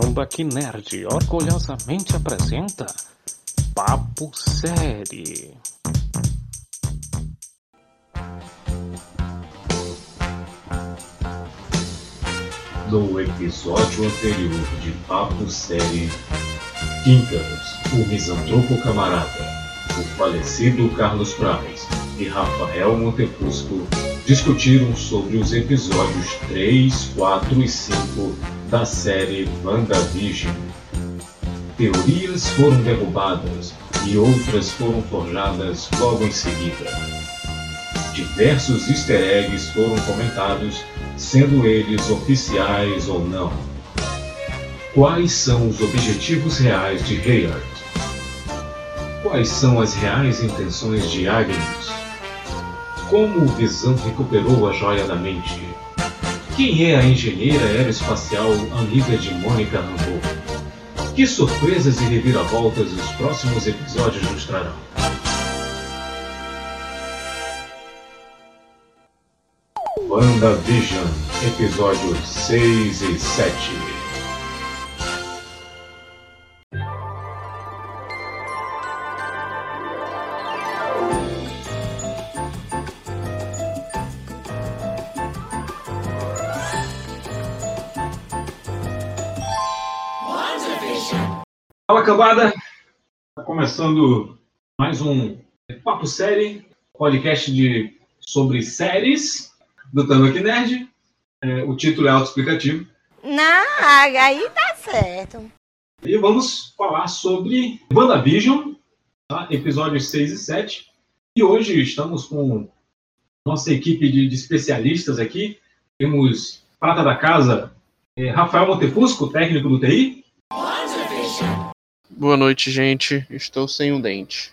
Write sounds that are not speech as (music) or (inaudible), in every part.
Tambaqui Nerd orgulhosamente apresenta Papo Série. No episódio anterior de Papo Série, Quincas, o misantropo camarada, o falecido Carlos Praz e Rafael Montefusco discutiram sobre os episódios 3, 4 e 5 da série WandaVision. Teorias foram derrubadas e outras foram forjadas logo em seguida. Diversos easter eggs foram comentados, sendo eles oficiais ou não. Quais são os objetivos reais de Hayard? Quais são as reais intenções de Agnes? Como o Visão recuperou a joia da mente? Quem é a engenheira aeroespacial amiga de Mônica Rambeau? Que surpresas e reviravoltas os próximos episódios nos trarão? WandaVision, episódios 6 e 7. Fala cambada! Tá começando mais um Papo Série, podcast de, sobre séries do Tandoki Nerd. É, o título é autoexplicativo. Não, aí tá certo. E vamos falar sobre WandaVision, tá? episódios 6 e 7. E hoje estamos com nossa equipe de, de especialistas aqui. Temos prata da casa, é, Rafael Montefusco, técnico do TI. Boa noite, gente. Estou sem um dente.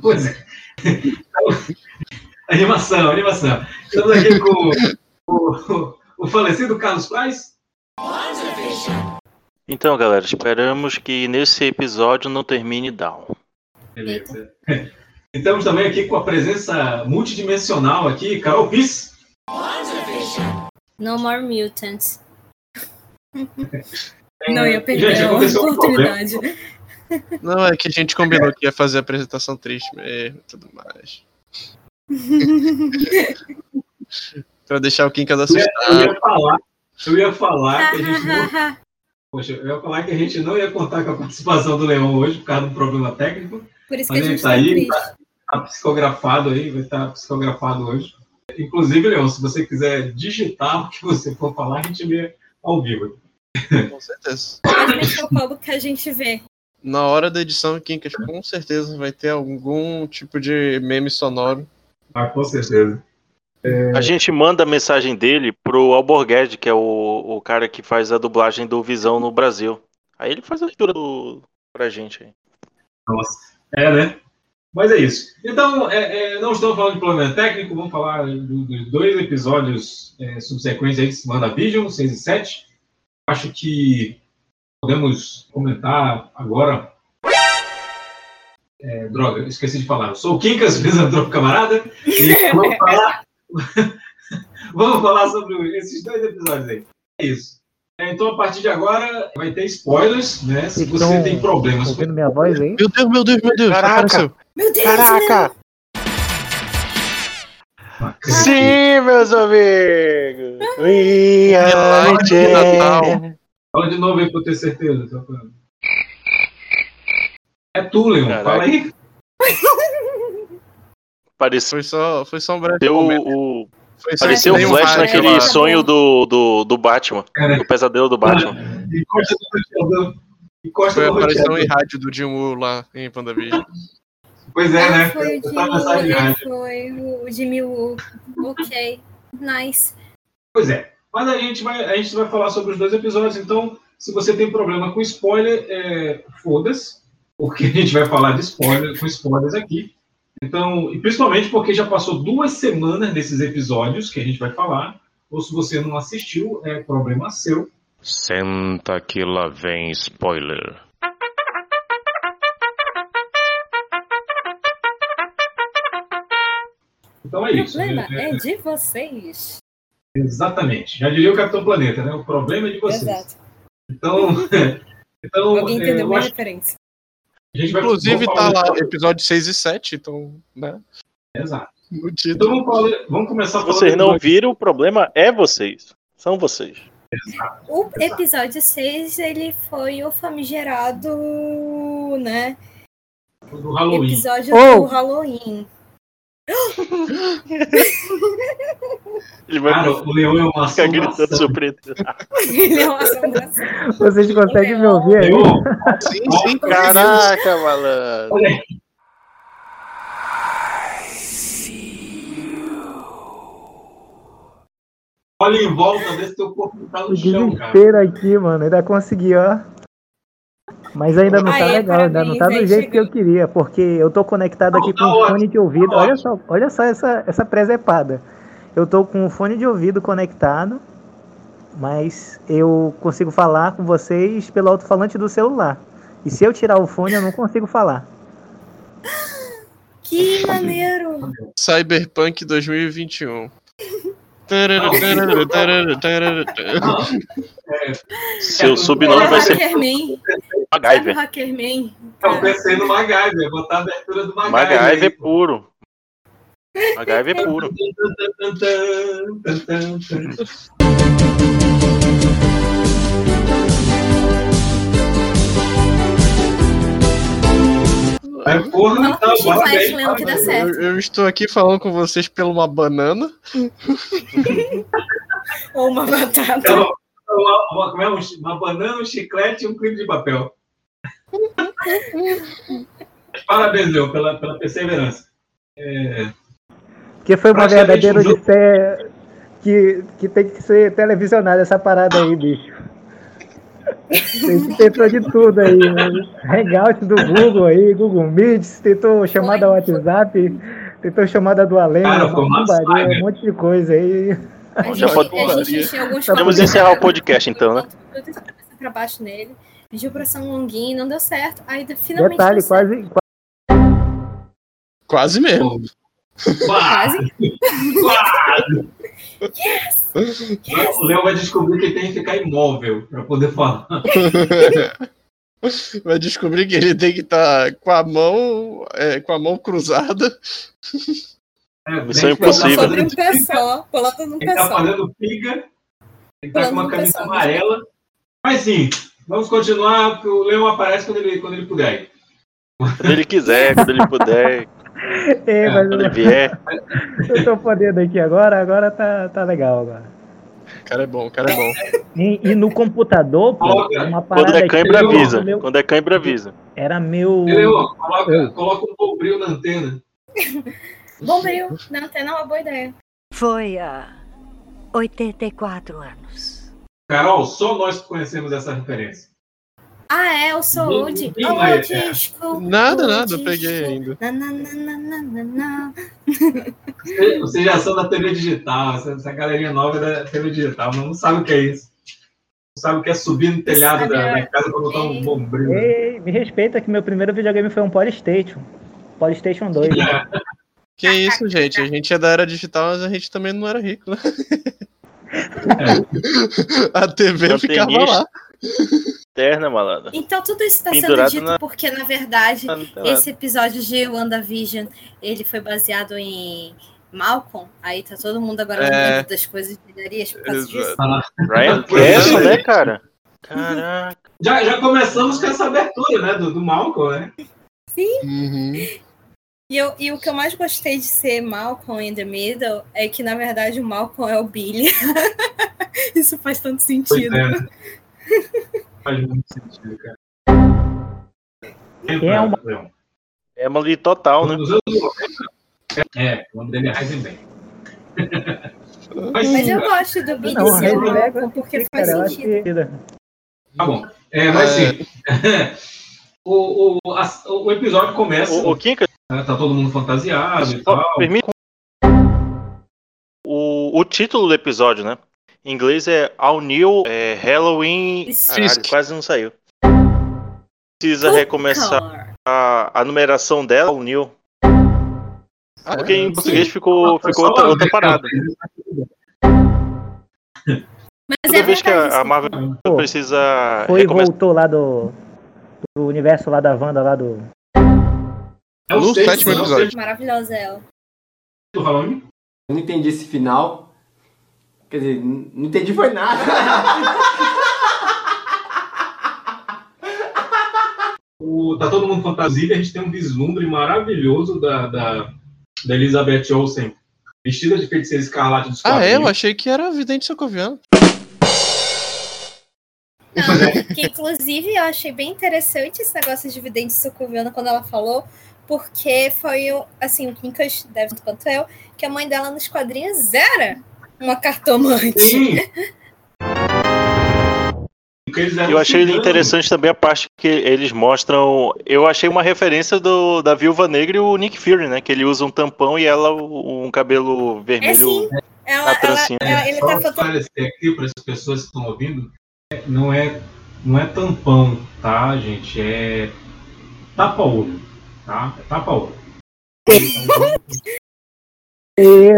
Pois é. (laughs) animação, animação. Estamos aqui com o, o falecido Carlos Praz. Então, galera, esperamos que nesse episódio não termine down. Beleza. Estamos também aqui com a presença multidimensional aqui, Carol Piss. No more mutants. Não ia perder gente, a aconteceu um oportunidade. Não, é que a gente combinou que ia fazer a apresentação triste mesmo e tudo mais. (laughs) pra deixar o Kinkas ia, eu assustado. ia falar, eu ia falar que a gente não, (laughs) poxa, eu ia falar que a gente não ia contar com a participação do Leão hoje por causa do problema técnico. Por isso que Mas a ele gente tá tá aí, tá, tá psicografado aí, vai estar psicografado hoje. Inclusive, Leão, se você quiser digitar o que você for falar, a gente lê ao vivo. Com certeza. Mexer o colo que a gente vê. Na hora da edição, Kinkas com certeza vai ter algum tipo de meme sonoro. Ah, com certeza. A gente manda a mensagem dele pro Alborguete, que é o, o cara que faz a dublagem do Visão no Brasil. Aí ele faz a leitura do, pra gente aí. Nossa. É, né? Mas é isso. Então, é, é, não estamos falando de problema técnico, vamos falar do- dos dois episódios é, subsequentes aí de WandaVision, 6 e 7. Acho que podemos comentar agora. É, droga, eu esqueci de falar. Eu sou o Quincas, misantropo camarada, e (laughs) vamos falar, (laughs) vamos falar sobre esses dois episódios aí. É isso. É, então, a partir de agora, vai ter spoilers, né? Se você Então, tem problemas com Ouvindo minha voz aí? Meu Deus, meu Deus, meu Deus. Caraca! Meu Deus, Caraca! Sim, meus amigos! We are Feliz Natal. Fala de novo aí pra eu ter certeza. pra- É tu, Leon. Caraca. Fala aí. Pareceu Foi só, foi só um breve momento. o- pareceu um Flash naquele lá. sonho do, do, do Batman. Cara. O pesadelo do Batman. Encosta roteador. Encosta Foi a aparição em rádio do Jim lá em WandaVision. Pois é, Ah, né? foi o Jimmy, rádio. foi o Jimmy Woo. Ok, nice. Pois é. Mas a gente, vai, a gente vai falar sobre os dois episódios, então, se você tem problema com spoiler, é, foda-se, porque a gente vai falar de spoiler, com spoilers aqui. Então, e principalmente porque já passou duas semanas desses episódios que a gente vai falar, ou se você não assistiu, é problema seu. Senta que lá vem spoiler. Então é O isso. problema É- é de vocês. Exatamente. Já diria o Capitão Planeta, né? O problema é de vocês. Exato. Então, (laughs) então Alguém é, entendeu eu minha acho referência. vai Inclusive tá lá desse- episódio 6 e 7, então, né? Exato. Então vamos, falar- vamos começar falando Vocês não viram, o problema é vocês. São vocês. O episódio 6, ele foi o famigerado, né? do Halloween. Episódio Oh! do Halloween. Ele vai Cara, o Leão é uma ficar gritando surpreso. (laughs) Ele é uma assombração. Vocês conseguem me ouvir aí? Sim, sim, Caraca, malandro. olha aí. Olha em volta, vê se teu corpo tá O no chão, cara. desespero aqui, mano. Ainda consegui, ó. Mas ainda não tá Aê, legal, ainda não tá parabéns, do jeito que eu queria, porque eu tô conectado aqui tá com fone de ouvido. tá Olha só, olha só essa, essa presepada. Eu tô com o fone de ouvido conectado, mas eu consigo falar com vocês pelo alto-falante do celular. E se eu tirar o fone, eu não consigo falar. Que maneiro! Cyberpunk 2021. Seu subnome vai ser MacGyver. Hackerman? Eu pensei no MacGyver, botar a abertura do MacGyver. MacGyver é aí. puro. MacGyver é puro. Mas porra, Fala tá chiclete, Leão, que dá certo. Eu, eu estou aqui falando com vocês pela uma banana. (laughs) Ou uma batata. Então, uma, uma, como é? Um uma banana, um chiclete e um clipe de papel. (laughs) Parabéns, Leão, pela, pela perseverança. É, Porque foi uma verdadeira odisseia que, que tem que ser televisionada essa parada aí, bicho. Você tentou de tudo aí, né? Hangout do Google aí, Google Meet, tentou chamada. WhatsApp, tentou chamada do além, Cara, um monte de coisa aí. A Já gente, pode- Podemos encerrar o podcast então, né? Eu desci a cabeça pra baixo nele, pediu pra ser um longuinho, não deu certo. Aí finalmente Detalhe, quase, Quase mesmo. quase, Quase. Quase. O Léo vai descobrir que ele tem que ficar imóvel para poder falar. (laughs) Vai descobrir que ele tem que estar com a mão é, com a mão cruzada. É, tem que impossível. tá Sobre um fazendo pé só, pulando num pé tá só. fazendo pica. Tem que estar com uma Pulando camisa pessoal, amarela. Mas sim, vamos continuar, porque o Leão aparece quando ele, quando ele puder. Quando ele quiser, quando ele puder, (laughs) é, mas quando ele vier. (laughs) eu tô podendo aqui agora, agora tá, tá legal agora. O cara é bom, o cara é bom. E, e no computador, pô, Coloca- uma parada Quando é cãibra, avisa. meu- Quando é cãibra, avisa. era meu. E, Leão, coloca, Eu. coloca um bombril na antena. (laughs) Bombril na antena é uma boa ideia. Foi há 84 anos. Carol, só nós que conhecemos essa referência. Ah, é, o Oh, vai, é. disco. Nada, nada, eu disco. peguei ainda. Na, na, na, na, na, na, na. Vocês já são da TV digital, essa, galerinha nova é da TV digital, mas não sabe o que é isso. Não sabe o que é subir no telhado Sabe, da, é. da casa para botar um É. bombril. Ei, me respeita que meu primeiro videogame foi um Polystation. Polystation 2. Que isso, gente? A gente é da era digital, mas a gente também não era rico, né? (laughs) A TV ficava Anteninha lá. Eterna, malandro. Então tudo isso está sendo dito na- porque, na verdade, tá- esse episódio de WandaVision, ele foi baseado em Malcolm. Aí tá todo mundo agora É. lembrando das coisas de por causa disso. Ryan (laughs) Castle, né, cara? Caraca. Já, já começamos com essa abertura, né? Do, do Malcolm, né? Uhum. E, eu, e o que eu mais gostei de ser Malcolm in the Middle é que, na verdade, o Malcolm é o Billy. (laughs) Isso faz tanto Pois sentido. (laughs) é. né? Faz muito sentido, cara. Quem é o Leão? Emily total, né? Nos anos 90, É, o nome dele é Heisenberg. Mas, Mas eu gosto do o Heisenberg Malcolm porque faz sentido. que. tá bom. É, mas sim. (laughs) o, o, a- o episódio começa. O, o Kinka, né, Tá todo mundo fantasiado e tal. permite. O, o título do episódio, né? Em inglês é All New é, Halloween. Caralho, quase não saiu. Precisa recomeçar a, a numeração dela, All New. Ah, Porque em português ficou, Foi ficou só outra, outra parada. Mas Toda é vez que a. Marvel Pô, precisa Foi e recomeçar. voltou lá do, do universo lá da Wanda, lá do. É o sétimo é o episódio. Maravilhosa ela. do Halloween. Eu não entendi esse final. Quer dizer, não entendi foi nada. (laughs) O, tá todo mundo fantasia e a gente tem um vislumbre maravilhoso da, da, da Elizabeth Olsen, vestida de feiticeira escarlate dos Ah, é? Eu achei que era vidente socoviano. Não, que inclusive eu achei bem interessante esse negócio de vidente socoviana quando ela falou, porque foi o, assim, o Kinkas deve tanto quanto eu, que a mãe dela nos quadrinhos era uma cartomante. Sim. Eu achei interessante também a parte que eles mostram. Eu achei uma referência do, da Viúva Negra e o Nick Fury, né? Que ele usa um tampão e ela um cabelo É vermelho. sim, ela, na ela, trancinha. ela- ele Só tá esclarecer aqui para as pessoas que estão ouvindo, é- não é, não é tampão, tá, gente? É tapa-olho, tá? É tapa-olho. (laughs) É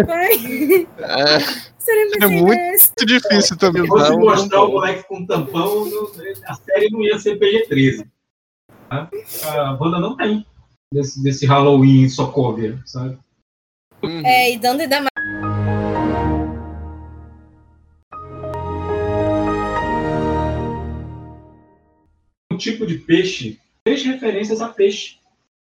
É muito- difícil também. Se fosse mostrar o moleque com tampão, não- a série não ia ser PG-13. Tá? A banda não tem desse, desse Halloween Sokovia, sabe? Uhum. É, e dando ainda mais. Um tipo de peixe, três referências a peixe.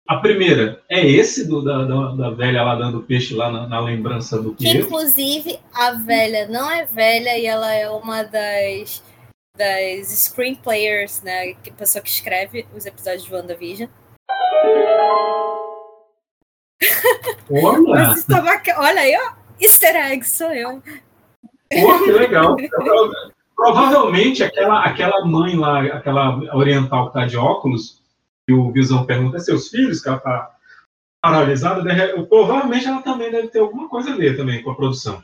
A primeira é esse do, da, da, da velha lá dando peixe lá na, na lembrança do Que inclusive a velha não é velha e ela é uma das das screenplayers, né? Que pessoa que escreve os episódios de WandaVision. Olha, tá. Olha aí, ó. Easter egg, sou eu. pô, que legal. Provavelmente aquela, aquela mãe lá, aquela oriental que tá de óculos, e o Visão pergunta, é seus filhos, que ela tá paralisada, né? provavelmente ela também deve ter alguma coisa a ver também com a produção.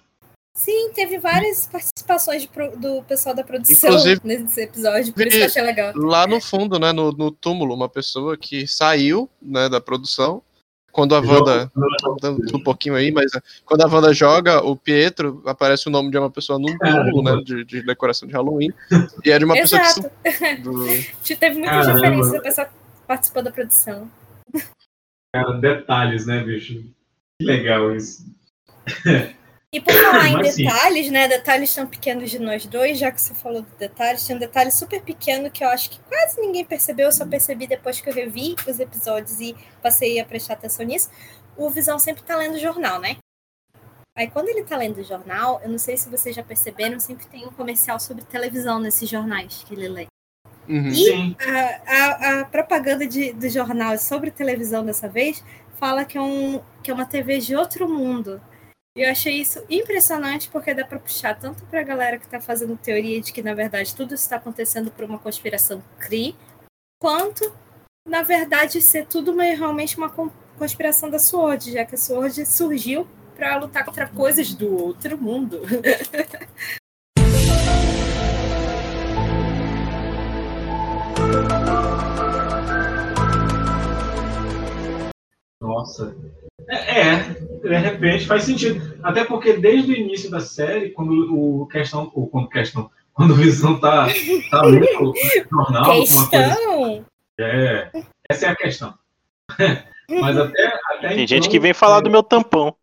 Sim, teve várias participações pro- do pessoal da produção Inclusive- nesse episódio, por isso que eu achei legal. Lá no fundo, né, no, no túmulo, uma pessoa que saiu né, da produção. Quando a Wanda. Dando um pouquinho aí, mas é, quando a Wanda joga o Pietro, aparece o nome de uma pessoa num túmulo, né? De, de decoração de Halloween. E é de uma pessoa Exato. que. do- (laughs) Teve muitas Caramba. pessoa que participou da produção. Cara, detalhes, né, bicho? Que legal isso. E por falar em (laughs) Mas sim. detalhes, né? Detalhes tão pequenos de nós dois, já que você falou de detalhes, tem um detalhe super pequeno que eu acho que quase ninguém percebeu, eu só percebi depois que eu revi os episódios e passei a prestar atenção nisso. O Visão sempre tá lendo jornal, né? Aí quando ele tá lendo jornal, eu não sei se vocês já perceberam, sempre tem um comercial sobre televisão nesses jornais que ele lê. Uhum. E a, a- a propaganda de, do jornal sobre televisão dessa vez fala que é, um, que é uma TV de outro mundo. E eu achei isso impressionante porque dá para puxar tanto para a galera que está fazendo teoria de que, na verdade, tudo está acontecendo por uma conspiração CRI, quanto, na verdade, ser tudo uma, realmente uma con- conspiração da SWORD, já que a SWORD surgiu para lutar contra coisas do outro mundo. (laughs) Nossa. É, é, de repente faz sentido. Até porque desde o início da série, quando o questão, ou quando questão, quando o Visão tá, tá lendo o jornal, alguma coisa Questão! é, essa é a questão. (laughs) Mas até, até Tem então, gente que vem falar do meu tampão.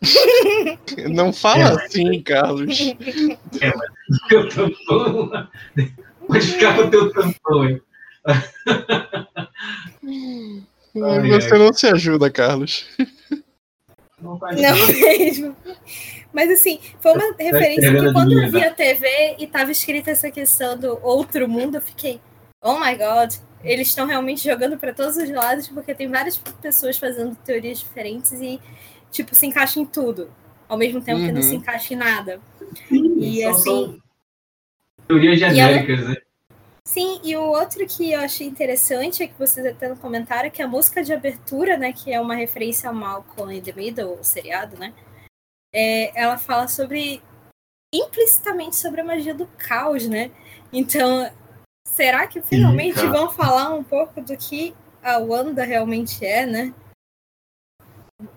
(laughs) Não fala assim, Carlos. (laughs) Teu tampão. Pode ficar com o teu tampão aí. Ai, Você ai. não se ajuda, Carlos. Não faz Não mesmo. Mas assim, foi uma referência perdendo que quando eu vi a TV e tava escrita essa questão do outro mundo, eu fiquei, oh my god, eles estão realmente jogando para todos os lados, porque tem várias pessoas fazendo teorias diferentes e, tipo, se encaixa em tudo. Ao mesmo tempo que não Uhum. se encaixa em nada. Sim, E assim, teorias genéricas, né? Sim, e o outro que eu achei interessante é que vocês até no comentário, que a música de abertura, né, que é uma referência ao Malcolm in the Middle, o seriado, né, é, ela fala sobre, implicitamente sobre a magia do caos, né, então, será que finalmente vão falar um pouco do que a Wanda realmente é, né?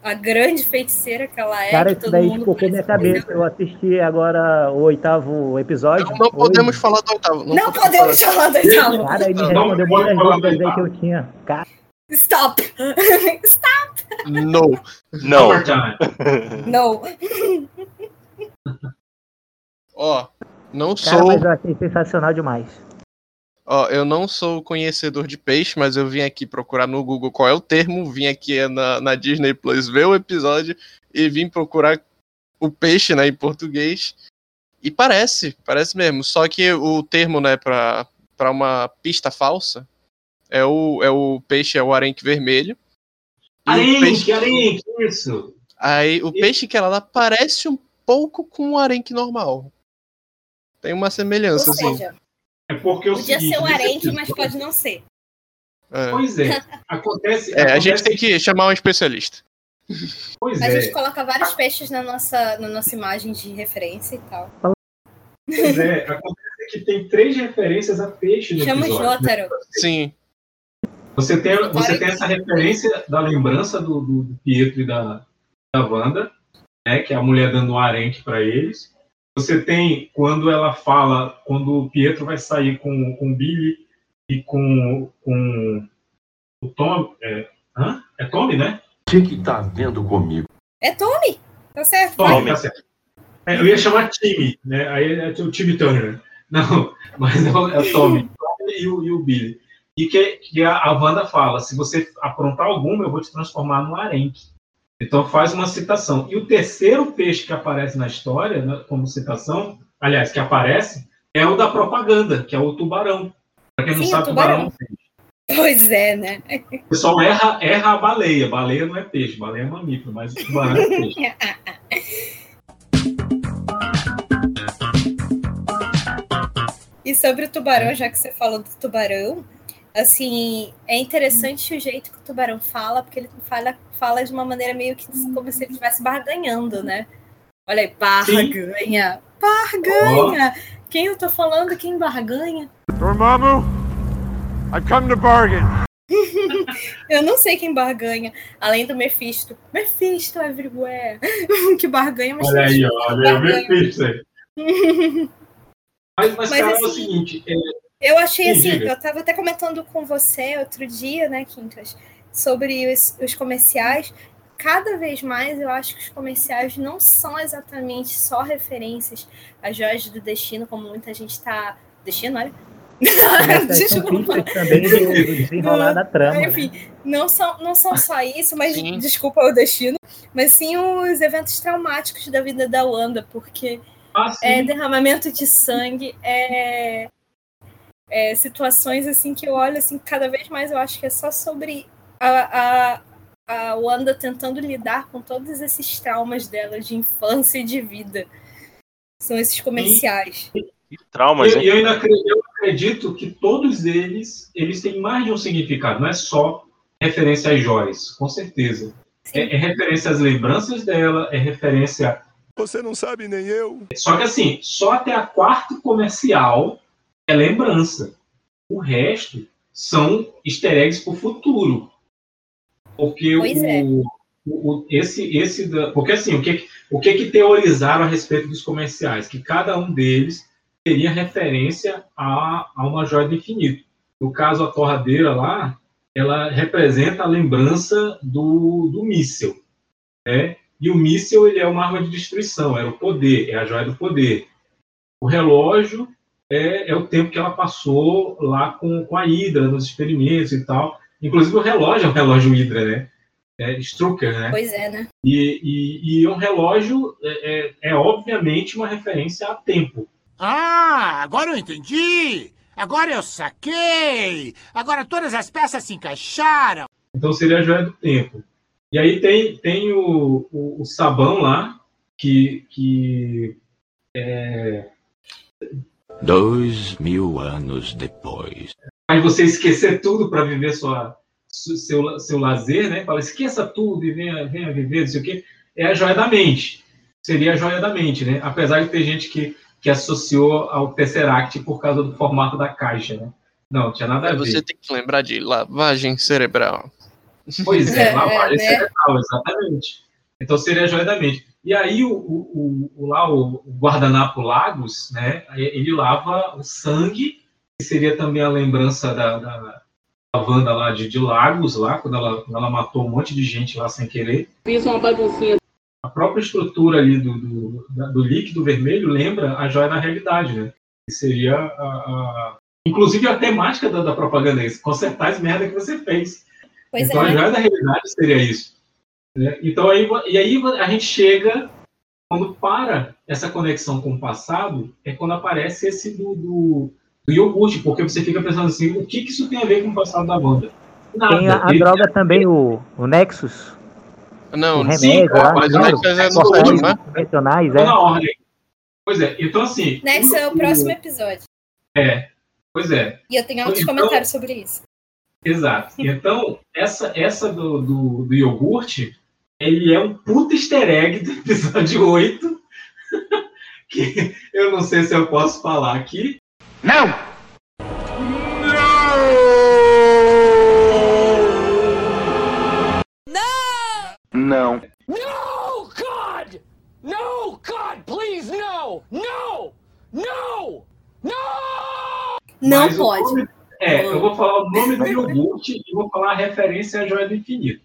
A grande feiticeira que ela é. Cara, que isso todo daí mundo ficou minha cabeça. Eu assisti agora o oitavo episódio. Não, não podemos falar do oitavo. Não, podemos falar do oitavo. Cara, ele me Não respondeu muitas dúvidas aí que eu tinha. Cara, Stop! (laughs) Stop! No. Não. One more time. Não. Ó, não cara, sou. mas eu achei sensacional demais. Ó, eu não sou conhecedor de peixe, mas eu vim aqui procurar no Google qual é o termo, vim aqui na, na Disney Plus ver o episódio e vim procurar o peixe, né, em português. E parece, parece mesmo. Só que o termo, né, pra, pra uma pista falsa é o, é o peixe, é o arenque vermelho. O Arenque, peixe, arenque, isso. aí, o peixe que ela dá parece um pouco com um arenque normal. Tem uma Ou semelhança, assim. É porque é o podia seguinte, ser um nesse arenque, mas pode não ser. É. Pois é. (laughs) Acontece. É, a acontece- gente tem que chamar um especialista. Pois A é. gente coloca vários peixes na nossa, na nossa imagem de referência e tal. Pois é. Acontece que tem três referências a peixe no Chama o episódio. né? Jotaro. Sim. Você tem, você tem essa referência da lembrança do, do, do Pietro e da, da Wanda, né, que é a mulher dando um arenque para eles. Você tem quando ela fala, quando o Pietro vai sair com, com o Billy e com, com o Tom. É, hã? é Tommy, né? O que que tá vendo comigo? É Tommy! Tá certo? Tommy, tá certo. É, eu ia chamar time, né? Aí é o time Turner. Não, (laughs) mas é o, é o Tommy. Tommy e o, e o Billy. E que, que a, a Wanda fala: se você aprontar alguma, eu vou te transformar num arenque. Então faz uma citação. E o terceiro peixe que aparece na história, né, como citação, aliás, que aparece, é o da propaganda, que é o tubarão. Para quem não Sim, o sabe, tubarão. tubarão. Pois é, né? O pessoal erra, erra a baleia. Baleia não é peixe, baleia é mamífero, mas o tubarão é peixe. (laughs) E sobre o tubarão, já que você falou do tubarão, assim, é interessante o jeito que o tubarão fala, porque ele fala, fala de uma maneira meio que como se ele estivesse barganhando, né? Olha aí, barganha, barganha. Quem eu tô falando, quem barganha? Dormammu, I've come to bargain. (laughs) Eu não sei quem barganha, além do Mephisto. Mephisto everywhere. (laughs) que barganha, mas Olha aí, ó, olha vi isso aí. (laughs) Mas, mas, Mas, cara, é o assim, seguinte, é, Eu achei Sim, assim, diga. eu tava até comentando com você outro dia, né, Quintas, sobre os, os comerciais. Cada vez mais eu acho que os comerciais não são exatamente só referências a Joias do Destino, como muita gente tá. Destino, olha. (laughs) Desculpa. também do, desenrolar da trama. né? Enfim, não são, não são só isso, mas Sim. desculpa o destino, mas sim os eventos traumáticos da vida da Wanda, porque ah, é derramamento de sangue, é, é situações assim que eu olho assim, cada vez mais eu acho que é só sobre a, a, a Wanda tentando lidar com todos esses traumas dela de infância e de vida. São esses comerciais. Traumas, eu, hein? eu ainda acredito, eu acredito que todos eles, eles têm mais de um significado, não é só referência às joias, com certeza. É, é referência às lembranças dela, é referência. Você não sabe nem eu. Só que assim, só até a quarta comercial é lembrança. O resto são easter eggs para o futuro. Porque Pois o, é. o- o- esse, esse da- porque assim, o que, o que que teorizaram a respeito dos comerciais? Que cada um deles teria referência a, a uma joia do infinito. No caso, a torradeira lá, ela representa a lembrança do, do míssil, né? E o míssil, ele é uma arma de destruição, era o poder, é a joia do poder. O relógio é, é o tempo que ela passou lá com, com a Hydra, nos experimentos e tal. Inclusive, o relógio é um relógio Hydra, né? É Strucker, né? Pois é, né? E, e, e um relógio é, é, é, obviamente, uma referência a tempo. Ah, agora eu entendi! Agora eu saquei! Agora todas as peças se encaixaram! Então seria a joia do tempo. E aí tem, tem o, o, o sabão lá, que, que é, Dois mil anos depois. faz você esquecer tudo para viver sua, su- seu, seu lazer, né? Fala, esqueça tudo e venha, venha viver, não sei o quê. É a joia da mente. Seria a joia da mente, né? Apesar de ter gente que, que associou ao Tesseract por causa do formato da caixa, né? Não, tinha nada a É, ver. você tem que lembrar de lavagem cerebral. Pois é, lá (laughs) É, aparece né? letal, exatamente. Então seria a joia da mente. E aí o, o, o- o- lá o, o guardanapo Lagos, né? Ele lava o sangue, que seria também a lembrança da, da, da Wanda lá de, de Lagos, lá, quando ela, quando ela matou um monte de gente lá sem querer. Fiz uma baguncinha. A própria estrutura ali do, do, do líquido vermelho lembra a joia da realidade, né? Que seria a, a- inclusive a temática da, da propaganda é isso, consertar as merda que você fez. Pois então é. a joia da realidade seria isso. Né? Então aí, e aí a gente chega, quando para essa conexão com o passado, é quando aparece esse do, do, do iogurte, porque você fica pensando assim, o que, que isso tem a ver com o passado da banda? Nada. Tem a, a Ele- droga também, o, o Nexus. Não, o sim, remédio lá, mas o Nexus é no último, né? convencionais, Tá é. na ordem. Pois é, então assim. Nexo é o próximo episódio. É, pois é. E eu tenho outros Então- comentários sobre isso. Exato. Então, essa, essa do, do, do iogurte, ele é um puta easter egg do episódio 8, (laughs) que eu não sei se eu posso falar aqui. Não! Não. No, God! No, God, please, no! No! No! No! Não Mas o pode. nome- é, eu vou falar o nome do iogurte e vou falar a referência à joia do infinito.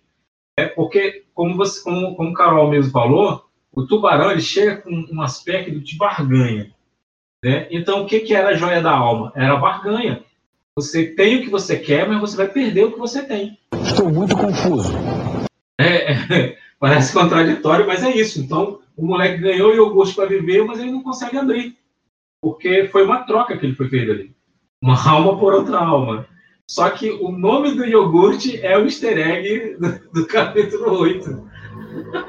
É porque, como, você, como, como o Carol mesmo falou, o tubarão ele chega com um aspecto de barganha. Né? Então, o que, que era a joia da alma? Era a barganha. Você tem o que você quer, mas você vai perder o que você tem. Estou muito confuso. É, é, (laughs) parece contraditório, mas é isso. Então, o moleque ganhou o iogurte para viver, mas ele não consegue abrir. Porque foi uma troca que ele foi feito ali. Uma (laughs) alma por outra alma. Só que o nome do iogurte é o easter egg do, do capítulo 8.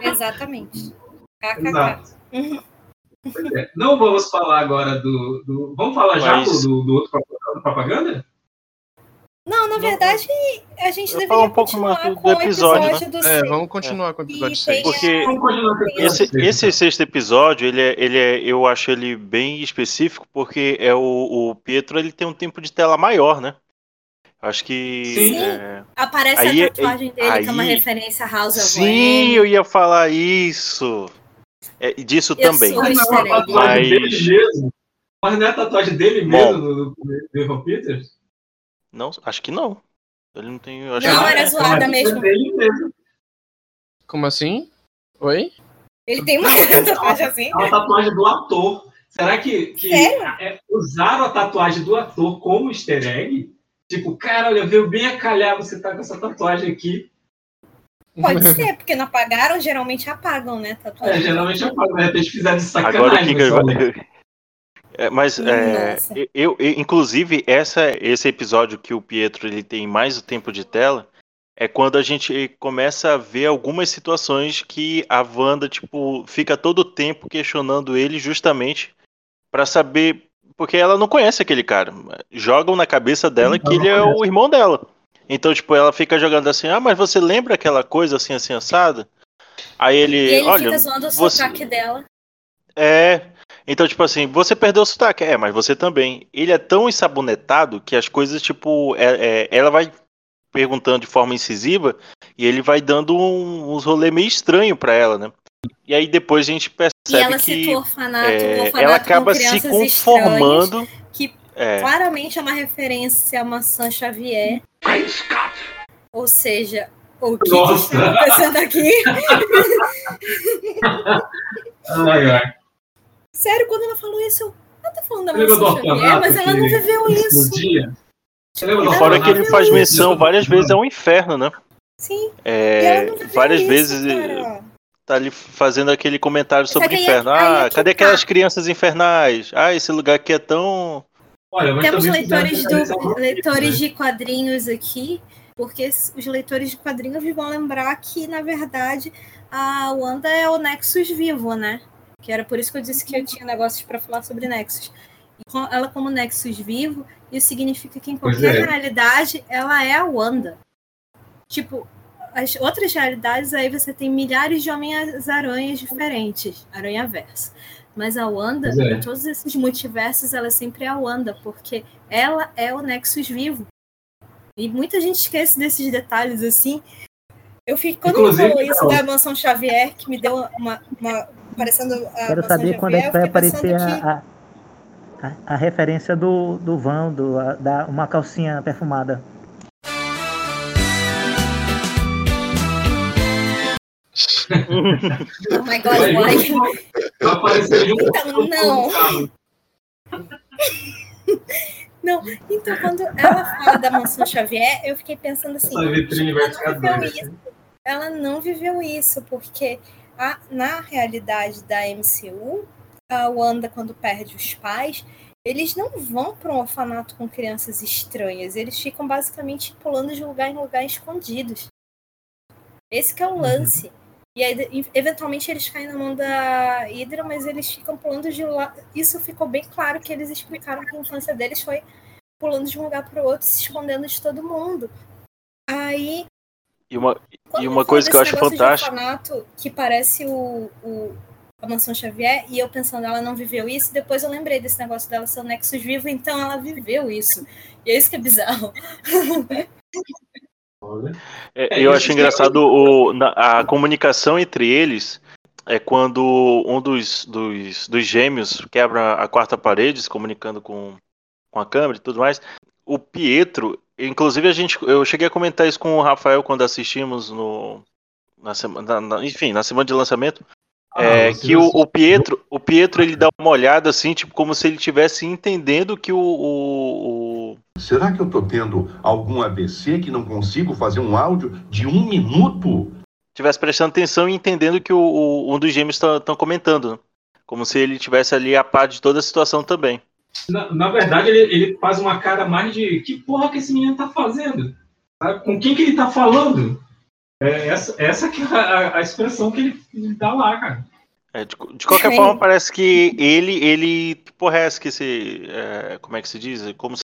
Exatamente. KKK. Exato. Pois é. Não vamos falar agora do. do- vamos falar já Mas- do, do outro propaganda- propaganda? Não, na verdade, a gente Eu deveria um pouco mais do- com do episódio, né? do É, vamos continuar com o episódio E 6. tem Porque episódio esse, esse sexto episódio, ele é, ele é, eu acho ele bem específico, porque é o, o Pietro ele tem um tempo de tela maior, né? Acho que. Sim. é, Aparece Aí- a tatuagem dele, que é uma aí- referência a House of Sim, eu ia falar isso. É, disso Eu também. sou Mas não é easter a egg. tatuagem Mas- dele mesmo. Mas não é a tatuagem dele Bom. mesmo no, no Evan Peters? Não, acho que não. Ele não tem. Acho Não, que... era zoada mesmo. Dele mesmo. Como assim? Oi? Ele tem uma tatuagem assim. É uma tatuagem do ator. Será que, que é, usaram a tatuagem do ator como easter egg? Tipo, cara, olha, veio bem a calhar você tá com essa tatuagem aqui. Pode (laughs) ser, porque não apagaram, geralmente apagam, né? É, Tatuagem. geralmente eu falo, né? Eles fizeram de sacanagem. Agora o que, que pessoal. eu... É, mas é, eu, eu- inclusive essa esse episódio que o Pietro ele tem mais o tempo de tela é quando a gente começa a ver algumas situações que a Wanda tipo fica todo o tempo questionando ele justamente pra saber porque ela não conhece aquele cara. Jogam na cabeça dela Sim, que ele é o irmão dela. Então, tipo, ela fica jogando assim: "Ah, mas você lembra aquela coisa assim assim assada?" Aí ele, E ele olha, fica zoando o você- sotaque dela. é. Então, tipo assim, você perdeu o sotaque. É, mas você também. Ele é tão ensabonetado que as coisas, tipo, é- é, ela vai perguntando de forma incisiva e ele vai dando um- uns rolê meio estranho pra ela, né? E aí depois a gente percebe E ela que citou orfanato, é, orfanato ela com acaba se conformando. que É, claramente é uma referência a Maçã Xavier. Ou seja, o que, Nossa. está acontecendo aqui? Ai, ai. Sério, quando ela falou isso, eu. Ela tá falando da Maçã Xavier, mas ela não viveu isso. fora que ele faz menção várias vezes ao inferno, né? Sim. É, não várias isso, vezes cara. Tá ali fazendo aquele comentário sobre o aí é- inferno. aí é Ah, cadê tá. aquelas crianças infernais? Ah, esse lugar aqui é tão. Olha, Temos leitores, do, leitores de quadrinhos aqui, porque os leitores de quadrinhos vão lembrar que, na verdade, a Wanda é o Nexus vivo, né? Que era por isso que eu disse que eu tinha negócios para falar sobre Nexus. E com- ela, como Nexus vivo, isso significa que em qualquer é. realidade ela é a Wanda. Tipo, as outras realidades aí você tem milhares de Homens-Aranhas diferentes, Aranha-Verso. Mas a Wanda, é. em todos esses multiversos, ela sempre é a Wanda, porque ela é o Nexus vivo. E muita gente esquece desses detalhes assim, Eu fiquei, quando Inclusive, ele falou isso Carol. da mansão Xavier, que me deu uma. uma parecendo a Quero mansão saber quando é Xavier, que vai aparecer pensando que- a, a, a, a referência do, do Van, do, a- da, uma calcinha perfumada. Oh my god, why? Apareceu junto Então, não. (laughs) Não, então quando ela fala da mansão Xavier, eu fiquei pensando assim, ela ficar não viveu isso, ela não viveu isso, porque a- na realidade da MCU, a Wanda, quando perde os pais, eles não vão para um orfanato com crianças estranhas, eles ficam basicamente pulando de lugar em lugar escondidos. Esse que é o lance. E aí, eventualmente, eles caem na mão da Hydra, mas eles ficam pulando de lá. Isso ficou bem claro que eles explicaram que a infância deles foi pulando de um lugar para o outro, se escondendo de todo mundo. Aí, E uma, e uma coisa que eu acho fantástica. orfanato, que parece o, o- a Mansão Xavier, e eu pensando, ela não viveu isso, depois eu lembrei desse negócio dela ser o Nexus vivo, então ela viveu isso. E é isso que é bizarro. (laughs) É, É, eu acho que engraçado o, na- a comunicação entre eles é quando um dos, dos, dos gêmeos quebra a quarta parede, se comunicando com, com a câmera e tudo mais. O Pietro, inclusive a gente, eu cheguei a comentar isso com o Rafael quando assistimos no, na semana, na- enfim, na semana de lançamento. Ah, é, que o, o Pietro, o Pietro ele dá uma olhada assim, tipo como se ele estivesse entendendo que o, o, o, Será que eu tô tendo algum AVC que não consigo fazer um áudio de um minuto? tivesse prestando atenção e entendendo que o, o- um dos gêmeos estão comentando, né? como se ele tivesse ali a par de toda a situação também. Na, na verdade, ele, ele faz uma cara mais de que porra que esse menino tá fazendo? Com quem que ele tá falando? É essa, essa que é a, a expressão que ele dá lá, cara. É, de, de qualquer Sim. forma, parece que ele, ele, que porra é esse, é, como é que se diz? É Como se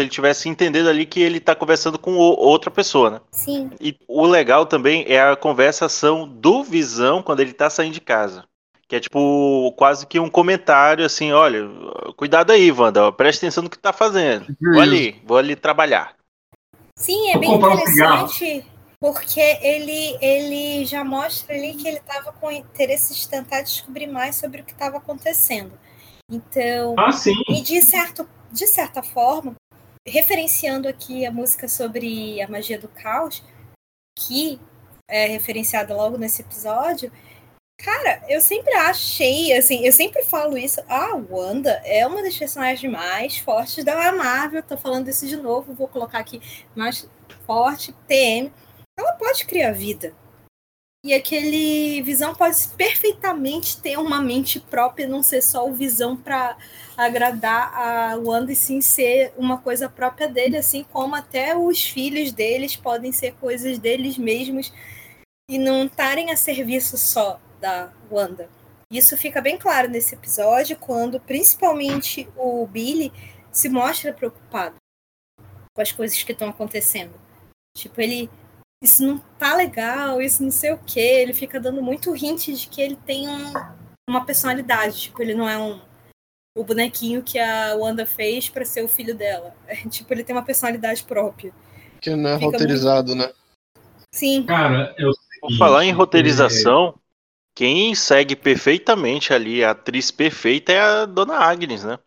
ele tivesse entendendo ali que ele tá conversando com o- outra pessoa, né? Sim. E o legal também é a conversação do Visão quando ele tá saindo de casa. Que é tipo quase que um comentário assim, olha, cuidado aí, Wanda, ó, preste atenção no que tá fazendo. Vou ali, vou ali trabalhar. Sim, é Vou bem um interessante, porque ele, ele já mostra ali que ele estava com interesse de tentar descobrir mais sobre o que estava acontecendo. Então, Ah, sim. e de, certo, de certa forma, referenciando aqui a música sobre a magia do caos, que é referenciada logo nesse episódio, Cara, eu sempre achei, assim, eu sempre falo isso. A Wanda é uma das personagens mais fortes da Marvel. Tô falando isso de novo, vou colocar aqui mais forte, TM. Ela pode criar vida. E aquele Visão pode perfeitamente ter uma mente própria, não ser só o Visão para agradar a Wanda e sim ser uma coisa própria dele, assim como até os filhos deles podem ser coisas deles mesmos e não estarem a serviço só da Wanda. Isso fica bem claro nesse episódio, quando principalmente o Billy se mostra preocupado com as coisas que estão acontecendo. Tipo, ele. Isso não tá legal, isso não sei o que. Ele fica dando muito hint de que ele tem um- uma personalidade. Tipo, ele não é um. O bonequinho que a Wanda fez para ser o filho dela. (laughs) tipo, ele tem uma personalidade própria. Que não é Fica roteirizado, né? Sim. Cara, eu Por falar em roteirização, quem segue perfeitamente ali, a atriz perfeita é a Dona Agnes, né?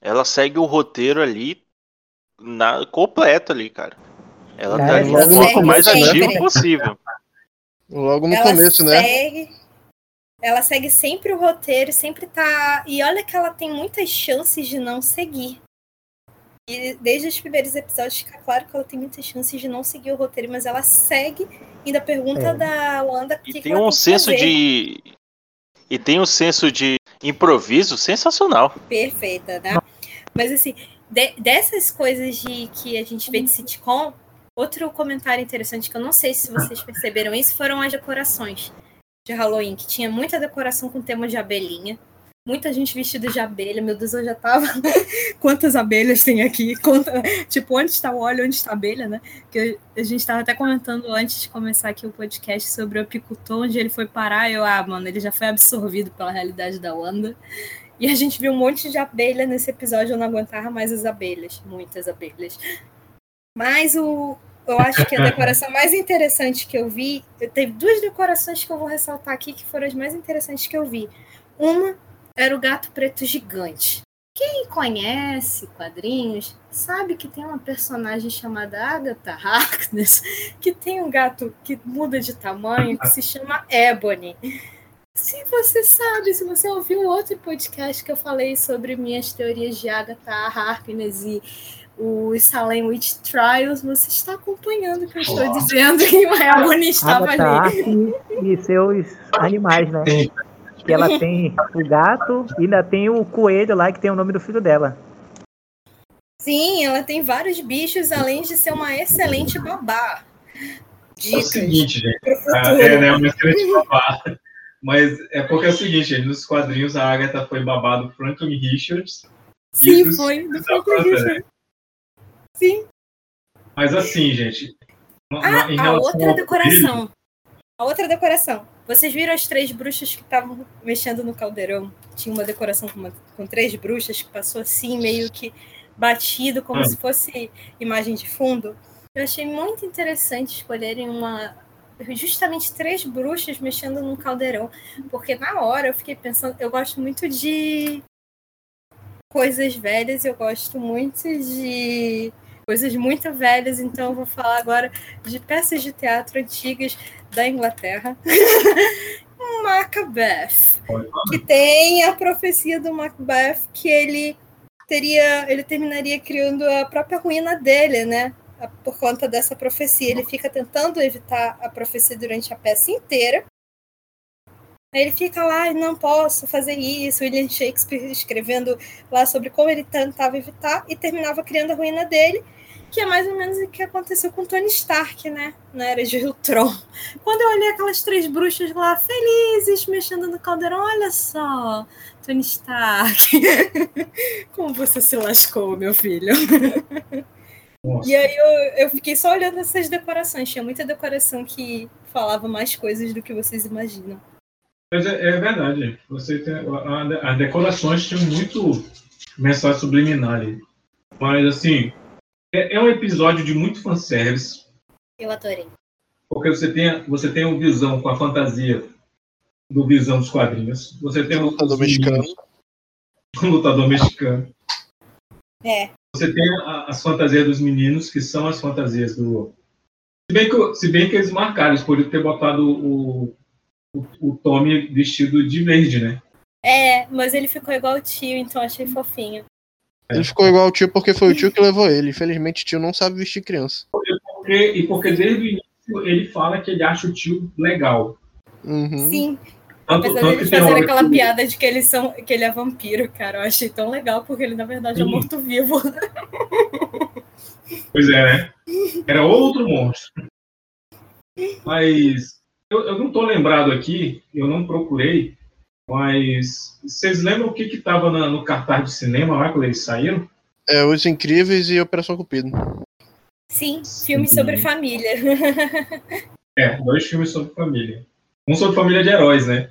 Ela segue o roteiro ali na, completo ali, cara. Ela tá Cara, ali logo no no ponto mais né? ativo possível. Logo no ela começo, né? segue, Ela segue sempre o roteiro, sempre tá. E olha que ela tem muitas chances de não seguir. E desde os primeiros episódios fica claro que ela tem muitas chances de não seguir o roteiro, mas ela segue. E ainda pergunta É. da Wanda o que, que Tem ela um que senso fazer. de. E tem um senso de improviso sensacional. perfeita, né? Mas assim, de- dessas coisas de que a gente vê de sitcom, outro comentário interessante que eu não sei se vocês perceberam isso foram as decorações de Halloween, que tinha muita decoração com tema de abelhinha. Muita gente vestida de abelha, meu Deus, eu já tava. (laughs) Quantas abelhas tem aqui? Quanta... Tipo, onde está o óleo, onde está a abelha, né? Que a gente tava até comentando antes de começar aqui o podcast sobre o apicultor, onde ele foi parar. Eu, ah, mano, ele já foi absorvido pela realidade da Wanda. E a gente viu um monte de abelha nesse episódio, eu não aguentava mais as abelhas, muitas abelhas. Mas o, eu acho que a decoração mais interessante que eu vi, teve duas decorações que eu vou ressaltar aqui que foram as mais interessantes que eu vi. Uma era o gato preto gigante. Quem conhece quadrinhos sabe que tem uma personagem chamada Agatha Harkness que tem um gato que muda de tamanho que se chama Ebony. Se você sabe, se você ouviu outro podcast que eu falei sobre minhas teorias de Agatha Harkness e o Salem Witch Trials, você está acompanhando o que eu estou oh. dizendo (laughs) que o Ebony estava Agatha ali. E seus animais, né? Que ela tem o gato e ainda tem o coelho lá que tem o nome do filho dela. Sim, ela tem vários bichos, além de ser uma excelente babá. Dicas é o seguinte, gente. É, né? Uma excelente babá. Mas é porque é o seguinte, gente, nos quadrinhos a Agatha foi babá do Franklin Richards. Sim, foi, do Franklin Richards. Sim. Mas assim, gente. Ah, a outra decoração. A outra decoração. Vocês viram as três bruxas que estavam mexendo no caldeirão? Tinha uma decoração com, uma, com três bruxas que passou assim, meio que batido, como ah. se fosse imagem de fundo. Eu achei muito interessante escolherem uma. Justamente três bruxas mexendo num caldeirão. Porque na hora eu fiquei pensando, eu gosto muito de coisas velhas, eu gosto muito de coisas muito velhas, então eu vou falar agora de peças de teatro antigas da Inglaterra. (laughs) Macbeth, que tem a profecia do Macbeth que ele teria, ele terminaria criando a própria ruína dele, né? Por conta dessa profecia, ele fica tentando evitar a profecia durante a peça inteira. Aí ele fica lá, não posso fazer isso. William Shakespeare escrevendo lá sobre como ele tentava evitar e terminava criando a ruína dele que é mais ou menos o que aconteceu com Tony Stark, né? Na era de Ultron. Quando eu olhei aquelas três bruxas lá felizes, mexendo no caldeirão, olha só, Tony Stark. (laughs) Como você se lascou, meu filho. Nossa. E aí eu, eu fiquei só olhando essas decorações. Tinha muita decoração que falava mais coisas do que vocês imaginam. Mas é, é verdade. Você tem, a, as decorações tinham muito mensagem subliminar ali. Mas assim, é, é um episódio de muito fanservice. Eu adorei. Porque você tem, você tem o Visão com a fantasia do Visão dos quadrinhos. Você tem o lutador mexicano. O (laughs) lutador mexicano. É. Você tem a, as fantasias dos meninos, que são as fantasias do. Se bem que, se bem que eles marcaram, eles poderiam ter botado o, o, o Tommy vestido de verde, né? É, mas ele ficou igual o tio, então achei fofinho. Ele ficou igual o tio porque foi o tio que levou ele. Infelizmente, o tio não sabe vestir criança. Porque, e porque desde o início ele fala que ele acha o tio legal. Uhum. Sim. Tanto, Apesar tanto dele fazer aquela que... piada de que, eles são, que ele é vampiro, cara. Eu achei tão legal, porque ele, na verdade, é morto-vivo. (laughs) Pois é, né? Era outro monstro. Mas eu, eu não tô lembrado aqui, eu não procurei, mas vocês lembram o que estava no cartaz de cinema lá quando eles saíram? É, Os Incríveis e Operação Cupido. Sim, filme sobre família. é, dois filmes sobre família. Um sobre família de heróis, né?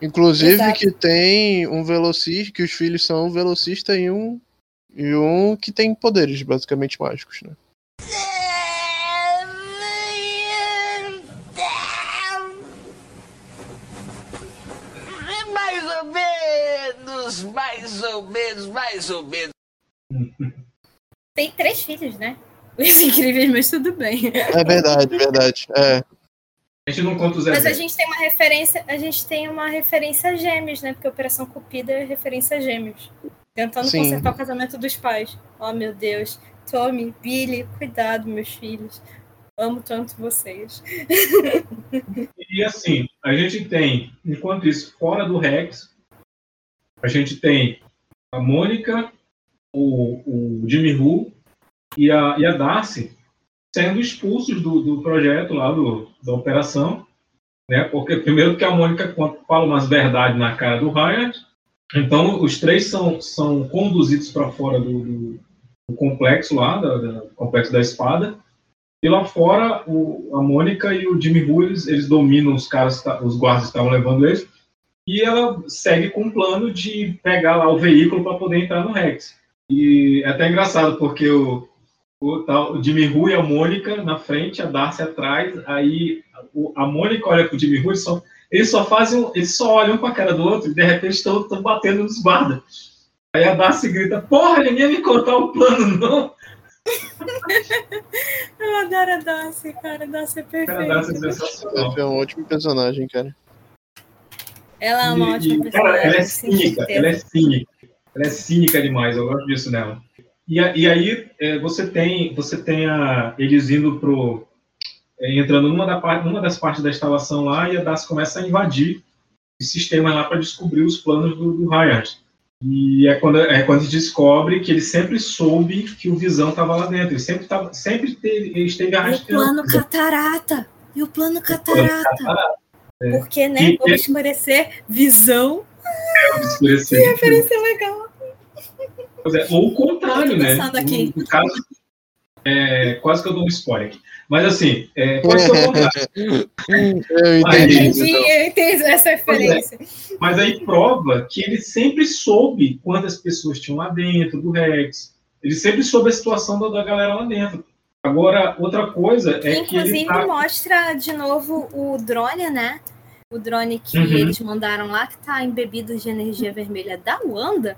Inclusive Exato. que tem um velocista, que os filhos são um velocista e um e um que tem poderes basicamente mágicos, né? Mais ou menos, mais ou menos. Tem três filhos, né? (laughs) Os incríveis, mas tudo bem. É verdade, verdade. É. A gente não conta os Mas a gente tem uma referência, a gente tem uma referência a gêmeos, né? Porque Operação Cupida é referência a gêmeos. Tentando Sim. consertar o casamento dos pais. Oh, meu Deus. Tommy, Billy, cuidado, meus filhos. Amo tanto vocês. (laughs) E assim, a gente tem, enquanto isso, fora do Rex, a gente tem a Mônica, o, o Jimmy Who e a, e a Darcy sendo expulsos do, do projeto lá, do, da operação, né? Porque primeiro que a Mônica fala umas verdades na cara do Hyatt, então os três são, são conduzidos para fora do, do, do, complexo lá, do complexo da espada, e lá fora o, a Mônica e o Jimmy Who, eles, eles dominam os caras, os guardas estavam levando eles, e ela segue com o plano de pegar lá o veículo para poder entrar no Rex. E é até engraçado, porque o, o, tá, o Jimmy Who e a Mônica na frente, a Darcy atrás, aí o- a Mônica olha pro Jimmy Who, eles só, eles só fazem, um- eles só olham pra cara do outro e de repente estão estão batendo nos guardas. Aí a Darcy grita, porra, ninguém me contar o plano, não. (laughs) Eu adoro a Darcy, cara. A Darcy é Cara, a Darcy é perfeita. sensacional. É um ótimo personagem, cara. Ela é uma E- ótima e, cara, ela é cínica, ela é cínica. Ela é cínica demais, eu gosto disso nela. E, e aí é, você tem, você tem a, eles indo pro. é, entrando numa, da, numa das partes da instalação lá e a DAS começa a invadir os sistemas lá para descobrir os planos do, do Hayat. E é quando, é quando descobre que ele sempre soube que o Visão estava lá dentro. Ele sempre, tava, sempre teve, ele esteve E o arrastando. plano catarata. E o plano catarata. É. Porque, né, E- vamos escurecer visão. Que escurecer. (laughs) referência legal. Pois é, ou o contrário, né? aqui. No, no caso, é, quase que eu dou um spoiler aqui. Mas assim, é, pode ser o contrário. Eu (laughs) Aí, Entendi, eu entendi essa referência. Mas aí prova que ele sempre soube quantas pessoas tinham lá dentro do Rex. Ele sempre soube a situação da, da galera lá dentro. Agora, outra coisa é que ele Inclusive, tá... mostra de novo o drone, né? O drone que Uhum. eles mandaram lá, que tá embebido de energia vermelha da Wanda.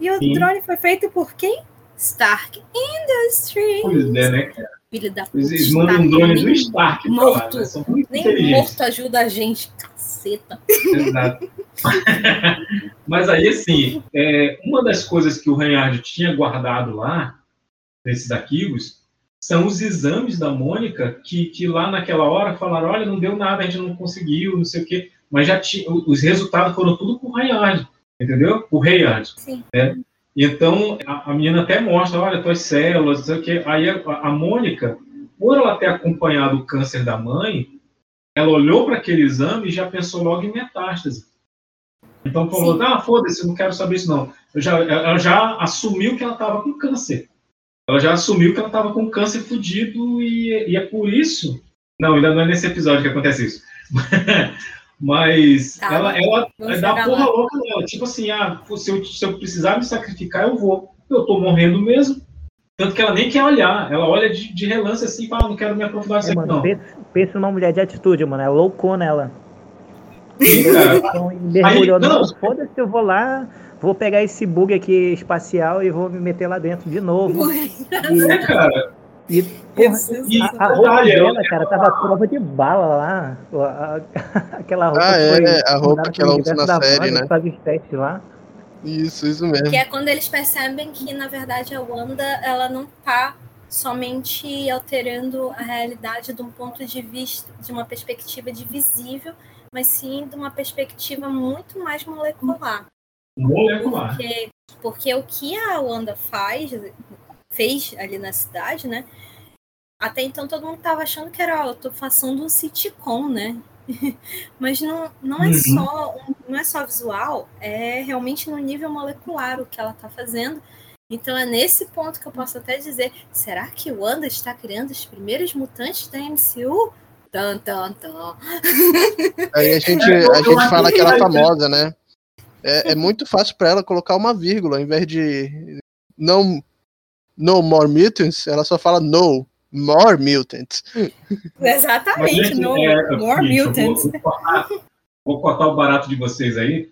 E o Sim. drone foi feito por quem? Stark Industries. Pois é, né, cara? Filho da puta. Eles mandam um Stark, drone do Stark lá, morto. né? Nem morto ajuda a gente, caceta. Exato. (laughs) Mas aí, assim, é, uma das coisas que o Reinhard tinha guardado lá, nesses arquivos, são os exames da Mônica, que, que lá naquela hora falaram, olha, não deu nada, a gente não conseguiu, não sei o quê, mas já tinha, os resultados foram tudo com Reinhard, entendeu? O. Sim. né? Então, a, a menina até mostra, olha, tuas células, não sei o quê. Aí a, a Mônica, por ela ter acompanhado o câncer da mãe, ela olhou para aquele exame e já pensou logo em metástase. Então falou, ah, foda-se, não quero saber isso não. Eu já, ela já assumiu que ela estava com câncer. Ela já assumiu que ela estava com câncer fudido e, e é por isso... Não, ainda não é nesse episódio que acontece isso. (laughs) Mas Tá, ela, ela vamos dá porra lá. louca nela. Tipo assim, ah, se eu, se eu precisar me sacrificar, eu vou. Eu tô morrendo mesmo. Tanto que ela nem quer olhar. Ela olha de, de relance assim e fala, ah, não quero me aprofundar nisso É, aqui, não. pensa, pensa numa mulher de atitude, mano. É loucona ela. cara. Então, mergulhou. Aí, não. não, foda-se, eu vou lá, vou pegar esse bug aqui espacial e vou me meter lá dentro de novo. É, cara. E, porra, a, a roupa dela, cara, tava prova de bala lá. A- a- (laughs) Aquela roupa Ah, que é, foi é, a roupa que ela usa na da série, Wanda, né? Faz os testes lá. Isso, isso mesmo. Que é quando eles percebem que, na verdade, a Wanda ela não tá somente alterando a realidade de um ponto de vista, de uma perspectiva divisível, mas sim de uma perspectiva muito mais molecular. Molecular. Porque, porque o que a Wanda faz, fez ali na cidade, né? Até então todo mundo tava achando que era, ó, eu tô fazendo um sitcom, né? (laughs) Mas não, não é Uhum. só não é só visual, é realmente no nível molecular o que ela tá fazendo. Então é nesse ponto que eu posso até dizer, será que Wanda está criando os primeiros mutantes da MCU? Tan, tan, tan. Aí a gente, a gente fala que ela é famosa, né? É, é muito fácil pra ela colocar uma vírgula, ao invés de não no more mutants, ela só fala no more mutants. Exatamente, Mas, no é, More Mutants. Vou, vou, cortar, vou cortar o barato de vocês aí,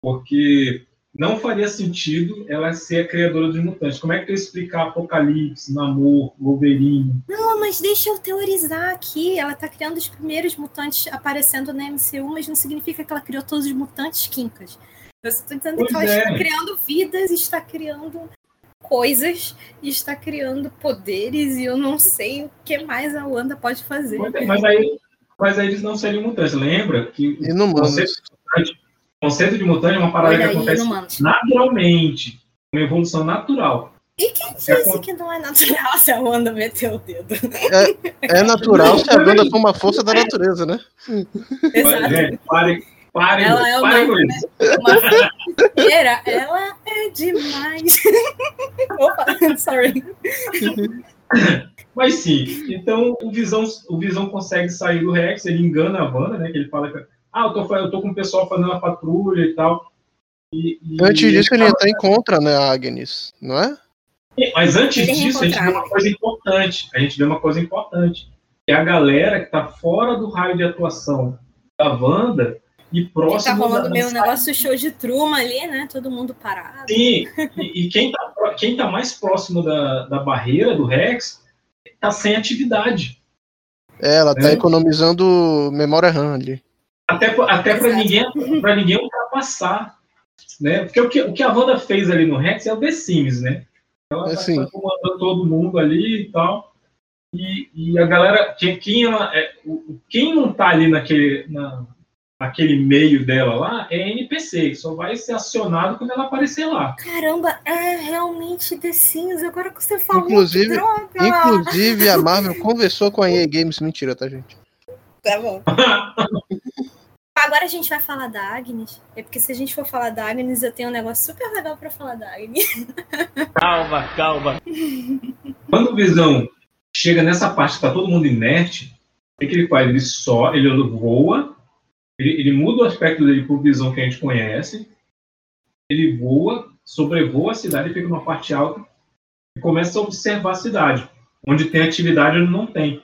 porque não faria sentido ela ser a criadora dos mutantes. Como é que eu ia explicar Apocalipse, Namor, Wolverine? Não, mas deixa eu teorizar aqui. Ela tá criando os primeiros mutantes aparecendo na MCU, mas não significa que ela criou todos os mutantes quincas. Eu só tô dizendo Pois que ela é. está criando vidas, está criando coisas, está criando poderes, e eu não sei o que mais a Wanda pode fazer. Mas aí, mas aí eles não seriam mutantes. Lembra que Inumanos. mutante, o conceito de mutante é uma parada Olha que acontece naturalmente, uma evolução natural. E quem disse que não é natural (laughs) se a Wanda meteu o dedo? É, é natural se a Wanda for uma força da natureza, né? Exato. Gente, parem, parem, Ela é uma- parem com isso. Uma ela é demais. (laughs) Opa, sorry. Mas sim, então o Visão, o Visão consegue sair do Rex, ele engana a Wanda, né? Que ele fala que ah, eu tô, eu tô com o pessoal fazendo a patrulha e tal. E, e Antes disso, ele até encontra, né, a Agnes, não é? Mas antes disso, a gente vê uma coisa importante. A gente vê uma coisa importante. Que é a galera que tá fora do raio de atuação da Wanda e Tá próximo rolando da, meio um negócio show de Truman ali, né? Todo mundo parado. Sim, e, e quem, tá, quem tá mais próximo da, da barreira do Rex tá sem atividade. É, ela tá É. economizando memória RAM ali. Até, pra- até para ninguém, pra ninguém ultrapassar. Né? Porque o que, o que a Wanda fez ali no Rex é o The Sims, né? Ela É, sim. comandando todo mundo ali e tal. E, e a galera, quem, quem, ela- é, quem não tá ali naquele, na, naquele meio dela lá é NPC, que só vai ser acionado quando ela aparecer lá. Caramba, é realmente The Sims. Agora que você falou. Inclusive, que droga! inclusive a Marvel (laughs) conversou com a EA Games. Mentira, tá, gente? Tá bom. (laughs) Agora a gente vai falar da Agnes. É porque se a gente for falar da Agnes, eu tenho um negócio super legal pra falar da Agnes. (laughs) Calma, calma. Quando o Visão chega nessa parte que tá todo mundo inerte, o que, que ele faz? Ele só, ele voa, ele, ele muda o aspecto dele pro Visão que a gente conhece, ele voa, sobrevoa a cidade, fica numa parte alta e começa a observar a cidade, onde tem atividade e onde não tem.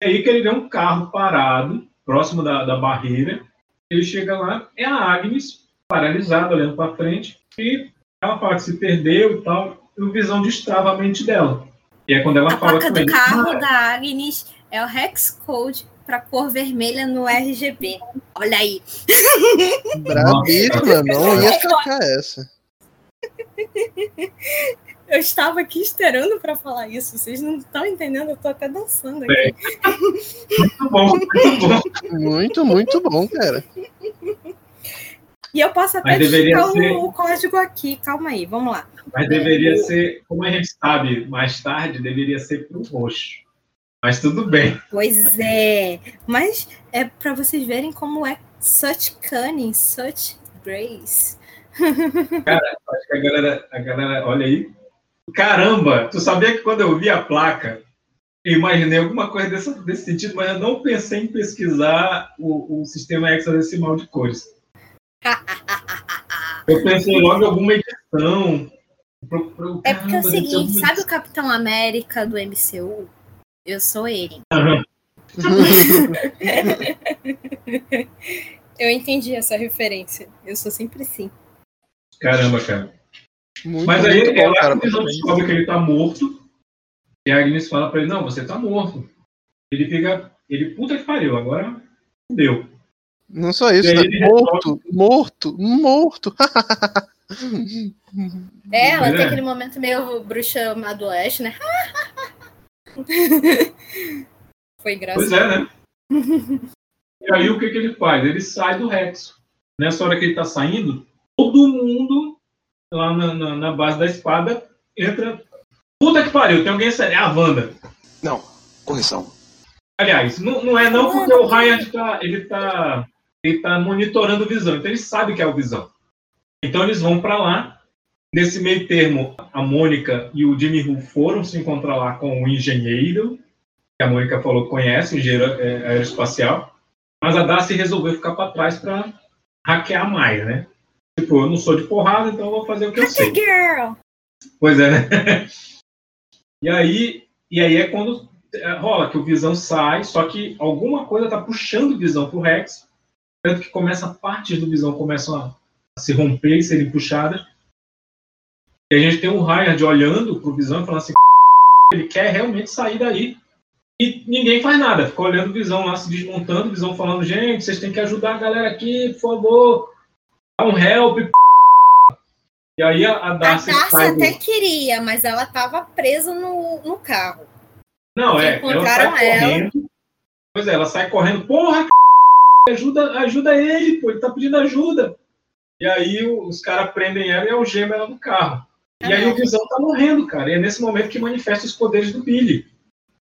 É aí que ele vê um carro parado, próximo da, da barreira, ele chega lá, é a Agnes, paralisada, olhando para frente, e ela fala que se perdeu e tal, e o Visão destrava a mente dela. E é quando ela A fala placa com do ele, carro "Ah, da Agnes é o Hex Code pra cor vermelha no RGB. Olha aí. Brabíssima, não ia sacar essa. (laughs) Eu estava aqui esperando pra falar isso. Vocês não estão entendendo, eu tô até dançando aqui. É. Muito bom, muito bom. Muito, muito bom, cara. E eu posso até digitar ser- o, o código aqui. Calma aí, vamos lá. Mas deveria ser, como a gente sabe mais tarde, deveria ser pro roxo. Mas tudo bem. Pois é. Mas é pra vocês verem como é such cunning, such grace. (laughs) Cara, acho que a galera, a galera, olha aí. Caramba, tu sabia que quando eu vi a placa, eu imaginei alguma coisa desse, desse sentido, mas eu não pensei em pesquisar o, o sistema hexadecimal de cores. (laughs) Eu pensei logo em alguma edição. Pro- pro- É porque é o caramba, deve ter seguinte, sabe o Capitão América do MCU? Eu sou ele. (laughs) Eu entendi essa referência. Eu sou sempre assim. Caramba, cara. Muito, Mas aí muito bom, cara. que o Visão descobre que ele tá morto. E a Agnes fala pra ele, não, você tá morto. Ele fica. Ele, puta que pariu, agora deu. Não só isso, né? ele Morto, morto, morto. É, ela tem é. aquele momento meio bruxa má do oeste, né? (laughs) Foi engraçado. Pois é, né? E aí o que, que ele faz? Ele sai do Rex. Nessa hora que ele tá saindo, todo mundo lá na, na, na base da espada entra. Puta que pariu, tem alguém. É a Wanda. Não, correção. Aliás, não, não é não porque o Ryan tá, ele tá, ele tá monitorando o Visão, então ele sabe que é o Visão. Então eles vão para lá. Nesse meio termo, a Mônica e o Jimmy Who foram se encontrar lá com o engenheiro, que a Mônica falou que conhece, o engenheiro é, aeroespacial. Mas a Darcy resolveu ficar para trás para hackear a Maia, né? Tipo, eu não sou de porrada, então eu vou fazer o que eu sei. Girl! Pois é, né? (laughs) E aí, e aí é quando é, rola que o Visão sai, só que alguma coisa tá puxando o Visão pro Rex, tanto que começa partes do Visão começam a, a se romper e serem puxadas. E a gente tem o Ryan olhando pro Visão e falando assim, ele quer realmente sair daí. E ninguém faz nada, fica olhando o Visão lá se desmontando, o Visão falando, gente, vocês têm que ajudar a galera aqui, por favor. Dá um help. E aí a, a A Darcy, Darcy sai do- até queria, mas ela tava presa no, no carro. Não, é. Ela Encontraram ela. correndo. Pois é, ela sai correndo. Porra, c... ajuda, ajuda ele, pô. Ele tá pedindo ajuda. E aí os caras prendem ela e algemam ela no carro. E aí o Visão tá morrendo, cara. E é nesse momento que manifesta os poderes do Billy.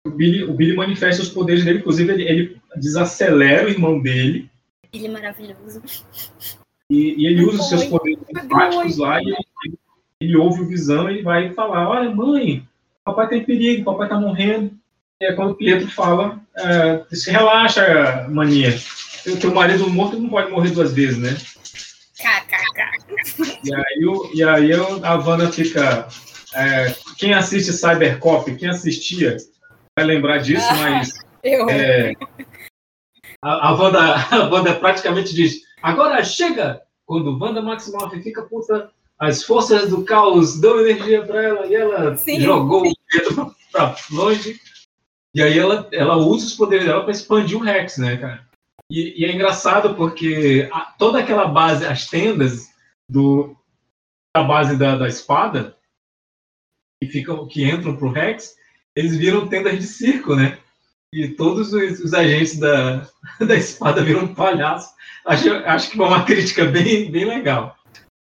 O Billy, o Billy manifesta os poderes dele. Inclusive, ele, ele desacelera o irmão dele. Ele é maravilhoso. E, e ele usa os seus poderes empáticos lá e ele, ele ouve o Visão e vai falar, olha, mãe, papai tá em perigo, papai tá morrendo. E é quando o Pietro fala, é, se relaxa, maninha, o teu marido morto não pode morrer duas vezes, né? E aí, o- e aí a Wanda fica, é, quem assiste Cybercop, quem assistia, vai lembrar disso, mas Eu. é, a, a, Wanda, a Wanda praticamente diz: agora chega! Quando Wanda Maximoff fica puta, as forças do caos dão energia para ela e ela Sim. jogou o Pietro pra longe. E aí ela, ela usa os poderes dela para expandir o Rex, né, cara? E, e é engraçado porque a- toda aquela base, as tendas do, da base da, da espada, que, ficam, que entram pro Rex, eles viram tendas de circo, né? E todos os, os agentes da, (laughs) da espada viram um palhaço. Acho, acho que foi uma crítica bem, bem legal.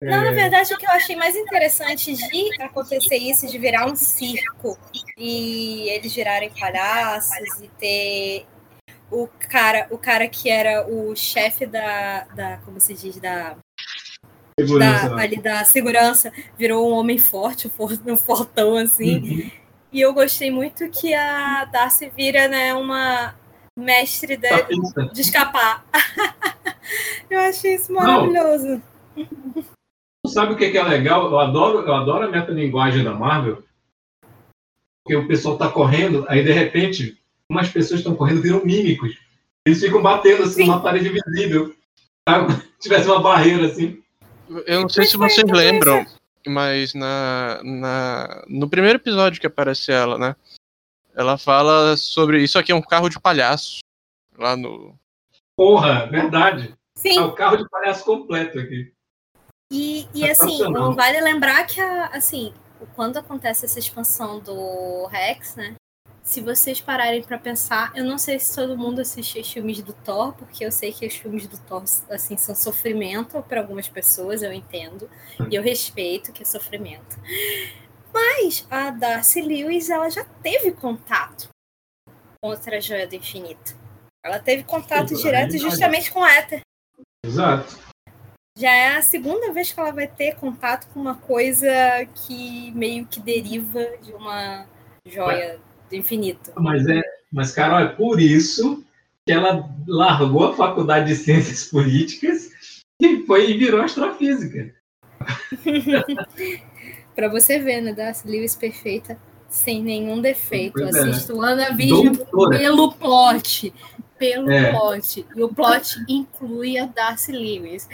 Não, na É, verdade, o que eu achei mais interessante de acontecer isso, de virar um circo e eles virarem palhaços e ter o cara, o cara que era o chefe da, da como se diz, da, Segurança, da, ali da segurança, virou um homem forte, um for- um fortão assim. Uhum. E eu gostei muito que a Darcy vira, né, uma mestre de, de escapar. (laughs) eu achei isso Não. maravilhoso. Sabe o que que é legal? Eu adoro, eu adoro a metalinguagem da Marvel. Porque o pessoal tá correndo, aí de repente, umas pessoas estão correndo viram mímicos. Eles ficam batendo assim numa parede visível. (laughs) Se tivesse uma barreira assim. Eu não sei se vocês lembram, mas na, na, no primeiro episódio que aparece ela, né? Ela fala sobre isso aqui é um carro de palhaço. Lá no. Porra, verdade. Sim. É o carro de palhaço completo aqui. E, e assim, não vale lembrar que a, assim, quando acontece essa expansão do Rex, né? Se vocês pararem pra pensar, eu não sei se todo mundo assiste os filmes do Thor, porque eu sei que os filmes do Thor assim são sofrimento para algumas pessoas, eu entendo, e eu respeito que é sofrimento. Mas a Darcy Lewis, ela já teve contato com outra joia do infinito. Ela teve contato direto justamente com o Éter. Exato. Já é a segunda vez que ela vai ter contato com uma coisa que meio que deriva de uma joia do infinito. Mas é, mas Carol, é por isso que ela largou a faculdade de ciências políticas e foi e virou astrofísica. (laughs) Pra você ver, né? Darcy Lewis perfeita, sem nenhum defeito. Pois é. Assisto WandaVision Doutora. pelo plot. Pelo É. plot. E o plot inclui a Darcy Lewis.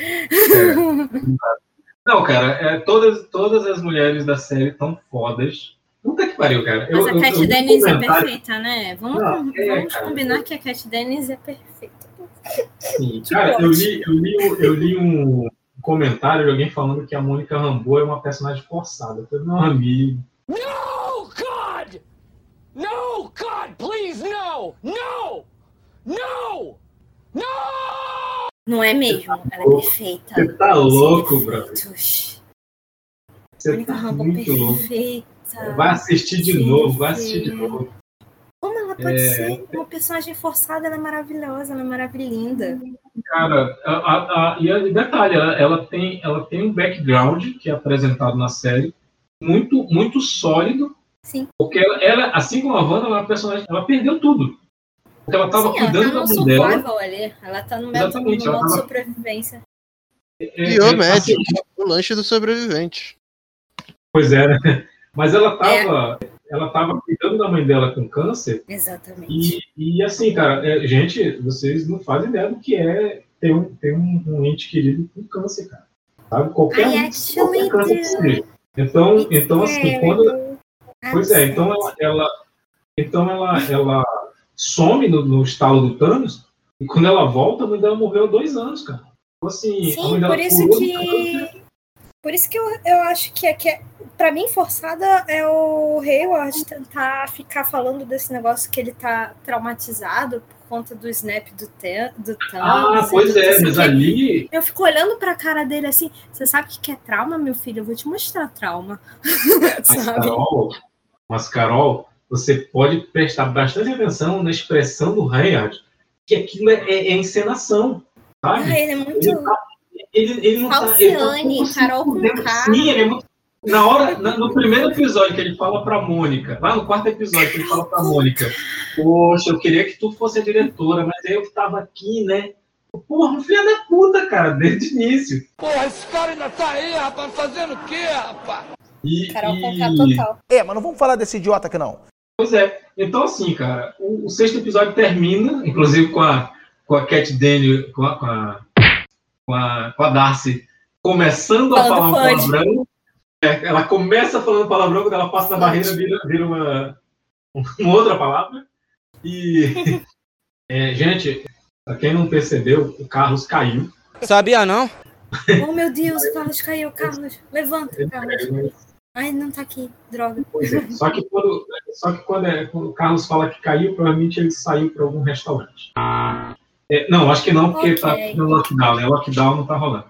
Não, cara, é, todas, todas as mulheres da série estão fodas. Puta que pariu, cara. Mas Eu- a Cat eu Dennis é perfeita, né? Vamos, Não, é, vamos cara. combinar que a Cat Dennis é perfeita. Sim, cara, eu li, eu, li, um- eu li um comentário de alguém falando que a Mônica Rambeau é uma personagem forçada. Eu falei, meu amigo. No, God! No, God, please, no! No! No! No! Não é mesmo? Ela é perfeita. Você tá louco, brother. Você Mônica tá muito louco. Vai assistir de novo, vai assistir de novo. Como ela pode É. ser uma personagem forçada? Ela é maravilhosa, ela é maravilhinda. Cara, a, a, a- e a- detalhe, ela, ela tem, ela tem um background que é apresentado na série muito, muito sólido. Sim. Porque ela, ela, assim como a Wanda, ela é uma personagem, ela perdeu tudo. Porque ela tava Sim, ela tá cuidando da dela. ali. Ela tá no método no modo tava- sobrevivência. É, E o é, médico, assim, o lanche do sobrevivente. Pois é, né? Mas ela É. tava, ela tava cuidando da mãe dela com câncer. Exatamente. E, e assim, cara, é, gente, vocês não fazem ideia do que é ter um, ter um, um ente querido com câncer, cara. Sabe? Qualquer, I actually qualquer câncer que seja. Então, então assim, quando. Pois é, então ela, ela, então ela, ela some no, no estalo do Thanos, e quando ela volta, a mãe dela morreu há dois anos, cara. Então, assim, Sim, por isso que. Por isso que eu, eu acho que, é, que é, pra mim, forçada é o Hayward tentar ficar falando desse negócio que ele tá traumatizado por conta do snap do, te, do Thanos. Ah, pois é, mas ali. Eu fico olhando pra cara dele assim, você sabe o que é trauma, meu filho? Eu vou te mostrar trauma. (laughs) Mas? Carol, mas, Carol, você pode prestar bastante atenção na expressão do Reinhardt, que aquilo é, é- é encenação, sabe? Ah, ele é muito. Ele tá- ele, ele não tá, ele tá como se Carol. K. Sim, ele é muito. Na hora, na- no primeiro episódio que ele fala pra Mônica, lá no quarto episódio que ele fala pra Mônica, poxa, eu queria que tu fosse a diretora, mas eu que tava aqui, né? Porra, filha da puta, cara, desde o início. Porra, esse cara ainda tá aí, rapaz, fazendo o quê, rapaz? E, Carol e- Conká total. É, mas não vamos falar desse idiota aqui não. Pois é. Então, assim, cara, o, o sexto episódio termina, inclusive com a, com a Cat Daniel, com a, com a, com a, com a Darcy começando a falar um palavrão. É, ela começa falando palavrão, quando ela passa na barreira, vira, vira uma, uma outra palavra. E, (laughs) é, gente, pra quem não percebeu, o Carlos caiu. Sabia não? Oh, meu Deus, o Carlos caiu. Carlos, levanta, Carlos. Ai, não tá aqui. Droga. Pois é. Só que quando, só que quando, é- quando o Carlos fala que caiu, provavelmente ele saiu para algum restaurante. É, não, acho que não, porque Ok. tá no lockdown, né? O lockdown não tá rolando.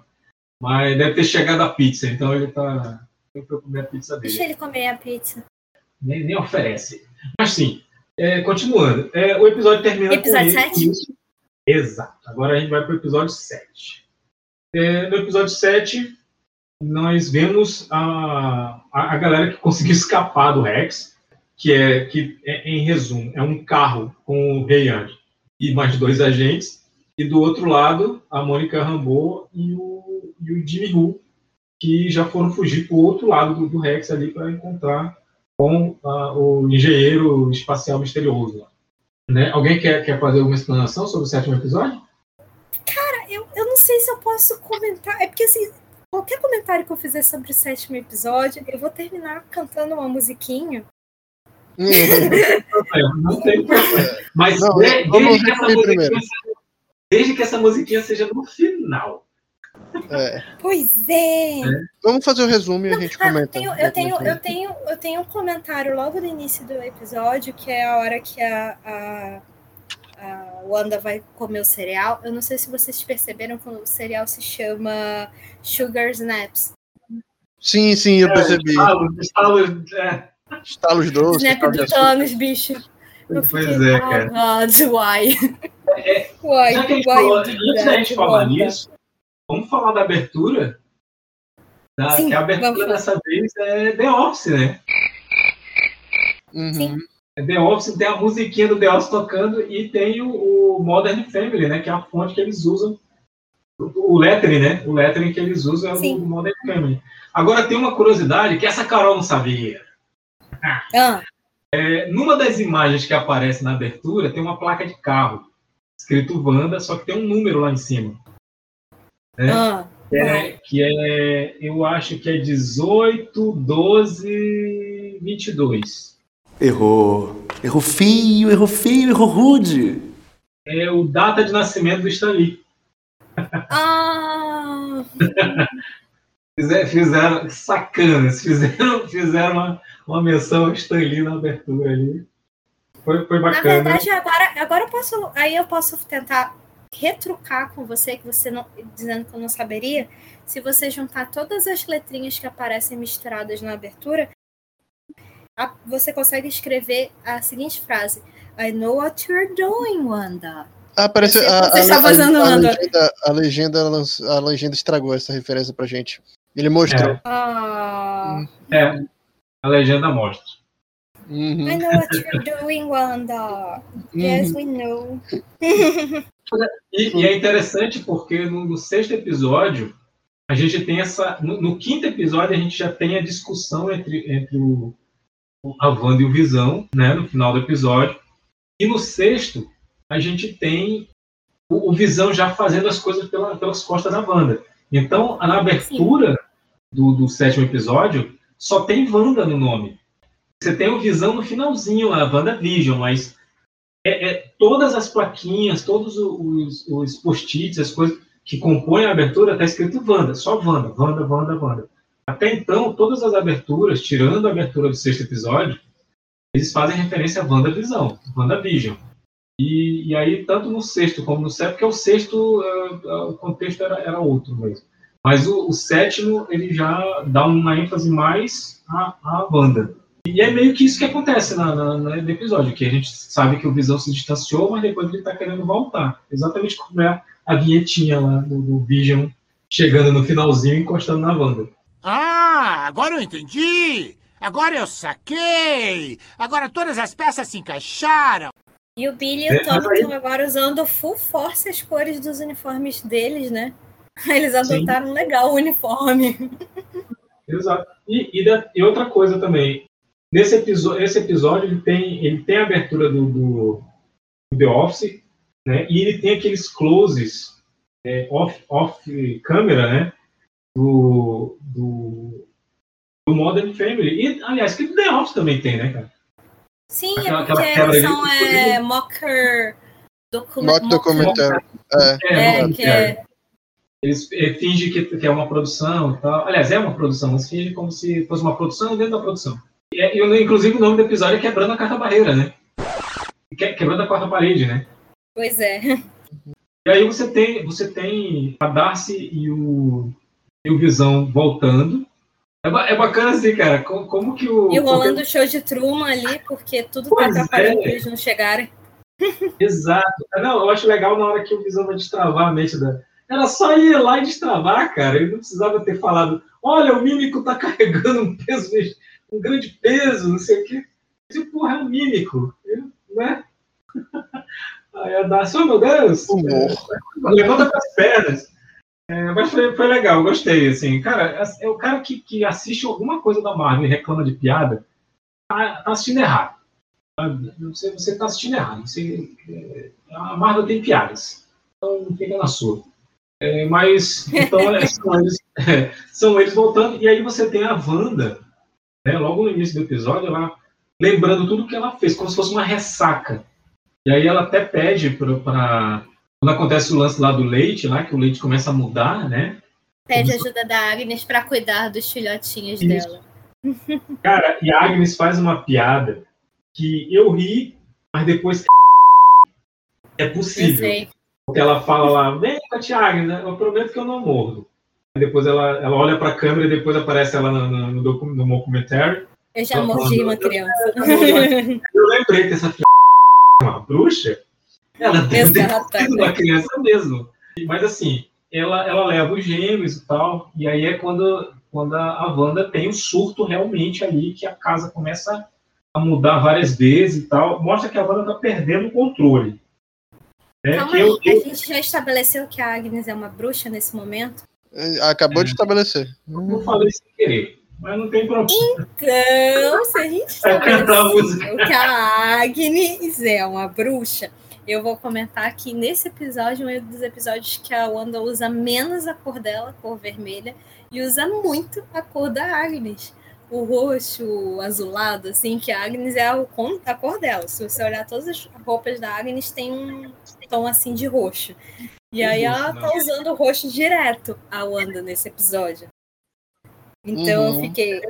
Mas deve ter chegado a pizza, então ele tá. Tem que comer a pizza dele. Deixa ele comer a pizza. Nem, nem oferece. Mas sim, é, continuando. É, o episódio termina Episódio com ele- sete? isso. Exato. Agora a gente vai para o episódio 7. É, no episódio 7, nós vemos a, a, a galera que conseguiu escapar do Rex, que é, que é, em resumo, é um carro com o Rei Andy e mais dois agentes, e do outro lado, a Mônica Rambeau e o, e o Jimmy Woo, que já foram fugir para o outro lado do, do Rex ali para encontrar com ah, o engenheiro espacial misterioso. lá. Né? Alguém quer, quer fazer alguma explanação sobre o sétimo episódio? Cara, eu, eu não sei se eu posso comentar. É porque, assim, qualquer comentário que eu fizer sobre o sétimo episódio, eu vou terminar cantando uma musiquinha. Não tem problema. Mas Não, de- desde, que essa musiquinha, desde que essa musiquinha seja no final. É. Pois é. Vamos fazer o resumo e a gente Ah, comenta. tenho- eu, tenho, eu, tenho, eu tenho um comentário logo no início do episódio, que é a hora que a, a, a Wanda vai comer o cereal. Eu não sei se vocês perceberam que o cereal se chama Sugar Snaps. Sim, sim, eu É, percebi. estalos, estalos, é. Estalos doces. Thanos, bicho. Eu Pois fiquei, é, oh cara. God, why? (laughs) why? Já que a gente why falou, antes da gente falar nisso, vamos falar da abertura. Da, Sim, que a abertura dessa vez é The Office, né? Uhum. É The Office tem a musiquinha do The Office tocando e tem o, o Modern Family, né? Que é a fonte que eles usam. O, o lettering, né? O lettering que eles usam é o Sim. Modern Family. Agora tem uma curiosidade que essa Carol não sabia. Ah, É, numa das imagens que aparece na abertura, tem uma placa de carro, escrito Wanda, só que tem um número lá em cima. Né? ah, Que, é, que é, eu acho que é 18, 12, 22. Errou. Errou feio, errou feio, errou rude. É o data de nascimento do Stan Lee. ah, (laughs) Fizer- Fizeram, sacanas, fizeram, fizeram uma, uma menção ao Stan Lee na abertura ali. Foi, foi Na bacana. verdade, agora, agora eu posso. Aí eu posso tentar retrucar com você, que você não. dizendo que eu não saberia. Se você juntar todas as letrinhas que aparecem misturadas na abertura, a- você consegue escrever a seguinte frase: I know what you're doing, Wanda. Ah, parece, Eu sei que a, você a- está a- fazendo a Wanda. legenda, a, legenda, a legenda estragou essa referência pra gente. Ele mostrou. Ah, É, a legenda mostra. Uhum. I know what you're doing, Wanda. Yes, we know. E, e é interessante porque no, no sexto episódio, a gente tem essa. No, no quinto episódio, a gente já tem a discussão entre, entre o, o, a Wanda e o Visão, né, no final do episódio. E no sexto, a gente tem o, o Visão já fazendo as coisas pela, pelas costas da Wanda. Então, na abertura do, do sétimo episódio, só tem Wanda no nome. Você tem o Visão no finalzinho lá, WandaVision, mas é, é, todas as plaquinhas, todos os, os post-its, as coisas que compõem a abertura, está escrito Wanda, só Wanda, Wanda, Wanda, Wanda. Até então, todas as aberturas, tirando a abertura do sexto episódio, eles fazem referência a WandaVisão, WandaVision. E, e aí, tanto no sexto como no sétimo, porque o sexto, eh, eh, o contexto era, era outro mesmo. Mas o, o sétimo, ele já dá uma ênfase mais à, à Wanda. E é meio que isso que acontece na, na- na- no episódio, que a gente sabe que o Visão se distanciou, mas depois ele tá querendo voltar. Exatamente como é a vinhetinha lá do, do Vision chegando no finalzinho e encostando na Wanda. Ah, agora eu entendi! Agora eu saquei! Agora todas as peças se encaixaram! E o Billy e É, o Tommy mas aí- estão agora usando full force as cores dos uniformes deles, né? (laughs) Eles Sim. adotaram legal o uniforme. (laughs) Exato. E, e, da- e outra coisa também, nesse episódio, esse episódio ele tem, ele tem a abertura do, do, do The Office, né? E ele tem aqueles closes é, off, off câmera, né? Do, do, do Modern Family. E, aliás, que The Office também tem, né, cara? Sim, Aquela- é aquela porque quebra eles de- são é, mocker docu- Mock documentário. É. É, que é. Eles eh, fingem que, que é uma produção e tal. Aliás, é uma produção, mas fingem como se fosse uma produção dentro da produção. E, é- e inclusive o nome do episódio é Quebrando a Quarta Barreira, né? Que- Quebrando a Quarta Parede, né? Pois é. E aí você tem, você tem a Darcy e o, e o Visão voltando. É, é bacana assim, cara. Como, como que o. E rolando o show de Truman ali, porque tudo tá Pois atrapalhando é. pra eles não chegarem. Exato. Não, eu acho legal na hora que o Visão vai destravar a mente da. Era só ir lá e destravar, cara. Ele não precisava ter falado: olha, o mímico tá (laughs) carregando um peso, um grande peso, não sei o quê. Esse porra é um mímico, né? (laughs) Aí a Darcy, oh meu Deus! É, levanta com as pernas. É, mas foi, foi legal, gostei, assim. Cara, é o cara que, que assiste alguma coisa da Marvel e reclama de piada, tá, tá assistindo errado. Você, você tá assistindo errado. Você, é, a Marvel tem piadas. Então fica na sua. É, mas, então, é, (laughs) são, eles, é, (laughs) são eles voltando. E aí você tem a Wanda, né, logo no início do episódio, ela lembrando tudo que ela fez, como se fosse uma ressaca. E aí ela até pede para quando acontece o lance lá do leite, lá que o leite começa a mudar, né? Pede ajuda da Agnes pra cuidar dos filhotinhos Isso. dela. (laughs) Cara, e a Agnes faz uma piada que eu ri, mas depois é Eu possível. sei. Porque ela fala lá, vem com a tia Agnes, né? eu prometo que eu não morro. Depois ela, ela olha pra câmera e depois aparece ela no, no, no, no documentário. Eu já mordi uma "Eu- criança. Eu lembrei que essa filha é uma bruxa. Ela sido uma criança mesmo. Mas assim, ela, ela leva os gêmeos e tal. E aí é quando, quando a, a Wanda tem um surto realmente ali, que a casa começa a mudar várias vezes e tal. Mostra que a Wanda tá perdendo o controle. É, Calma que aí, eu, eu- a gente já estabeleceu que a Agnes é uma bruxa nesse momento? É, Acabou de estabelecer. eu falei sem querer. Mas não tem problema. Então, se a gente (laughs) estabeleceu que a Agnes é uma bruxa, eu vou comentar que nesse episódio, um dos episódios que a Wanda usa menos a cor dela, a cor vermelha, e usa muito a cor da Agnes. O roxo, o azulado, assim, que a Agnes é o a cor dela. Se você olhar todas as roupas da Agnes, tem um tom assim de roxo. E aí roxo, ela tá usando o roxo direto, a Wanda, nesse episódio. Então eu Uhum. fiquei.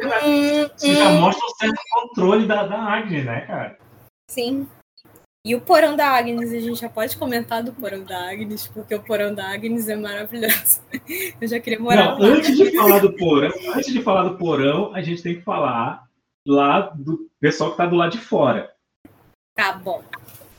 Isso já mostra um certo controle da, da Agnes, né, cara? Sim. E o porão da Agnes, a gente já pode comentar do porão da Agnes, porque o porão da Agnes é maravilhoso. (laughs) Eu já queria morar Não, lá. antes de falar do porão, antes de falar do porão, a gente tem que falar lá do pessoal que tá do lado de fora. Tá bom.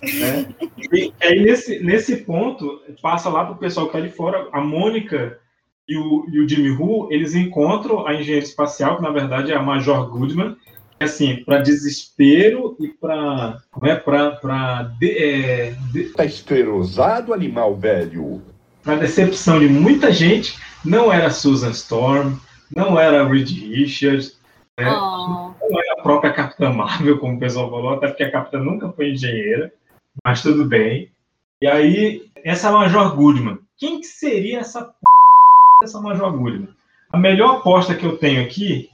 né? E aí, nesse, nesse ponto, passa lá pro pessoal que tá de fora, a Mônica e o, e o Jimmy Who, eles encontram a engenheira espacial, que na verdade é a Major Goodman, assim, para desespero e para né, pra, pra de, é, de, Tá esclerosado, animal velho. para decepção de muita gente, não era Susan Storm, não era Reed Richards, né? Oh. não era a própria Capitã Marvel, como o pessoal falou, até porque a Capitã nunca foi engenheira, mas tudo bem. E aí, essa Major Goodman, quem que seria essa p... essa Major Goodman? A melhor aposta que eu tenho aqui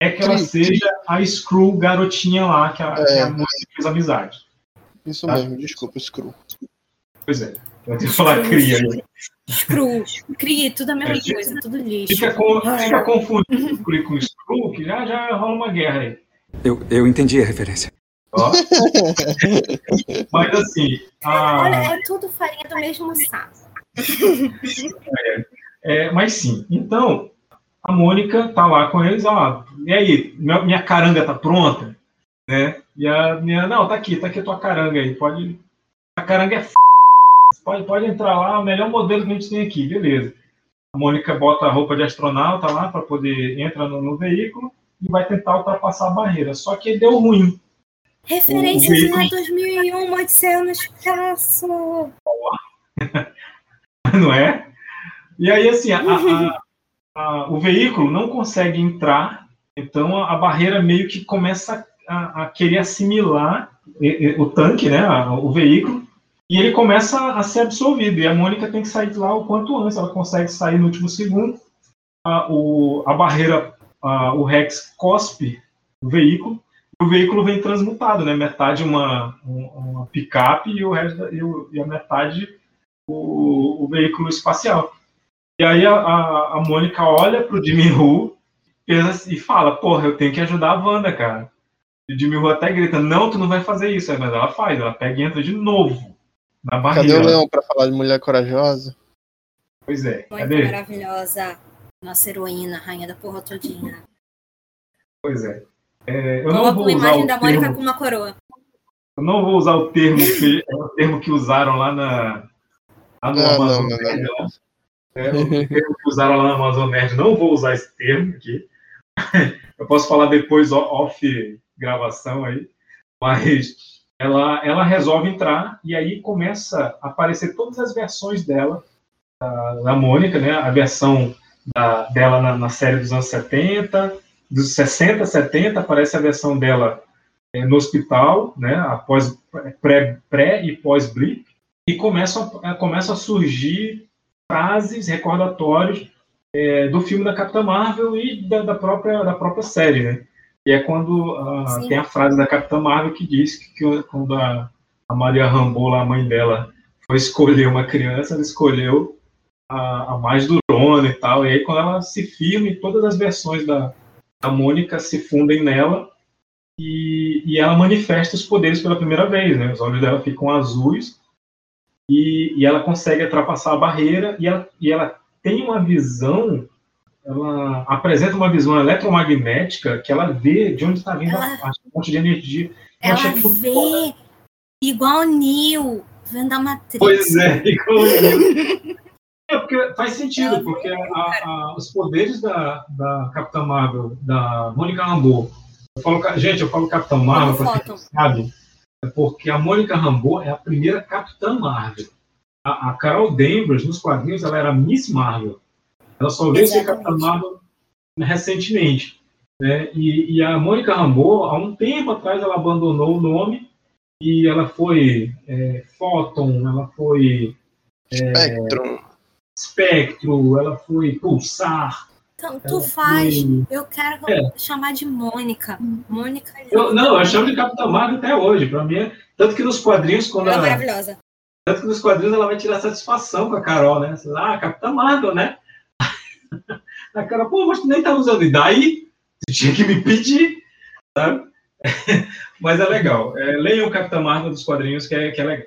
é que ela Cri- seja a Screw garotinha lá, que a, que É. a moça que fez amizade. Isso Tá. mesmo, desculpa, Screw. Pois é, eu tenho que falar cria. Screw, cria, tudo a mesma É, coisa, tudo lixo. Fica, com, fica confundindo com o Screw, que já, já rola uma guerra aí. Eu, eu entendi a referência. Ó. (laughs) Mas assim, a- Olha, é tudo farinha do mesmo saco. é, mas sim. Então, a Mônica tá lá com eles, ó. E aí, minha, caranga tá pronta? Né? E a minha, não, tá aqui, tá aqui a tua caranga aí. Pode. A caranga é f... pode, pode entrar lá, o melhor modelo que a gente tem aqui, beleza. A Mônica bota a roupa de astronauta lá para poder entrar no, no veículo e vai tentar ultrapassar a barreira. Só que deu ruim. Referências O de veículo- 2001, Odisseia no espaço. (laughs) não é? E aí, assim, a- a- a- o veículo não consegue entrar Então a, a barreira meio que começa a, a querer assimilar o tanque, né, o veículo, e ele começa a ser absorvido. E a Mônica tem que sair de lá o quanto antes. Ela consegue sair no último segundo. A, o, a barreira, o Rex cospe o veículo. E o veículo vem transmutado, né? Metade uma, um- uma picape e, o resto, e, o- e a metade o, o veículo espacial. E aí a, a, a Mônica olha pro Jimmy Who pensa- e fala, porra, eu tenho que ajudar a Wanda, cara. E o Jimmy Who até grita, não, tu não vai fazer isso. Aí, Mas ela faz, ela pega e entra de novo na Cadê barreira. o Leão pra falar de mulher corajosa? Pois é, cadê? maravilhosa. Nossa heroína, rainha da porra todinha. Pois é. É, eu não Coloca vou uma usar imagem o da Mônica termo, com uma coroa. eu não vou usar o termo que, é (laughs) o termo que usaram lá na lá no Não, Amazon não, não, Nerd, lá. É, o que usaram lá no Amazon Nerd, não vou usar esse termo aqui. Eu posso falar depois off gravação aí, mas ela, ela resolve entrar e aí começa a aparecer todas as versões dela, da, da Mônica, né? A versão da- dela na, na série dos anos 70, dos 60, 70, aparece a versão dela eh, no hospital, né? Após pré, pré e pós blip e começam começam a surgir frases, recordatórios é, do filme da Capitã Marvel e da, da própria, da própria série, né? E é quando ah, Sim. tem a frase da Capitã Marvel que diz que, que quando a, a Maria Rambo, a mãe dela, foi escolher uma criança, ela escolheu a, a mais durona e tal. E aí quando ela se firma, e todas as versões da, da Mônica se fundem nela e, e ela manifesta os poderes pela primeira vez, né? Os olhos dela ficam azuis e, e ela consegue ultrapassar a barreira e ela, e ela tem uma visão, ela apresenta uma visão eletromagnética que ela vê de onde está vindo a, a fonte de energia. Eu Ela vê igual o Neil, vendo a Matrix. Pois é, igual. (laughs) É, porque faz sentido, porque a- a- os poderes da, da Capitã Marvel, da Mônica Rambeau, eu falo, gente, eu falo Capitã Marvel, não sabe, porque a Mônica Rambeau é a primeira Capitã Marvel. A, a Carol Danvers, nos quadrinhos, ela era Miss Marvel. Ela só veio ser Capitã Marvel recentemente. Né? E, e a Mônica Rambeau, há um tempo atrás, ela abandonou o nome e ela foi é, Photon, ela foi é, Spectrum. Spectro, ela foi Pulsar. Então, Ela tu faz. Eu quero É. chamar de Mônica. Mônica. Eu, não, eu chamo de Capitã Marvel até hoje. Para mim, é- tanto que nos quadrinhos, quando Ela é maravilhosa. tanto que nos quadrinhos ela vai tirar satisfação com a Carol, né? Ah, Capitã Marvel, né? (laughs) A Carol, pô, mas tu nem tá usando. E daí, você tinha que me pedir, sabe? (laughs) Mas é legal. É, leiam o Capitã Marvel dos quadrinhos, que é, que é legal.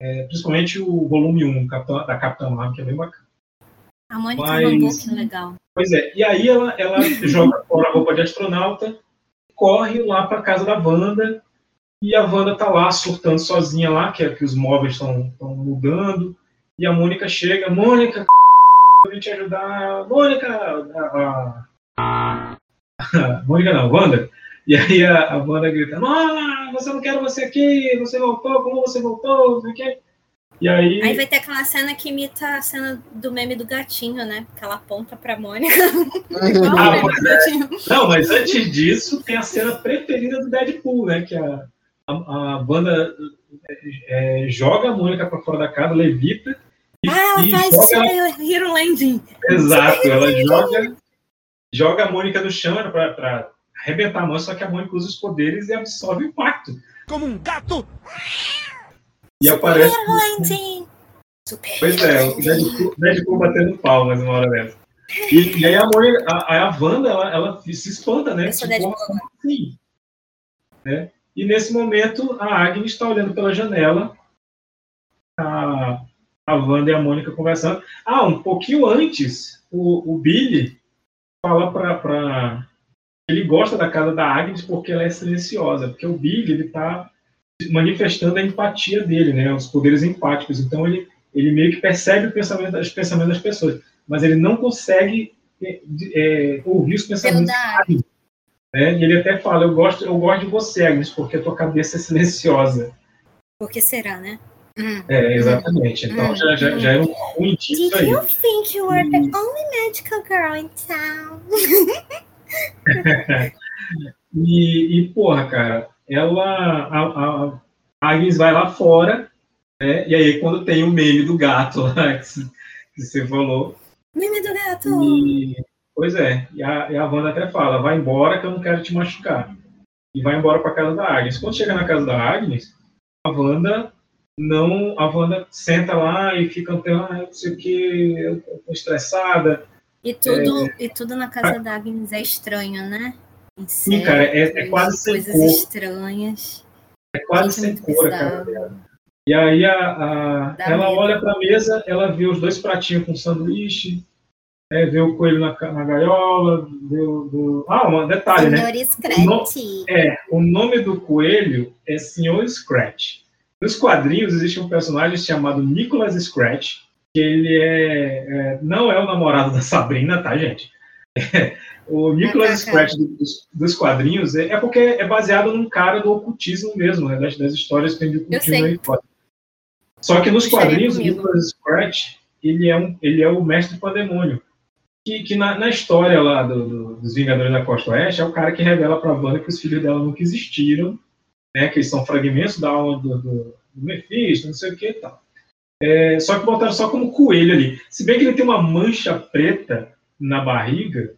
É, principalmente o volume 1 Capitã- da Capitã Marvel, que é bem bacana. A Mônica Mas- Rambeau, que legal. Pois é, e aí ela, ela joga fora a roupa de astronauta, corre lá para casa da Wanda, e a Wanda tá lá surtando sozinha lá, que, é que os móveis estão mudando, e a Mônica chega, Mônica, eu vim te ajudar, Mônica, a, a- (laughs) Mônica não, Wanda, e aí a, a Wanda grita, ah, você não quer você aqui, você voltou, como você voltou, não sei o quê. E aí, Aí vai ter aquela cena que imita a cena do meme do gatinho, né? Que ela aponta pra Mônica. Igual Ah, do é. Não, mas antes disso, tem a cena preferida do Deadpool, né? Que a, a, a banda é, joga a Mônica pra fora da casa, levita. E, Ah, ela e faz joga Super Hero Landing. Exato, ela joga, joga a Mônica no chão pra, pra arrebentar a mão, só que a Mônica usa os poderes e absorve o impacto. Como um gato. E aparece. Hero Landing. Pois é, o Deadpool, Deadpool batendo palmas uma hora dessa. E, e aí a, Mônica, a, a Wanda, ela, ela se espanta, né? Eu sou Tipo, assim? Né? E nesse momento, a Agnes está olhando pela janela, a, a Wanda e a Mônica conversando. Ah, um pouquinho antes, o, o Billy fala para ele gosta da casa da Agnes porque ela é silenciosa, porque o Billy ele está manifestando a empatia dele, né, os poderes empáticos. Então ele ele meio que percebe o pensamento, os pensamentos das pessoas, mas ele não consegue é, é, ouvir os pensamentos. Né? E ele até fala, eu gosto, eu gosto de você, Agnes, porque a tua cabeça é silenciosa. Por que será, né? Hum. É, exatamente. Então Hum, já, já, hum. já era um, um indício Did aí. you think you were the only magical girl in town? (laughs) e, e, porra, cara, ela. A, a, a Agnes vai lá fora, né? E aí, quando tem o meme do gato lá (laughs) que, que você falou. Meme do gato! E, pois é, e a, e a Wanda até fala: vai embora que eu não quero te machucar. E vai embora para casa da Agnes. Quando chega na casa da Agnes, a Wanda não. A Wanda senta lá e fica até, ah, não sei o que, eu tô estressada. E tudo, é... e tudo na casa da Agnes é estranho, né? Sim, cara, é, é quase sem coisas cor. estranhas. É quase sem cor, cara. E aí a, a ela medo. olha para a mesa, ela vê os dois pratinhos com sanduíche, é, vê o coelho na, na gaiola, vê o. Do... Ah, um detalhe, Senhor né? Scratch. O no... É, o nome do coelho é Senhor Scratch. Nos quadrinhos existe um personagem chamado Nicholas Scratch, que ele é, é não é o namorado da Sabrina, tá, gente? (laughs) É, o Nicholas Scratch dos, dos, quadrinhos é, é, porque é baseado num cara do ocultismo mesmo, né? Das, das histórias que tem de ocultismo aí fora. Só que nos quadrinhos, o Nicholas Scratch, ele é, um, ele é o mestre pandemônio. Que, que na, na história lá do, do, dos Vingadores da Costa Oeste, é o cara que revela pra Wanda que os filhos dela nunca existiram, né? Que eles são fragmentos da alma do, do, do Mephisto, não sei o que e tal. É, só que botaram só como coelho ali. Se bem que ele tem uma mancha preta na barriga,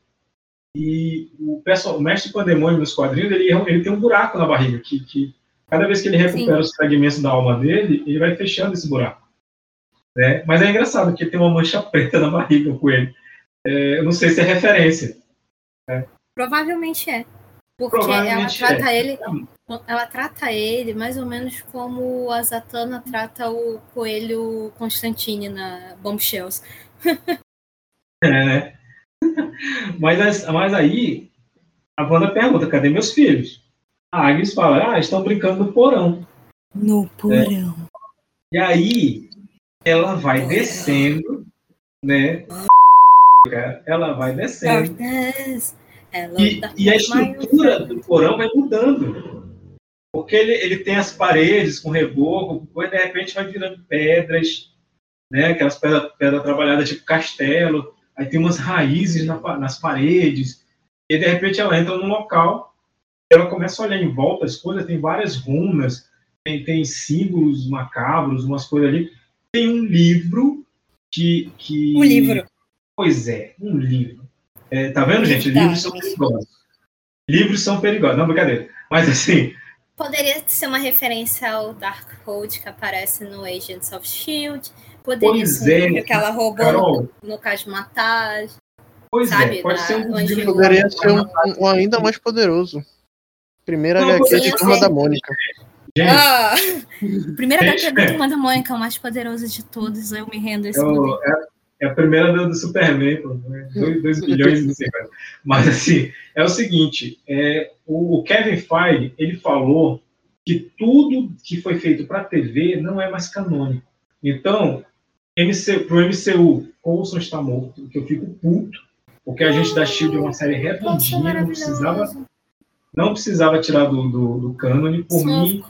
e o, pessoal, o mestre pandemônio nos quadrinhos, ele, ele tem um buraco na barriga, que, que cada vez que ele recupera Sim. os fragmentos da alma dele, ele vai fechando esse buraco. Né? Mas é engraçado, que ele tem uma mancha (laughs) preta na barriga com ele. É, eu não sei se é referência. Né? Provavelmente é. Porque Provavelmente ela trata é. ele. Ela trata ele mais ou menos como a Zatanna trata o coelho Constantine na Bombshells. (laughs) é, né? (laughs) mas, mas aí a Wanda pergunta: cadê meus filhos? A Agnes fala: ah, estão brincando no porão. No porão. É. E aí ela vai porão. descendo, né? Ela vai descendo. E, e, a estrutura do porão vai mudando. Porque ele, ele tem as paredes com reboco, depois de repente vai virando pedras, né? Aquelas pedras pedra trabalhadas tipo castelo aí tem umas raízes na, nas paredes, e de repente ela entra num local, ela começa a olhar em volta as coisas, tem várias runas, tem, tem símbolos macabros, umas coisas ali. Tem um livro que. que... Um livro. Pois é, um livro. É, tá vendo, gente? Livros são perigosos. Livros são perigosos. Não, brincadeira. Mas assim. Poderia ser uma referência ao Darkhold que aparece no Agents of Shield. Poderia pois ser é, que ela roubou Carol, no, no caso de matar. Pois é, sabe, é, pode ser um livro Poderia ser um, um, ainda mais poderoso. Primeira Não, HQ de Turma da Mônica. Ah, primeira HQ da Turma da Mônica, o mais poderoso de todos. Eu me rendo esse eu, é, é, a primeira do, do Superman, 2 né? (laughs) bilhões, não sei quanto. Mas assim, é o seguinte: é, o, o Kevin Feige ele falou que tudo que foi feito para TV não é mais canônico. Então, MC, pro MCU, Coulson está morto, que eu fico puto, porque a gente da Shield é uma série redondinha, não precisava, não precisava tirar do, do, do cânone, por mim.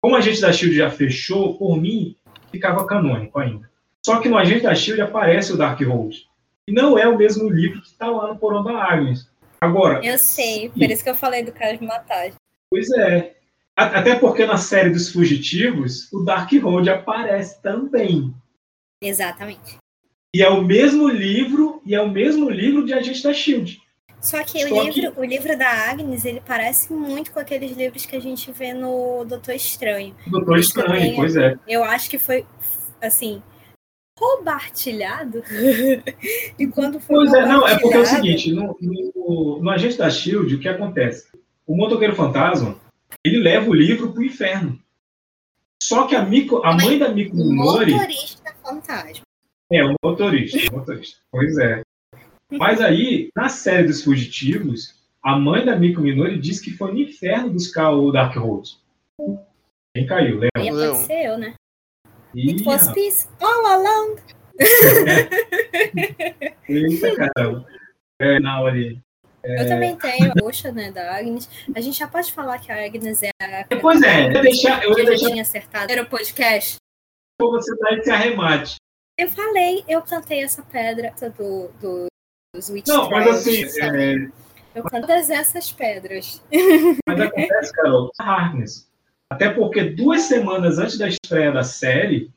Como a gente da Shield já fechou, por mim, ficava canônico ainda. Só que no Agente da Shield aparece o Darkhold. E não é o mesmo livro que está lá no Porão da Agnes. Agora. Eu sei, por isso que eu falei do cara de matar. Pois é. Até porque na série dos fugitivos, o Darkhold aparece também. Exatamente. E é o mesmo livro, e é o mesmo livro de Agente da Shield. Só que, Só o, livro, que... o livro da Agnes, ele parece muito com aqueles livros que a gente vê no Doutor Estranho. Doutor Estranho, também, pois é. Eu acho que foi, assim, compartilhado. (laughs) e quando foi Pois é, não, é porque é o seguinte, no, no, no Agente da Shield, o que acontece? O Motoqueiro Fantasma, ele leva o livro para o inferno. Só que a, Mico, a mãe da Mico Minori. Motorista fantasma. É, o motorista, o motorista. Pois é. Mas aí, na série dos fugitivos, a mãe da Mico Minori diz que foi no inferno buscar o Dark Rose. Quem caiu? Lembra? Aí pode ser eu, né? Ih, It was peace all along. (laughs) Eita, caramba. É, não, ali. É... Eu também tenho a roxa, né, da Agnes. A gente já pode falar que a Agnes é a. Pois é, eu ia deixar. Eu ia deixar... tinha acertado. Era o podcast. Ou você dá esse arremate. Eu falei, eu plantei essa pedra do, do Os Witch Não, mas assim, é, Eu canto todas essas pedras. Mas acontece, Carol, Harkness. Até porque duas semanas antes da estreia da série,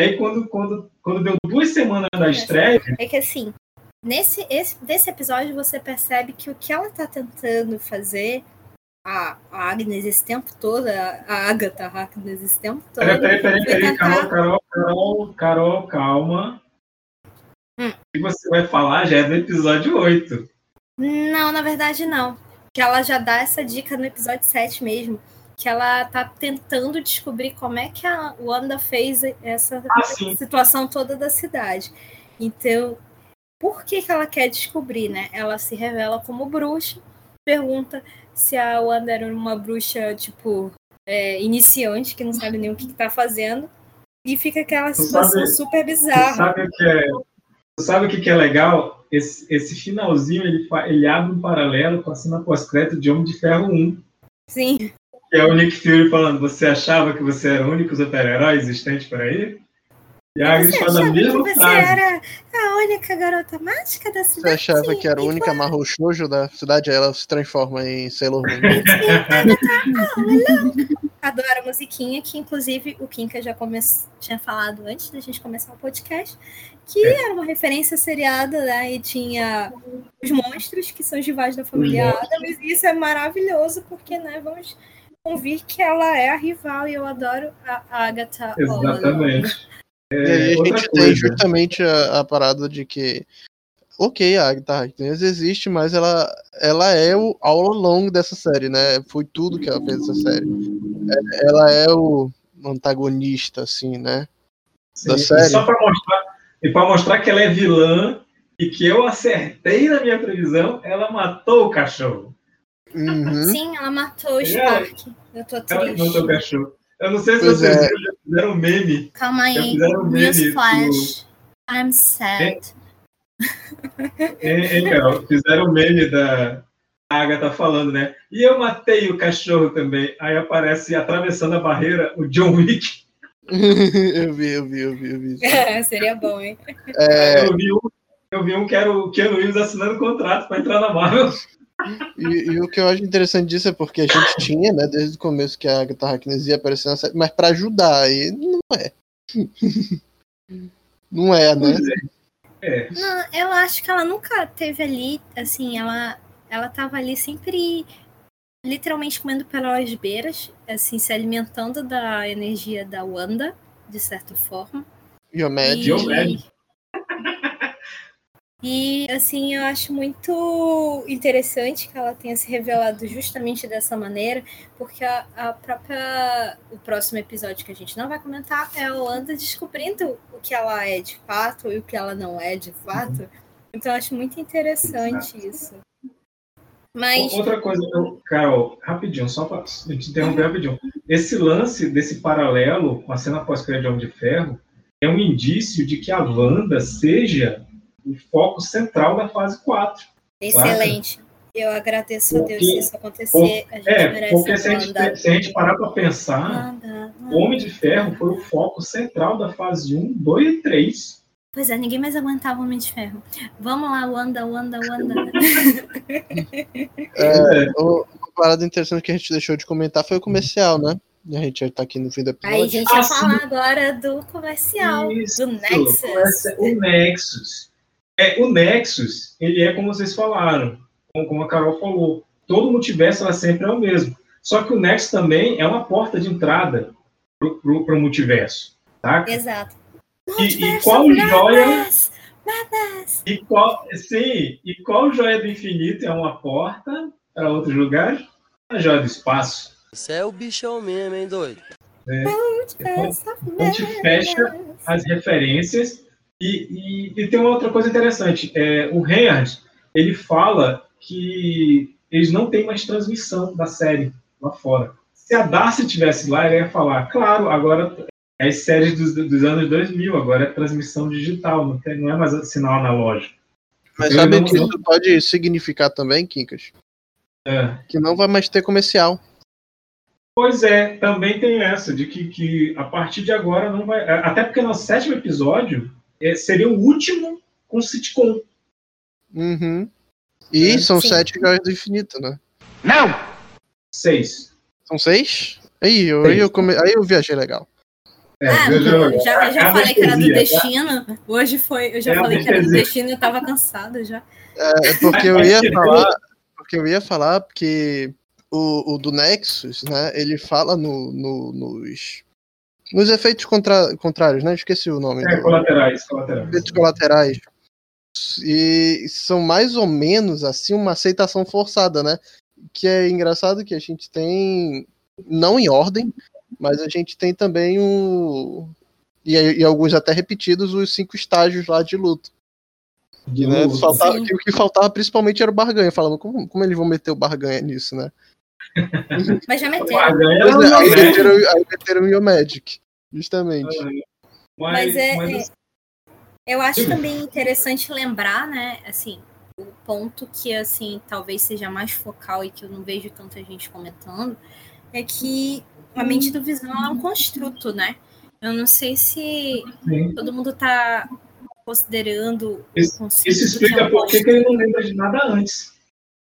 aí quando, quando, quando deu duas semanas da estreia, É que assim, nesse esse, desse episódio você percebe que o que ela tá tentando fazer, a, a Agnes esse tempo todo, a, a Agatha Harkness esse tempo todo. Peraí, peraí, peraí, peraí, tentar- Carol, Carol, Carol, Carol, calma. Hum. O que você vai falar já é do episódio 8. Não, na verdade não. Que ela já dá essa dica no episódio 7 mesmo. Que ela tá tentando descobrir como é que a Wanda fez essa Ah, situação toda da cidade. Então, por que, que ela quer descobrir, né? Ela se revela como bruxa, pergunta se a Wanda era uma bruxa, tipo, é, iniciante, que não sabe nem o que, que tá fazendo. E fica aquela Tu situação sabe- super bizarra. sabe o que é, sabe o que é legal? Esse, esse finalzinho ele, ele abre um paralelo com a cena pós-crédito de Homem de Ferro 1. Sim. Que é o Nick Fury falando, você achava que você era o único super-herói existente por aí? E a Agnes faz a mesma você era única garota mágica da Você cidade? achava que era a única Marro Shoujo da cidade, aí ela se transforma em Sailor Moon. (laughs) Adoro a musiquinha, que inclusive o Kinka já come... tinha falado antes da gente começar o podcast, que era uma referência seriada, né? E tinha os monstros, que são os rivais da família. Adams, e isso é maravilhoso, porque, né, vamos convir que ela é a rival, e eu adoro a Agatha All Exatamente. E aí a gente tem coisa. justamente a, a parada de que, ok, a Agatha Harkness existe, mas ela, ela é o all along dessa série, né? Foi tudo que ela fez nessa série. É- Ela é o antagonista, assim, né? Sim, Da e série. Só para mostrar, e para mostrar que ela é vilã e que eu acertei na minha previsão, ela matou o cachorro. Uhum. Sim, ela matou o É. Spark. Eu tô Ela que matou o triste. cachorro. Eu não sei se Pois vocês é. fizeram meme. Calma aí. fizeram um meme Newsflash. I'm sad. Hein, Carol? Fizeram um meme da Agatha falando, né? E eu matei o cachorro também. Aí aparece atravessando a barreira o John Wick. (laughs) eu vi, eu vi, eu vi, eu vi. (laughs) Seria bom, hein? É, Eu vi um, eu vi um que era o Keanu Reeves assinando contrato para entrar na Marvel. E, e o que eu acho interessante disso é porque a gente (coughs) tinha, né, desde o começo que a Agatha Harkness ia aparecer na série, mas pra ajudar, e não é. (laughs) Não é, né? É. Não, eu acho que ela nunca teve ali, assim, ela, ela tava ali sempre literalmente comendo pelas beiras, assim, se alimentando da energia da Wanda, de certa forma. Diomed. E- Diomed. E, assim, eu acho muito interessante que ela tenha se revelado justamente dessa maneira, porque a, a própria. O próximo episódio que a gente não vai comentar é a Wanda descobrindo o que ela é de fato e o que ela não é de fato. Então, eu acho muito interessante isso. Mas. Outra coisa, eu- Carol, rapidinho, só para te interromper rapidinho. Esse lance desse paralelo com a cena pós-crédito de Homem de Ferro é um indício de que a Wanda seja o foco central da fase 4. Excelente. Eu agradeço a Deus se Porque- isso acontecer. A gente É, merece porque se a, gente, se a gente parar para pensar, Wanda, o Homem de Ferro foi o foco central da fase 1, 2 e 3. Pois é, ninguém mais aguentava o Homem de Ferro. Vamos lá, Wanda, Wanda, Wanda. (laughs) É, o- uma parada interessante que a gente deixou de comentar foi o comercial, né? A gente já tá aqui no fim do episódio. Aí a gente Ah, vai sim. falar agora do comercial, Isso, do Nexus. O Nexus. É, o Nexus, ele é como vocês falaram, como, a Carol falou. Todo multiverso ela sempre é o mesmo. Só que o Nexus também é uma porta de entrada pro, pro, pro multiverso. Tá? Exato. E, e qual joia. Madness, Madness. E qual, sim, e qual joia do infinito é uma porta para outros lugares? A joia do espaço. Você é o bichão mesmo, hein, doido? of A gente fecha as referências e, e- e tem uma outra coisa interessante. É, o Reinhardt, ele fala que eles não têm mais transmissão da série lá fora. Se a Darcy tivesse lá, ele ia falar, claro, agora é as séries dos, dos anos 2000, agora é transmissão digital, não, tem- não é mais sinal analógico. Mas sabe não- o que isso pode significar também, Kinkas? É. Que não vai mais ter comercial. Pois é, também tem essa, de que, que a partir de agora não vai. Até porque no sétimo episódio é, seria o último com sitcom. Uhum. E É, são sim. sete joias do infinito, né? Não! Seis. São seis? Aí eu, Seis. aí eu, come... aí eu viajei legal. É, Ah, eu já, eu já é falei que era do tá? destino. Hoje foi. Eu já É falei que era do destino e eu tava cansada já. É, é porque eu ia (laughs) falar. Porque eu ia falar porque o, o do Nexus, né? Ele fala no, no- nos. Nos efeitos contra, contrários, né? Esqueci o nome. É, do- colaterais, colaterais. efeitos colaterais. E são mais ou menos assim uma aceitação forçada, né? Que é engraçado que a gente tem, não em ordem, mas a gente tem também o. E, e alguns até repetidos, os cinco estágios lá de luto. De né? Faltava- que o que faltava principalmente era o barganha, falando como, como eles vão meter o barganha nisso, né? Mas já meteu. Barganha Pois é, não, aí, meteram, aí meteram o Magic, justamente. Mas, é, mas- é- eu acho também interessante lembrar, né, assim, o ponto que, assim, talvez seja mais focal e que eu não vejo tanta gente comentando, é que a mente do Visão é um construto, né? Eu não sei se Sim. todo mundo tá considerando Isso, isso é explica um por que ele não lembra de nada antes.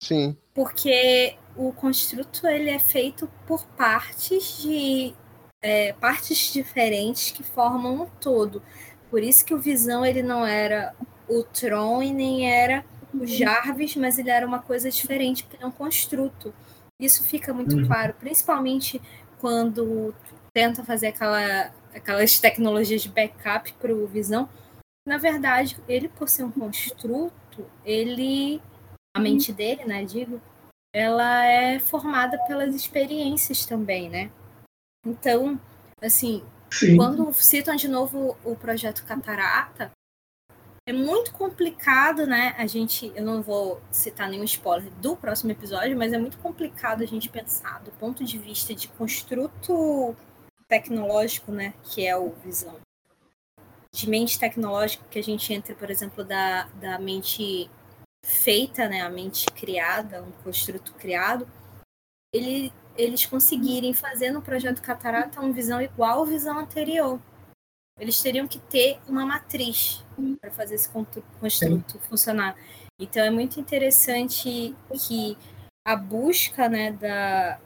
Sim. porque o construto ele é feito por partes de é, partes diferentes que formam um todo. Por isso que o Visão ele não era o Tron e nem era o Jarvis, mas ele era uma coisa diferente, porque é um construto. Isso fica muito Uhum. claro, principalmente quando tenta fazer aquela, aquelas tecnologias de backup para o Visão. Na verdade, ele por ser um construto, ele a mente dele, né, digo, ela é formada pelas experiências também, né? Então, assim, Sim. quando citam de novo o projeto Catarata, é muito complicado, né? A gente, eu não vou citar nenhum spoiler do próximo episódio, mas é muito complicado a gente pensar do ponto de vista de construto tecnológico, né? Que é o Visão. De mente tecnológica, que a gente entra, por exemplo, da, da mente feita, né? A mente criada, um construto criado. Ele, eles conseguirem fazer no projeto Catarata uma visão igual à visão anterior. Eles teriam que ter uma matriz para fazer esse constru- construto funcionar. Então é muito interessante que a busca né, da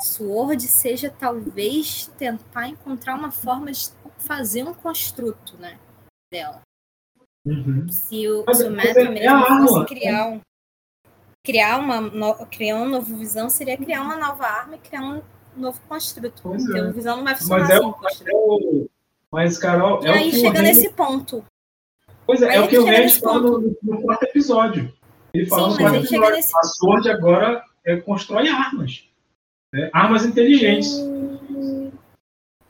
Sword seja talvez tentar encontrar uma forma de fazer um construto né, dela. Uhum. Se o, Mas- se o é- é mesmo a fosse criar um criar uma no- criar uma nova visão seria criar uma nova arma e criar um novo construto. Pois Porque é. o visão não vai funcionar Mas é, assim. é o. Mas, Carol, E é aí chega nesse ponto. Pois é, é o que o fala ponto. no, no quarto episódio. Ele fala Sim, no mas quarto episódio. nesse- A Sword agora é, constrói armas. né? Armas inteligentes.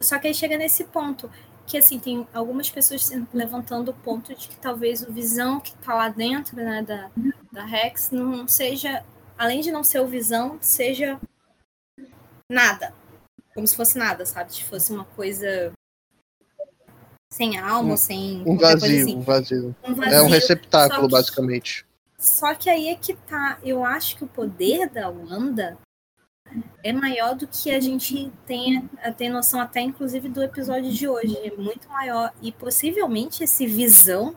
Só que aí chega nesse ponto que assim tem algumas pessoas se- levantando o ponto de que talvez o visão que tá lá dentro né, da, da Rex não seja, além de não ser o visão, seja nada. Como se fosse nada, sabe? Se fosse uma coisa sem alma, Um- sem Um vazio, assim. um vazio. Um É um vazio, receptáculo, só que- basicamente. Só que aí é que tá. Eu acho que o poder da Wanda é maior do que a gente tem, tem noção até, inclusive, do episódio de hoje. É muito maior. E possivelmente esse visão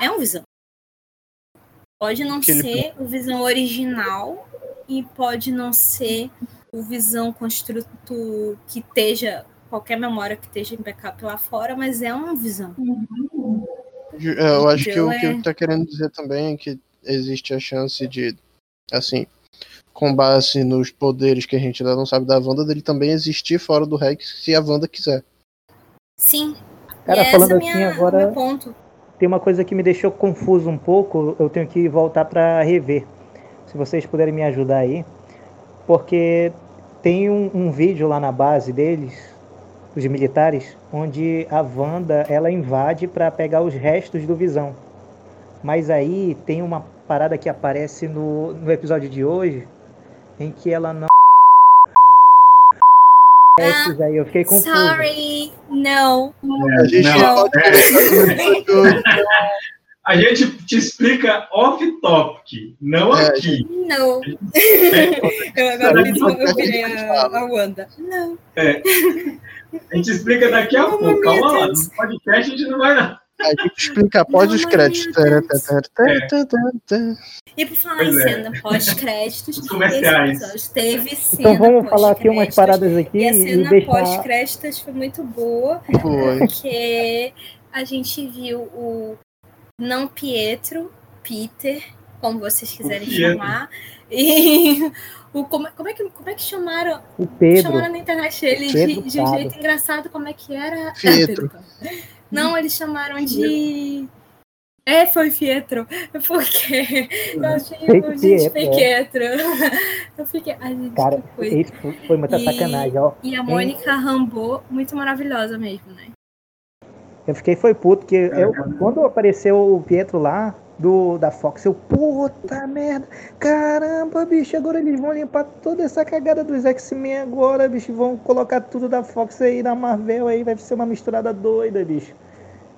é um visão. Pode não Que ser o visão original e pode não ser o visão construto que esteja qualquer memória que esteja em backup lá fora, mas é um visão. Eu acho que Então, o que é- ele tá querendo dizer também é que existe a chance de, assim, com base nos poderes que a gente ainda não sabe da Wanda, dele também existir fora do Rex se a Wanda quiser. Sim. Cara, e esse falando é assim minha, agora- meu ponto. Tem uma coisa que me deixou confuso um pouco, eu tenho que voltar para rever. Se vocês puderem me ajudar aí. Porque tem um, um vídeo lá na base deles, dos militares, onde a Wanda ela invade para pegar os restos do Visão. Mas aí tem uma parada que aparece no, no episódio de hoje, em que ela não. Esses aí, eu fiquei confuso. Sorry, não. A gente Não, não é. A gente te explica off-topic, não É, aqui. Não. eu agora fiz uma- eu virei a, a Wanda. Não. É. A gente explica daqui a pouco. Calma lá. No podcast a gente não vai, não. A gente explica após os créditos. E por falar Pois em é. cena pós-créditos, (laughs) esse comerciais. episódio teve cena Então vamos falar aqui umas paradas aqui E a cena deixar. pós-créditos foi muito boa, Foi. porque a gente viu o não Pietro, Peter, como vocês quiserem chamar, e o, como, como, é que, como é que chamaram? O Pedro. Chamaram na internet ele de, Pedro de um jeito engraçado, como é que era? Pietro. (laughs) Não, eles chamaram de. É, foi Pietro. Porque eu achei o gente Pietro, Pietro. Eu fiquei. Ai, gente, Cara, que coisa. isso foi- foi muita E- sacanagem, ó. E a Hein? Mônica Rambeau, muito maravilhosa mesmo, né? Eu fiquei foi puto, porque eu, quando apareceu o Pietro lá, do, da Fox, eu, puta merda, caramba, bicho, agora eles vão limpar toda essa cagada dos X-Men agora, bicho, vão colocar tudo da Fox aí na Marvel aí, vai ser uma misturada doida, bicho.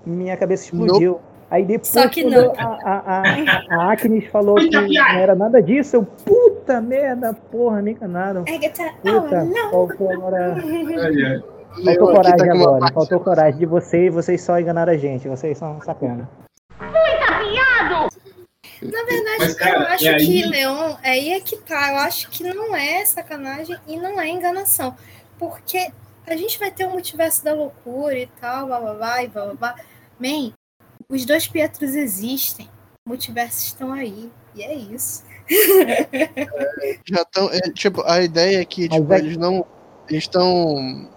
Minha cabeça explodiu. Aí depois, Só que não. a, a, a, a Agnes falou que não era nada disso, eu, puta merda, porra, me enganaram. Agatha, Puta, não. faltou agora. (laughs) Faltou coragem tá uma agora, faltou coragem de vocês, e vocês só enganaram a gente, vocês são sacana. Na verdade, Mas, cara, eu acho aí- que, Leon, aí é que tá. Eu acho que não é sacanagem e não é enganação. Porque a gente vai ter o multiverso da loucura e tal, blá blá blá e blá blá blá. Man, os dois Pietros existem. Multiversos estão aí. E é isso. (laughs) Já estão. tipo, a ideia é que tipo, é- eles não. Eles estão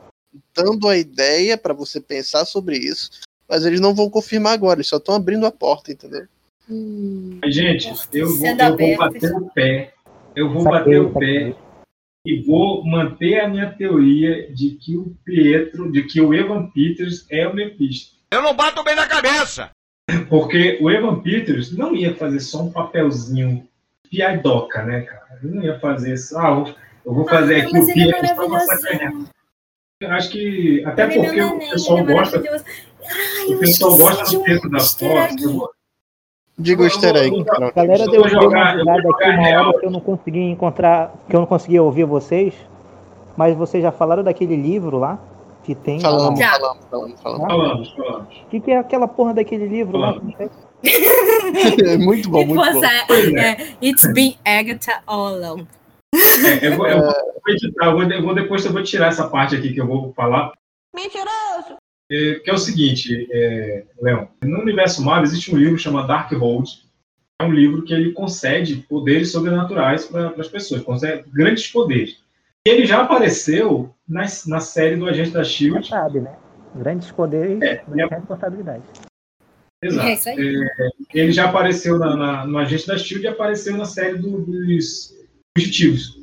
dando a ideia pra você pensar sobre isso, mas eles não vão confirmar agora, eles só estão abrindo a porta, entendeu? Mas, Gente, eu vou, eu vou bater o pé. Eu vou Saquei, bater o saquei. pé e vou manter a minha teoria de que o Pietro, de que o Evan Peters é o Mephisto. Eu não bato bem na cabeça. Porque o Evan Peters não ia fazer só um papelzinho piadoca, né, cara? Ele não ia fazer isso. Ah, eu- vou fazer Ah, aqui mas o é Pietro só pra. Eu acho que. Até é porque o pessoal é gosta. O pessoal gosta do Pietro da Fox. Diga o easter egg, Carol. Galera, Eu deu, jogar- uma bugada aqui uma real. hora que eu não consegui encontrar, que eu não conseguia ouvir vocês, mas vocês já falaram daquele livro lá que tem. lá Falamos, falamos, falamos, falamos. Falamos, falamos. O que, que é aquela porra daquele livro lá? Falamos. (laughs) muito bom, muito bom. é, é. é, It's been Agatha all along. É, eu, vou, eu vou editar, eu vou, eu vou- depois eu vou tirar essa parte aqui que eu vou falar. Mentiroso! É, que é o seguinte, é, Leon, no universo Marvel existe um livro chamado Darkhold. É um livro que ele concede poderes sobrenaturais para as pessoas, concede grandes poderes. E ele já apareceu na, na série do Agente da Já Shield. sabe, né? Grandes poderes, É, grandes responsabilidades. Exato. É isso aí. É, ele já apareceu na, na- no Agente da Shield e apareceu na série do- dos Fugitivos.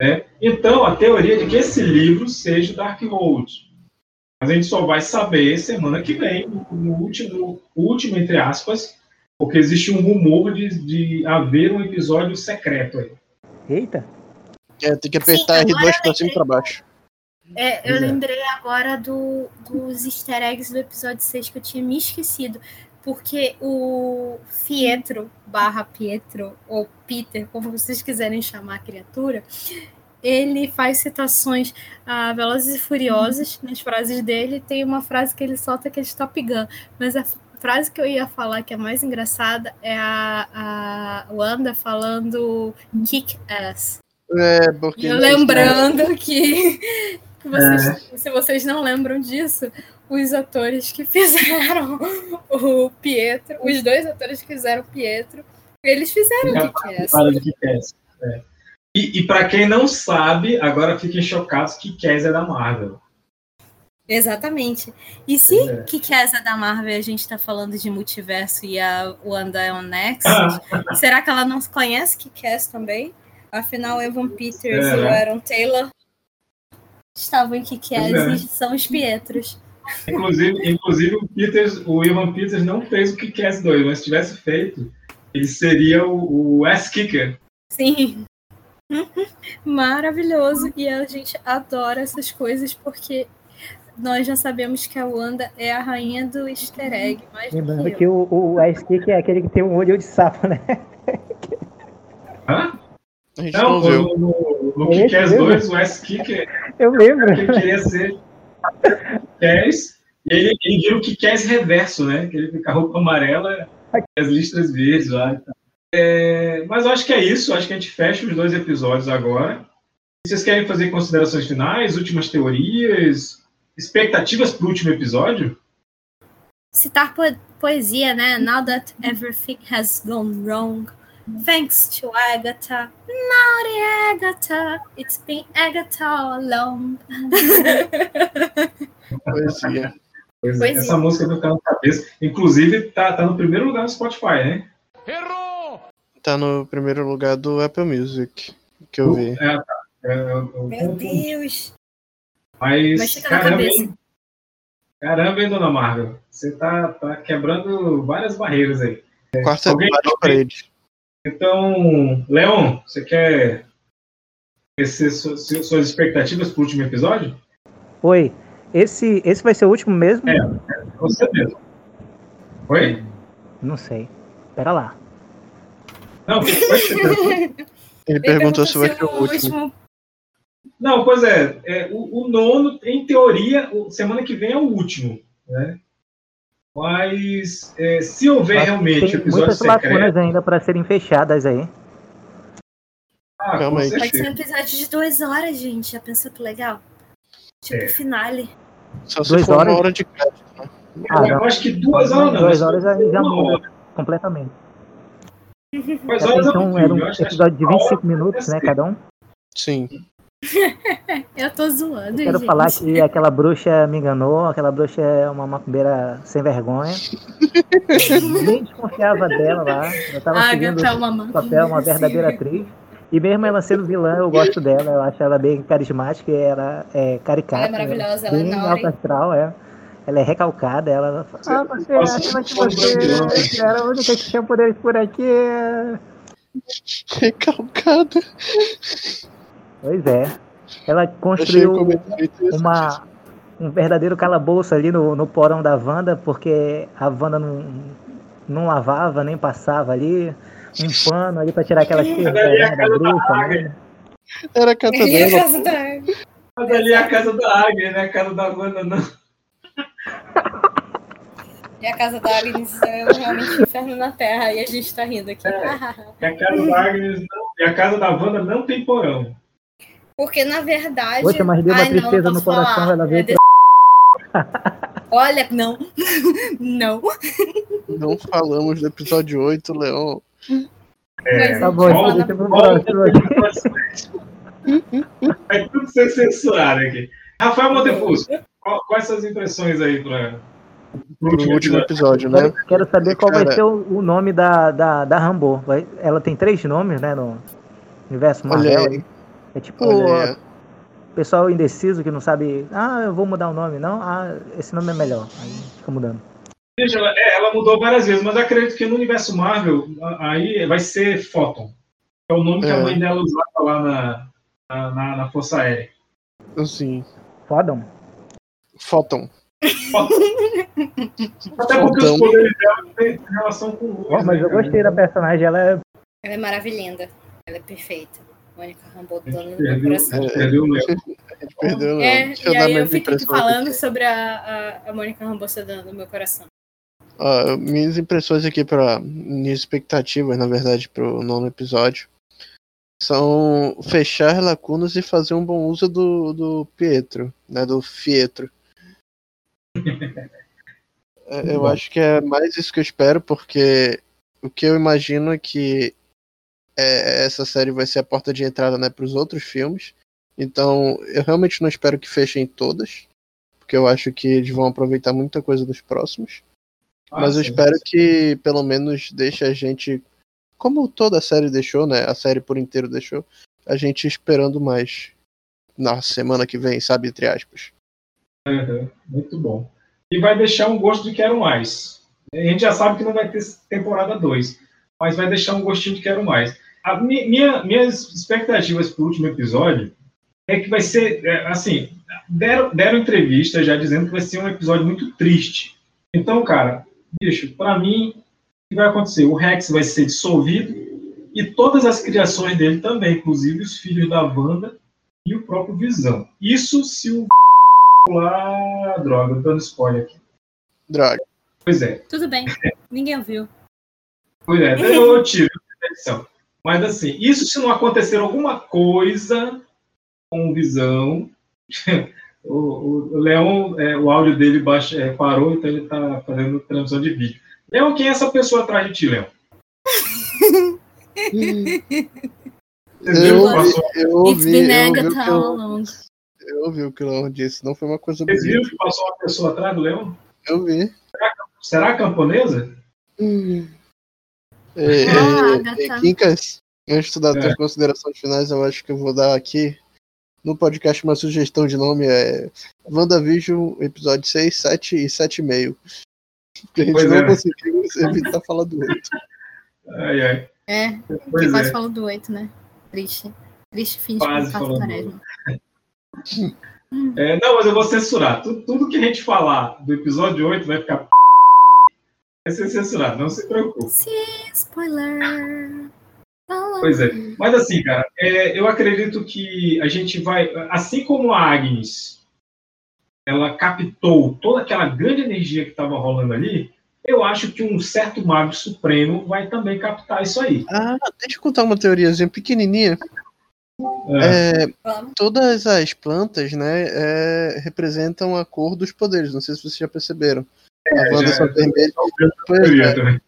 Né? Então, a teoria é de que esse livro seja o Darkhold. Mas a gente só vai saber semana que vem, no, último, último, entre aspas, porque existe um rumor de, de haver um episódio secreto aí. Eita! É, tem que apertar Sim, agora R2 pra cima e pra baixo. É, eu é. lembrei agora do, dos easter eggs do episódio 6 que eu tinha me esquecido. Porque o Pietro, barra Pietro, ou Peter, como vocês quiserem chamar a criatura, ele faz citações a Velozes e Furiosos nas frases dele. Tem uma frase que ele solta que é de Top Gun. Mas a frase que eu ia falar que é mais engraçada é a, a Wanda falando kick ass. É, porque. Eu lembrando que, que vocês, se vocês não lembram disso, os atores que (laughs) fizeram o Pietro, os dois atores que fizeram o Pietro, eles fizeram o é de Kick-Ass. É. E, e para quem não sabe, agora fiquem chocados que Cass é da Marvel. Exatamente. E se é. que é da Marvel a gente tá falando de multiverso e a Wanda é um Nexus, (laughs) será que ela não conhece que também? Afinal, Evan Peters É, e o né? Aaron Taylor estavam em que é. e são os Pietros. Inclusive, inclusive o, Peters, o Ivan Peters não fez o Kick-Ass 2, mas se tivesse feito, ele seria o, o Ass Kicker. Sim. (laughs) Maravilhoso. E a gente adora essas coisas porque nós já sabemos que a Wanda é a rainha do easter egg. Lembrando que que o, o Ice Kick é aquele que tem um olho de sapo, né? Hã? A gente Não, não viu. no, no, no É Kick-Ass mesmo? 2, o Ass Kicker Eu lembro. ele queria ser Cass E ele, ele vira o que quer esse reverso, né? Que ele fica a roupa amarela e as listras verdes lá. e tal. É, mas eu acho que é isso. Acho que a gente fecha os dois episódios agora. Vocês querem fazer considerações finais, últimas teorias, expectativas para o último episódio? Citar po poesia, né? Now that everything has gone wrong, thanks to Agatha, naughty Agatha, it's been Agatha all along. (laughs) Poesia. Pois é, Poesia. essa música ficar na cabeça. Inclusive, tá, tá no primeiro lugar no Spotify, né? Tá no primeiro lugar do Apple Music, que eu vi. É, tá. É, é, é, Meu Deus. Mas, Mas fica na caramba, cabeça. hein? Caramba, hein, dona Marvel? Você tá, tá quebrando várias barreiras aí. Quarta Alguém- parte pra ele. Então, Leon, você quer su- suas expectativas pro último episódio? Oi, esse, esse vai ser o último mesmo? É, você mesmo. Oi? Não sei. Pera lá. Não, perguntou? Ele perguntou se vai ser o último. Não, pois é, é, o, o nono, em teoria, o- semana que vem é o último, né? Mas é, se houver Mas realmente Tem episódio muitas lacunas secreto, ainda para serem fechadas aí. ah, Calma aí. Pode ser um episódio de duas horas, gente. Já pensou que legal? Tipo, É. finale. Só se Duas for horas? uma hora de crédito. Ah, eu não. acho que duas horas não. Duas horas já uma muda hora. completamente. Até horas eu então era um eu episódio de uma hora 25 minutos, né, cada um. Sim. (laughs) Eu tô zoando, Quero gente. falar que aquela bruxa me enganou, aquela bruxa é uma macumbeira sem vergonha. (laughs) Nem desconfiava dela lá. Eu tava Ah, seguindo é uma o papel, uma verdadeira atriz. E mesmo ela sendo vilã, eu gosto dela, eu acho ela bem carismática, e ela é caricata. Ela é maravilhosa, ela é bem alto astral, é. Ela é recalcada, ela fala, ah, você acha que você era a única que tinha poderes por aqui. Recalcada. Pois é. Ela construiu interessante. uma, um verdadeiro calabouço ali no, no porão da Wanda, porque a Wanda não, não lavava, nem passava ali. Um pano ali pra tirar aquela cheira Mas ali é a né, da casa da bruxa. águia. né? Era a casa a dela. casa da água. Mas ali é a casa da águia, né? A casa da Wanda, não. E a casa da Agnes é realmente um inferno na Terra. E a gente tá rindo aqui. E a casa da Agnes não. E a casa da Wanda não tem porão. Porque, na verdade... Poxa, mas deu uma Ai, não, tristeza não no coração, falar. ela veio É de- (laughs) Olha, não. (laughs) não. Não falamos do episódio 8, Leon. É, Tá bom, Volta- deixa pro aqui. Vai tudo ser censurado aqui. Rafael Montefusco, quais suas impressões aí para Pro último episódio, né? Quero, quero saber qual vai Cara- ser o, o nome da, da, da Rambo. Vai- ela tem três nomes, né, no universo Marvel. aí. É tipo o pessoal indeciso que não sabe, ah, eu vou mudar o nome, não, ah, esse nome é melhor. Aí fica mudando. Veja, ela, é, ela mudou várias vezes, mas acredito que no universo Marvel, aí vai ser Photon. É o nome que a É. mãe dela usava lá na, na, na- Força Aérea. Assim. Fodam. Photon. Até porque os poderes dela têm relação com luz. Ó, mas né, eu gostei da personagem, ela é Ela é maravilhosa. Ela é perfeita. Mônica Rambeau dona do meu coração. perdeu o gente perdeu, Leon. É, e aí eu fico falando aqui. sobre a, a, a Mônica Rambeau ser dona do meu coração. Ó, minhas impressões aqui para minhas expectativas, na verdade, pro nono episódio são fechar lacunas e fazer um bom uso do, do Pietro, né, do Fietro. É, Eu bom. acho que é mais isso que eu espero, porque o que eu imagino é que é, essa série vai ser a porta de entrada né, para os outros filmes. Então, eu realmente não espero que fechem todas, porque eu acho que eles vão aproveitar muita coisa dos próximos. Ah, Mas eu sim. espero que pelo menos deixe a gente, como toda a série deixou, né? A série por inteiro deixou, a gente esperando mais na semana que vem, sabe? Entre aspas. Uhum, muito bom. E vai deixar um gosto de quero mais. A gente já sabe que não vai ter temporada 2, mas vai deixar um gostinho de quero mais. A mi- minha, minhas expectativas para o último episódio é que vai ser, é, assim, deram, deram entrevista já dizendo que vai ser um episódio muito triste. Então, cara, bicho, para mim, o que vai acontecer? O Rex vai ser dissolvido e todas as criações dele também, inclusive os filhos da Wanda e o próprio Visão. Isso se o lá, droga, eu tô dando spoiler aqui. Droga. Pois é, Tudo bem. Ninguém ouviu. pois é, eu tiro a edição. Mas assim, isso se não acontecer alguma coisa com visão. (laughs) O, o, o Leon, é, o áudio dele baixa, é, parou, então ele tá fazendo transmissão de vídeo. Leon, quem é essa pessoa atrás de ti, (laughs) viu Eu eu ouvi, It's been eu ouvi, eu, ouvi o que o Leon disse, não foi uma coisa Você viu bonita. que passou uma pessoa atrás do Leon? Eu vi. Será camponesa? É, Ah, é, é, Quincas, antes de dar É. considerações finais, eu acho que eu vou dar aqui no podcast uma sugestão de nome é WandaVision, episódio 6, 7 e 7,5. Porque (laughs) a gente Pois não é. conseguiu evitar falar do 8. Ai, ai. É, Pois que quase é. falou do 8, né? Triste. Triste fim de Quase contato falou do quaresma. É, não, mas eu vou censurar. Tudo, tudo que a gente falar do episódio 8 vai ficar. Vai ser censurado, não se preocupe. Sim, spoiler. Pois é. Mas assim, cara, é, eu acredito que a gente vai. Assim como a Agnes ela captou toda aquela grande energia que estava rolando ali, eu acho que um certo mago supremo vai também captar isso aí. Ah, deixa eu contar uma teoriazinha pequenininha. É. É, todas as plantas, né, é, representam a cor dos poderes. Não sei se vocês já perceberam. a Wanda já- só vermelha. Pois é,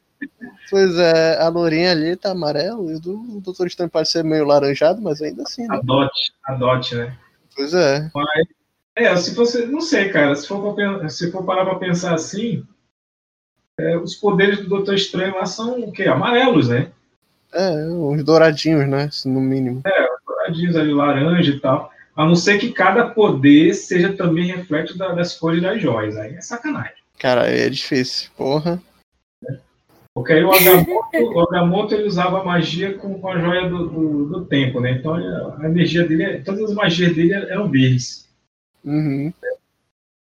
pois é, a lourinha ali tá amarelo e o do Doutor Estranho pode ser meio laranjado, mas ainda assim, né? Adote, adote, né? Pois é. Mas, é, se você. Não sei, cara. Se for, pra se for parar pra pensar assim, é, os poderes do Doutor Estranho lá são o quê? Amarelos, né? É, uns douradinhos, né? No mínimo. É, douradinhos ali, laranja e tal. A não ser que cada poder seja também reflexo da- das cores das joias. Aí é sacanagem. Cara, é difícil. Porra. Porque aí o Agamotto, o Agamotto ele usava a magia com, com a joia do, do, do tempo, né? Então a energia dele, todas as magias dele eram verdes. Uhum.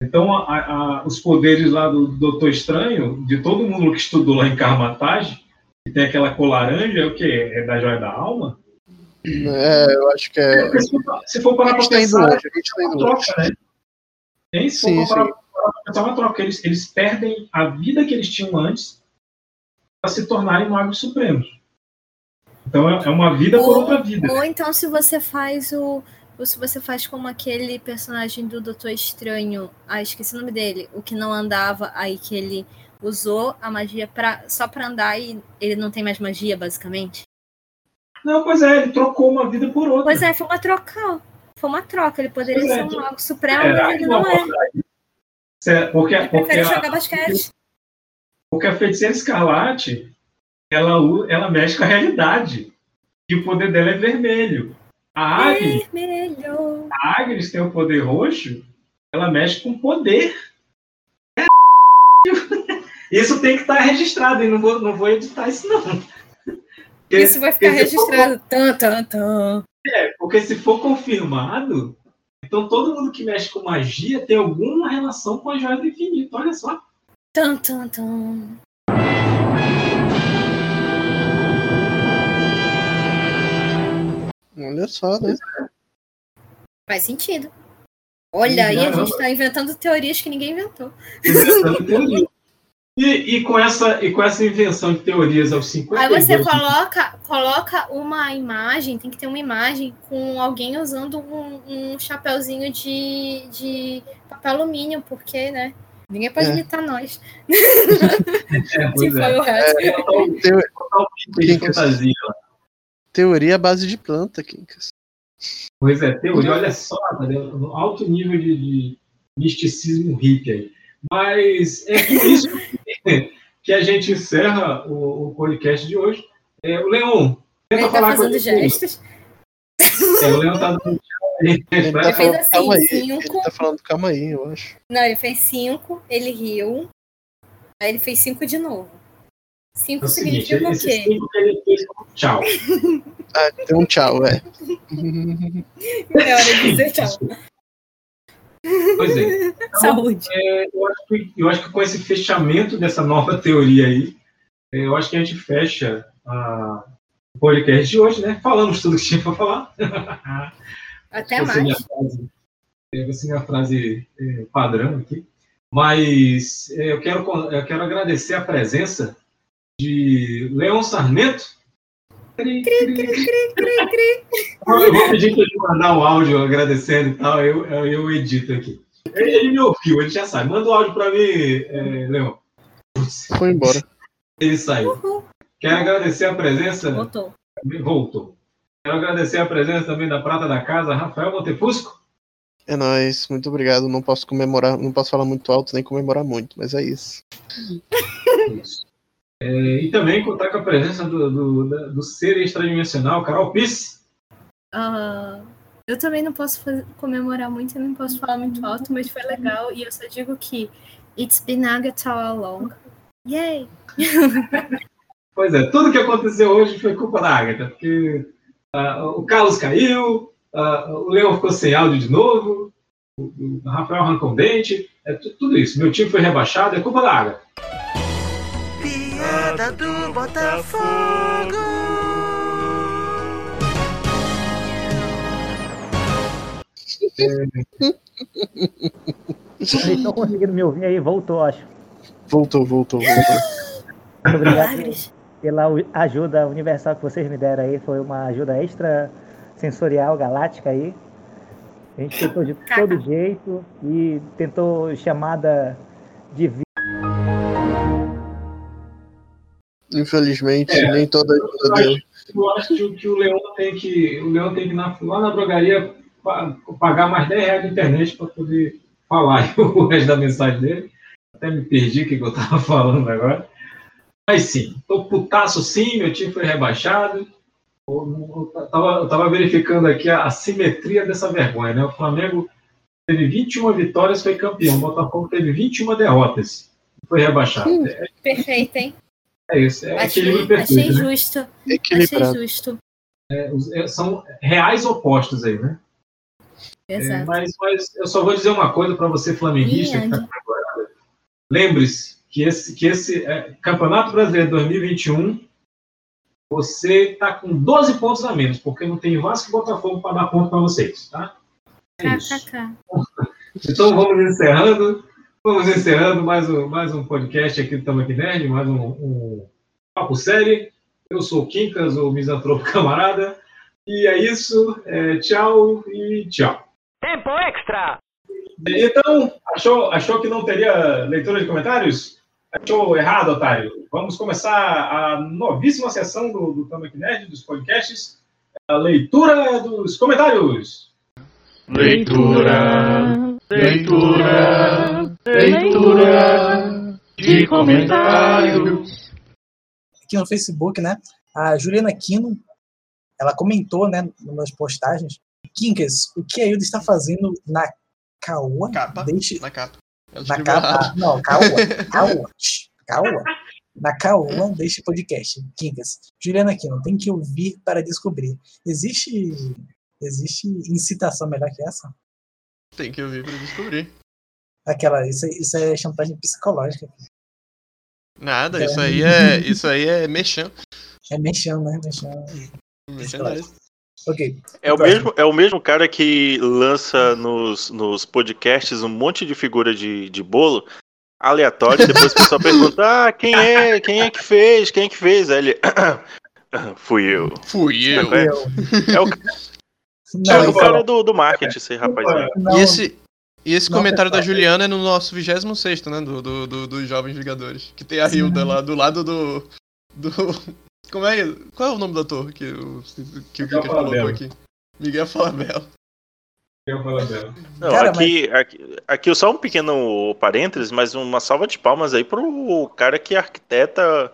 Então, a- a- os poderes lá do Doutor Estranho, de todo mundo que estudou lá em Karmatage, que tem aquela cor laranja, é o quê? É da joia da alma? É, eu acho que é. Porque se for- Se for parar A pra gente tá pensar, longe, a gente tá é indo longe. troca, né? Tem, se Sim, for parar pensar, é uma troca. Eles, eles perdem a vida que eles tinham antes para se tornarem magos supremos. Então, é é uma vida por outra vida. Ou então se você faz o. Ou se você faz como aquele personagem do Doutor Estranho. Ah, esqueci o nome dele. O que não andava, aí que ele usou a magia pra, só pra andar e ele não tem mais magia, basicamente. Não, pois é, ele trocou uma vida por outra. Pois é, foi uma troca. Foi uma troca. Ele poderia Pois é, ser um então- mago supremo, Será mas ele não não é. É, Porque, Ele porque, prefere a, jogar basquete. porque a feiticeira escarlate ela, ela mexe com a realidade. E o poder dela é vermelho. A Agnes, Vermelho. a Agnes tem o poder roxo, ela mexe com poder. É (laughs) Isso tem que estar registrado, e não vou, não vou editar isso, não. Porque- Isso vai ficar se for- registrado. Tan, tan, tan. É, porque se for confirmado, então todo mundo que mexe com magia tem alguma relação com a joia do infinito. Olha só. Tan, tan, tan. Olha só, né? Faz sentido. Olha, aí a gente tá inventando teorias que ninguém inventou. Inventando teoria. E, e com essa, e com essa invenção de teorias aos 50 Aí você coloca, coloca uma imagem, tem que ter uma imagem com alguém usando um, um chapéuzinho de, de papel alumínio, porque, né? Ninguém pode É. imitar nós. (laughs) É, pois Se é. foi o resto. É, de fantasia. Teoria à base de planta, Quincas. Pois é, teoria, olha só, tá alto nível de, de misticismo hippie aí. Mas é com isso que- (laughs) que a gente encerra o, o podcast de hoje. É, o Leon, tenta Ele tá falar a fazendo gestos. É, o Leon tá dando (laughs) tchau aí. Ele tá fez falando, assim, calma aí. cinco. Ele tá falando, calma aí, eu acho. Não, ele fez cinco, ele riu. Aí ele fez cinco de novo. Cinco É significa o quê? cinco que ele fez tchau. Ah, tem um tchau, é. (laughs) É hora de dizer tchau. Pois é. (laughs) Então, Saúde. é, eu, acho que, eu acho que com esse fechamento dessa nova teoria aí, é, eu acho que a gente fecha a, o podcast de hoje, né? Falamos tudo que tinha para falar. (laughs) Até Essa é a minha mais. frase. É, Vai ser minha frase é, padrão aqui. Mas é, eu quero, eu quero agradecer a presença de Leon Sarmento. Cri, cri, cri, cri, cri. Eu vou pedir para ele mandar um áudio agradecendo e tal, eu, eu, eu edito aqui. Ele, ele me ouviu, ele já sabe. Manda o áudio para mim, é, Leon. Foi embora. Ele saiu. Quero agradecer a presença. Voltou. Voltou. Quero agradecer a presença também da Prata da Casa, Rafael Montefusco. É nóis, muito obrigado. Não posso comemorar, não posso falar muito alto nem comemorar muito, mas é isso. É, e também contar com a presença do, do, da- do ser extradimensional, Carol Piss. Ah, eu também não posso faz- comemorar muito, eu não posso falar muito alto, mas foi legal. E eu só digo que it's been Agatha all along. Yay! (laughs) Pois é, tudo que aconteceu hoje foi culpa da Agatha, porque ah, o Carlos caiu, ah, o Leão ficou sem áudio de novo, o, o Rafael arrancou um dente, é tu- tudo isso. Meu time foi rebaixado, é culpa da Agatha. Piada do Botafogo. Vocês estão conseguindo me ouvir aí? Voltou, acho. Voltou, voltou, voltou. Muito obrigado pela ajuda universal que vocês me deram aí. Foi uma ajuda extra sensorial, galáctica aí. A gente tentou de todo jeito e tentou chamada de Infelizmente, É. nem toda ajuda deu. Eu acho que, o- que o Leão tem que, o Leão tem que ir na, lá na drogaria pa- pagar mais 10 reais de internet para poder falar (laughs) o resto da mensagem dele. Até me perdi o que eu estava (laughs) falando agora. Mas sim, tô putaço sim, meu time foi rebaixado. Eu, eu, tava, eu tava verificando aqui a, a simetria dessa vergonha, né? O Flamengo teve 21 vitórias, foi campeão. O Botafogo teve 21 derrotas, foi rebaixado. É, Perfeito, hein? É isso, é Achei, equilíbrio perfeito. achei né? justo. Achei justo. É, é, são reais opostos aí, né? É, Exato. mas, mas eu só vou dizer uma coisa para você, flamenguista, que tá agora. Lembre-se que esse, que esse é, Campeonato Brasileiro 2021, você está com 12 pontos a menos, porque não tem Vasco e Botafogo para dar ponto para vocês, tá? É isso. Então vamos encerrando. Vamos encerrando mais um, mais um podcast aqui do Tamaqui Nerd, mais um, um papo série. Eu sou o Quincas, o misantropo (laughs) camarada. E é isso. É, tchau e tchau. Tempo extra! Então, achou, achou que não teria leitura de comentários? Achou errado, otário. Vamos começar a novíssima sessão do, do Tamaqui Nerd, dos podcasts. A leitura dos comentários. Leitura, leitura, leitura de comentários. aqui no Facebook, né? A Juliana Quino, ela comentou, né, nas postagens, Kinkas, o que a Hilda está fazendo na Caoa? Capa, Deixe... na capa. Na capa, não, Caoa, Caoa, Caoa. Na Caoa deste podcast, Kinkas. Juliana Quino, tem que ouvir para descobrir. Existe, existe incitação melhor que essa? Tem que ouvir pra descobrir. Aquela, isso, é- isso é chantagem psicológica. Nada, É. isso aí é. Isso aí é mexão. É mexendo, né? Mexendo. Ok. É o, mesmo, é o mesmo cara que lança nos, nos podcasts um monte de figura de, de bolo aleatório, depois o pessoal pergunta, ah, quem é, quem é que fez, quem é que fez? Aí ele, (coughs) fui eu. Fui eu. É, é o, Não, é o cara do, do marketing, esse rapazinho. Não, e esse, e esse não, comentário da pessoal. Juliana é no nosso 26, né? Do, do, do, dos Jovens Vingadores. Que tem a Hilda lá do lado do. do (laughs) como é? Qual é o nome do ator que o, que o Miguel Kika colocou aqui? Miguel Falabella. Eu falo dela. Não, Cara, aqui, aqui, aqui só um pequeno parênteses, mas uma salva de palmas aí pro cara que arquiteta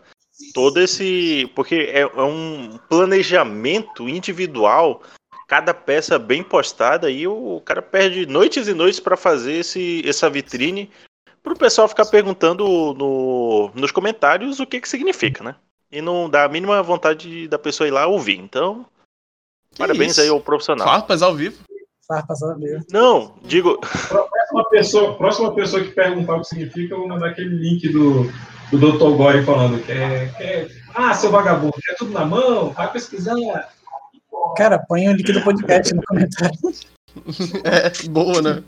todo esse. Porque é, é um planejamento individual, cada peça bem postada, e o cara perde noites e noites para fazer esse, essa vitrine pro pessoal ficar perguntando no, nos comentários o que que significa, né? E não dá a mínima vontade da pessoa ir lá ouvir. Então, parabéns isso? aí ao profissional. Farpas ao vivo. Farpas ao vivo. Não, digo, Próxima pessoa, próxima pessoa que perguntar o que significa, eu vou mandar aquele link do, do Dr. Gore falando que é, que é- Ah, seu vagabundo, quer tudo na mão? Vai pesquisar. Cara, põe o link do podcast no comentário. (laughs) é, boa, né?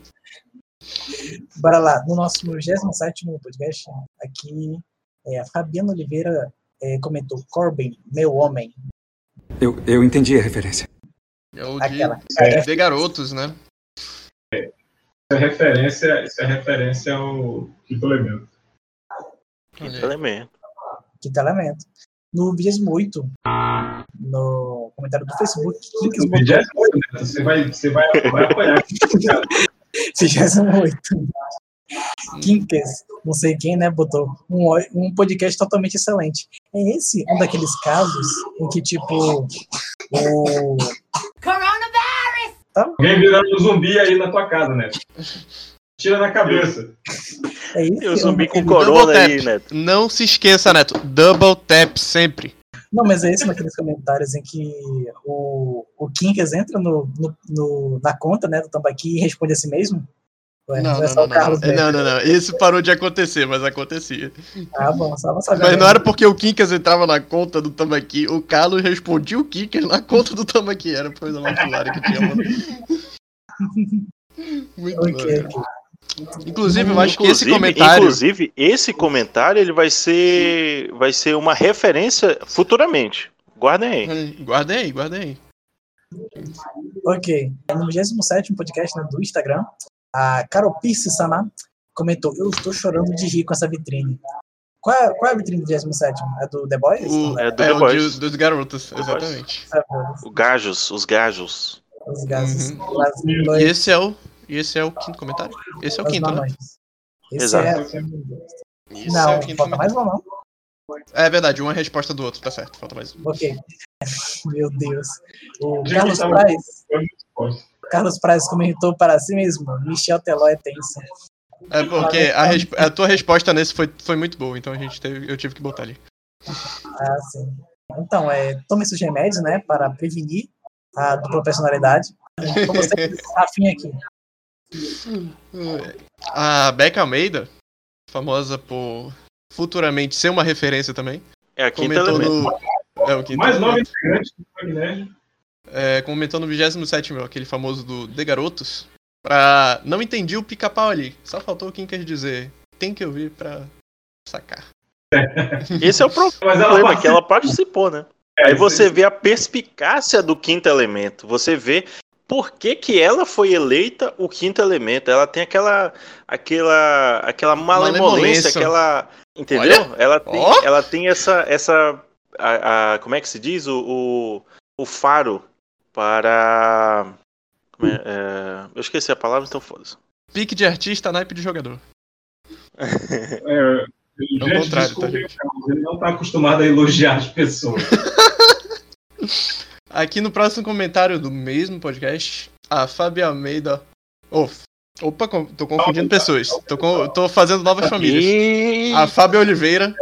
Bora lá, no nosso 27 podcast, aqui é, a Fabiana Oliveira é, comentou: Corbin, meu homem. Eu, eu entendi a referência. É o de, Aquela. é de garotos, né? Isso é referência, isso é referência ao quinto elemento. Quinto elemento. Quinto elemento. No 28, no comentário do Facebook, No botou 28, né? Você vai, você vai, vai apoiar. 28. Kinkas, não sei quem, né, botou um, um podcast totalmente excelente. É esse um daqueles casos em que, tipo, o. Alguém virando um zumbi aí na tua casa, né? Tira na cabeça. É isso? Eu zumbi com corona tap. aí, Neto. Não se esqueça, Neto. Double tap sempre. Não, mas é esse naqueles comentários em que o, o Kinkas entra no, no, no- na conta, né, do Tambaqui e responde a si mesmo? Ué, Não, é não, não, Carlos não. Não, não. Isso parou de acontecer, mas acontecia. Ah, bom, só não saber. Mas não era porque o Kinkas entrava na conta do Tambaqui, o Carlos respondia o Kinkas na conta do Tambaqui. Era coisa mais hilária que tinha, (laughs) mano. Muito Ok, louco. Inclusive, eu acho que esse Inclusive- comentário. Inclusive, esse comentário ele vai ser, vai ser uma referência futuramente. Guardem aí. Guardem aí, guardem aí. Ok. No 27 podcast né, do Instagram, a Carol Pierce Sana comentou: Eu estou chorando de rir com essa vitrine. Qual é, qual é a vitrine do 27? É do The Boys? O, É do é The Boys. de- dos garotos, exatamente. O gajos, os gajos. Os gases. Uhum. E esse é o. E esse é o quinto comentário? Esse é o as quinto, né? mamães. Esse Exato. é. Esse é Não, o quinto falta mais comentário. ou não? É verdade, uma resposta do outro, tá certo. Falta mais um. Ok. (laughs) Meu Deus. O Gente, Carlos tá- Praz. Carlos Praz comentou para si mesmo: Michel Teló é tenso. É porque a, resp- a tua resposta nesse foi, foi muito boa, então a gente teve, eu tive que botar ali. Ah, sim. Então, é, tome seus remédios, né, para prevenir a dupla personalidade. Com você, Rafinha aqui. A Becca Almeida, famosa por futuramente ser uma referência também, É a quinta comentou elemento. no. É o quinto Mais nove elemento. integrantes do. É, comentou no 27 aquele famoso do The Garotos. Pra. Não entendi o pica-pau ali. Só faltou o Kinkers dizer. Tem que ouvir pra sacar. (laughs) Esse é o Mas ela problema, participa. que ela participou, né? É, Aí você vê a perspicácia do quinto elemento. Você vê por que, que ela foi eleita o quinto elemento. Ela tem aquela aquela aquela malemolência, Malemolência. aquela, entendeu? Olha, ela tem ó. ela tem essa essa a, a- como é que se diz o, o, o faro para como é, é, eu esqueci a palavra, então foda-se. Pique de artista, naipe de jogador. É, É o contrário, tá, gente? Carlos, ele não está acostumado a elogiar as pessoas. (laughs) Aqui no próximo comentário do mesmo podcast, a Fábia Almeida. Oh, opa, tô confundindo pessoas. Tô, tô fazendo novas famílias. A Fábia Oliveira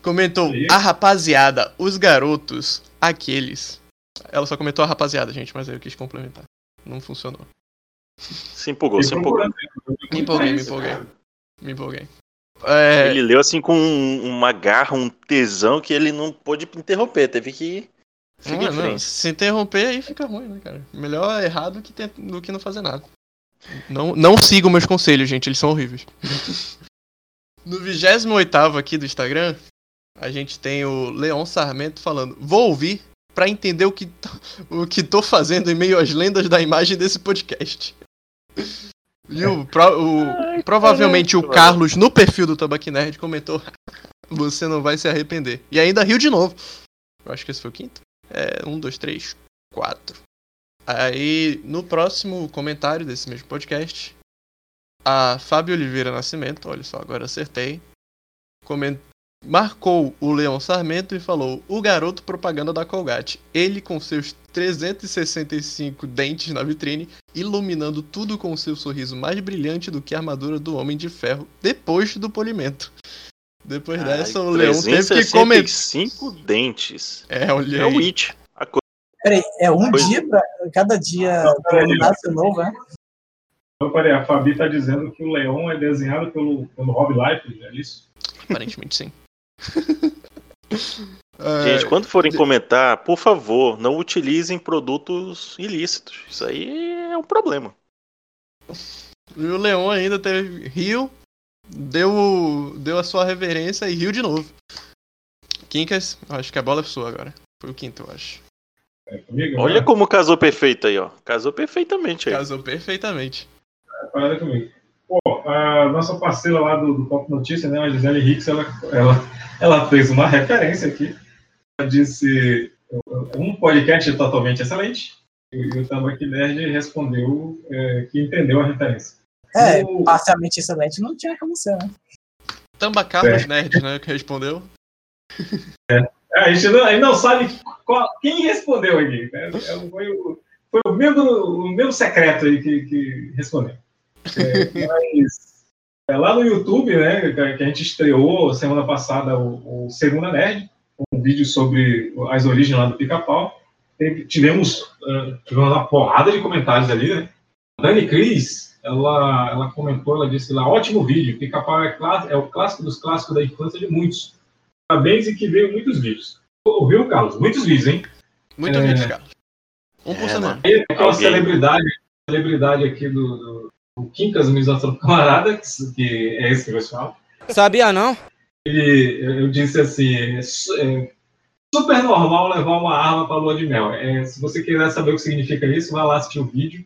comentou: A rapaziada, os garotos, aqueles. Ela só comentou a rapaziada, gente, mas aí eu quis complementar. Não funcionou. Se empolgou, se empolgou. Me empolguei, me empolguei. Me empolguei. É, Ele leu assim com um- uma garra, um tesão que ele não pôde interromper, teve que não, em não, se interromper aí fica ruim, né, cara? Melhor errar do que, tent- do que não fazer nada. Não, não sigam meus conselhos, gente, eles são horríveis. (laughs) No 28 aqui do Instagram, a gente tem o Leon Sarmento falando: Vou ouvir pra entender o que, o que tô fazendo em meio às lendas da imagem desse podcast. E o, (laughs) pro- o- provavelmente o Carlos, no perfil do Tabac Nerd, comentou: Você não vai se arrepender. E ainda riu de novo. Eu acho que esse foi o quinto. É, um, dois, três, quatro. Aí, no próximo comentário desse mesmo podcast, a Fábio Oliveira Nascimento, olha só, agora acertei, coment... marcou o Leão Sarmento e falou: O garoto propaganda da Colgate. Ele com seus 365 dentes na vitrine, iluminando tudo com seu sorriso mais brilhante do que a armadura do Homem de Ferro depois do polimento. Depois dessa, o Leão teve que comentar. 365 dentes. É, olha É o. It. A coisa. Peraí, é um Pois- dia pra. Cada dia peraí. que nasce novo, é? Então, peraí, a Fabi está dizendo que o leão é desenhado pelo, pelo Rob Life, é isso? Aparentemente sim. (laughs) Gente, quando forem comentar, por favor, não utilizem produtos ilícitos. Isso aí é um problema. E o Leon ainda teve. riu, deu, deu a sua reverência e riu de novo. Quincas, acho que a bola é sua agora. Foi o quinto, eu acho. É comigo, Olha né? como casou perfeito aí, ó. Casou perfeitamente aí. Casou perfeitamente. Parada comigo. Pô, a nossa parceira lá do, do Pop Notícia, né, a Gisele Hicks, ela, ela, ela fez uma referência aqui. Ela disse um podcast totalmente excelente. E o Tambaqui Nerd respondeu é, que entendeu a referência. É, O- parcialmente excelente não tinha como ser, né? É. Nerd, né? Que respondeu. É, a gente não, a gente não sabe qual- quem respondeu aqui. né? É, Foi, o, foi o, membro, o membro secreto aí que, que respondeu. É, (laughs) mas é, lá no YouTube, né, que que a gente estreou semana passada o, o Segunda Nerd, um vídeo sobre as origens lá do Pica-Pau. Tivemos, ah, tivemos uma porrada de comentários ali, né? Dani Cris, ela, ela comentou, ela disse lá, ótimo vídeo, Pica-Pau é, clá- é o clássico dos clássicos da infância de muitos. Parabéns e que veio muitos vídeos. Ouviu, Carlos? Muitos vídeos, hein? Muito É. vídeo, Carlos. Um por É, semana. Aí, aquela celebridade, celebridade aqui do, do, do Quincas Misato Camarada, que, que é esse que eu falo. Sabia não? Ele, eu disse assim, é, é super normal levar uma arma para lua de mel. É, se você quiser saber o que significa isso, vai lá assistir o vídeo.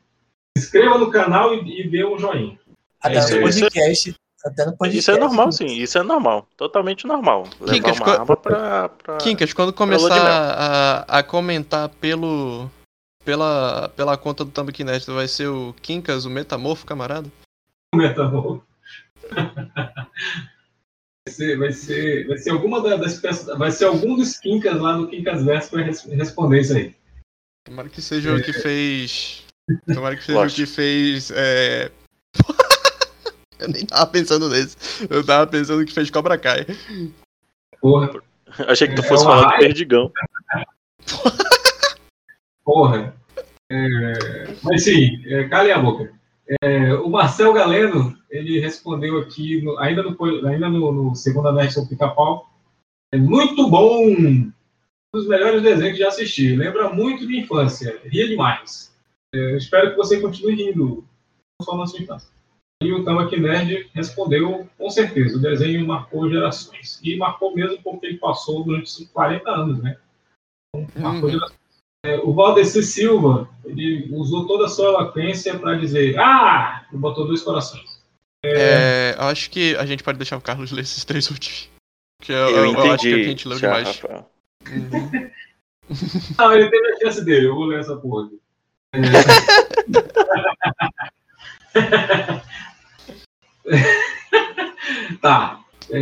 Se inscreva no canal e, e dê um joinha. Até Isso- no isso- podcast. Até no podcast. Isso é normal, sim. Isso é normal. Totalmente normal. Levar Quincas, uma pra... pra... Quincas, quando começar a, a comentar pelo. Pela, pela conta do Tambaqui Nerd, vai ser o Quincas, o Metamorfo, camarada? Metamorfo. Vai ser, vai ser, vai ser alguma da- das peças, vai ser algum dos Quincas lá no Quincas Verso para responder isso aí. Tomara que seja o que fez. Tomara que seja Lost. o que fez. É... (laughs) Eu nem tava pensando nesse. Eu tava pensando que fez Cobra Kai. Porra, Achei que tu É fosse falar do. Perdigão. porra. É, mas sim, é, calem a boca. É, o Marcel Galeno, ele respondeu aqui, no- ainda no, ainda no, no Segunda Nerd Pica-Pau. É muito bom, um dos melhores desenhos que já assisti. Lembra muito de infância, ria demais. É, eu espero que você continue rindo, não só na sua infância. E o Tamaki Nerd respondeu com certeza, o desenho marcou gerações. E marcou mesmo porque ele passou durante esses 40 anos, né? Então, marcou Uhum. gerações. É, o Valdeci Silva, ele usou toda a sua eloquência para dizer, ah, e botou dois corações. É, eu acho que a gente pode deixar o Carlos ler esses três últimos. Que eu, Eu eu, eu acho que a entendi. gente leu já, demais. Rafael. Uhum. (laughs) Ah, ele teve a chance dele, eu vou ler essa porra aqui. É. (laughs) tá. É,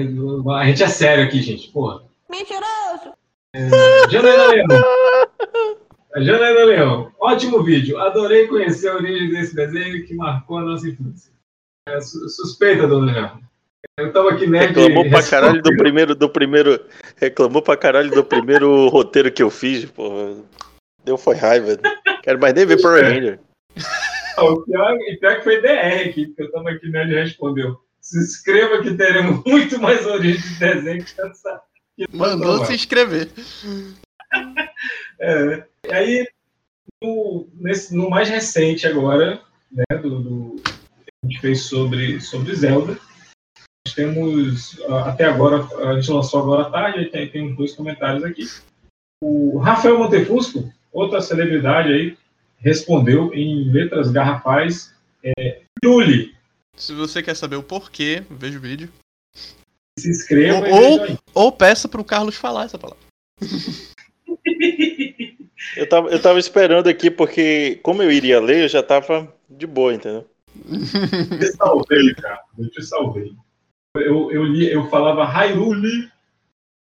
A gente é sério aqui, gente, porra. Mentiroso! Janaína Leão. Janaína Leão. Ótimo vídeo. Adorei conhecer a origem desse desenho que marcou a nossa infância. É, su- suspeita, dona Leão. Eu tava aqui nerd. Reclamou pra caralho do primeiro, do primeiro. Reclamou pra caralho do primeiro (laughs) roteiro que eu fiz, pô. Deu foi raiva. Quero mais nem ver Power Ranger. (laughs) Ah, O pior, e pior que foi DR aqui, porque eu tava aqui nerd e respondeu. Se inscreva que teremos (laughs) muito mais origem de desenho que essa. que Mandou se inscrever. É, e aí, no, nesse- no mais recente agora, né, do, do- que a gente fez sobre, sobre Zelda, nós temos, até agora, a gente lançou agora à tarde, tem, tem dois comentários aqui. O Rafael Montefusco, outra celebridade aí, respondeu em letras garrafais, é, Yuli, Se você quer saber o porquê, veja o vídeo. se inscreva Ou, ou, ou peça pro Carlos falar essa palavra. (laughs) Eu tava, eu tava esperando aqui porque, como eu iria ler, eu já tava de boa, entendeu? (laughs) Eu te salvei, cara. Eu te salvei. Eu, eu, li, eu falava Hyrule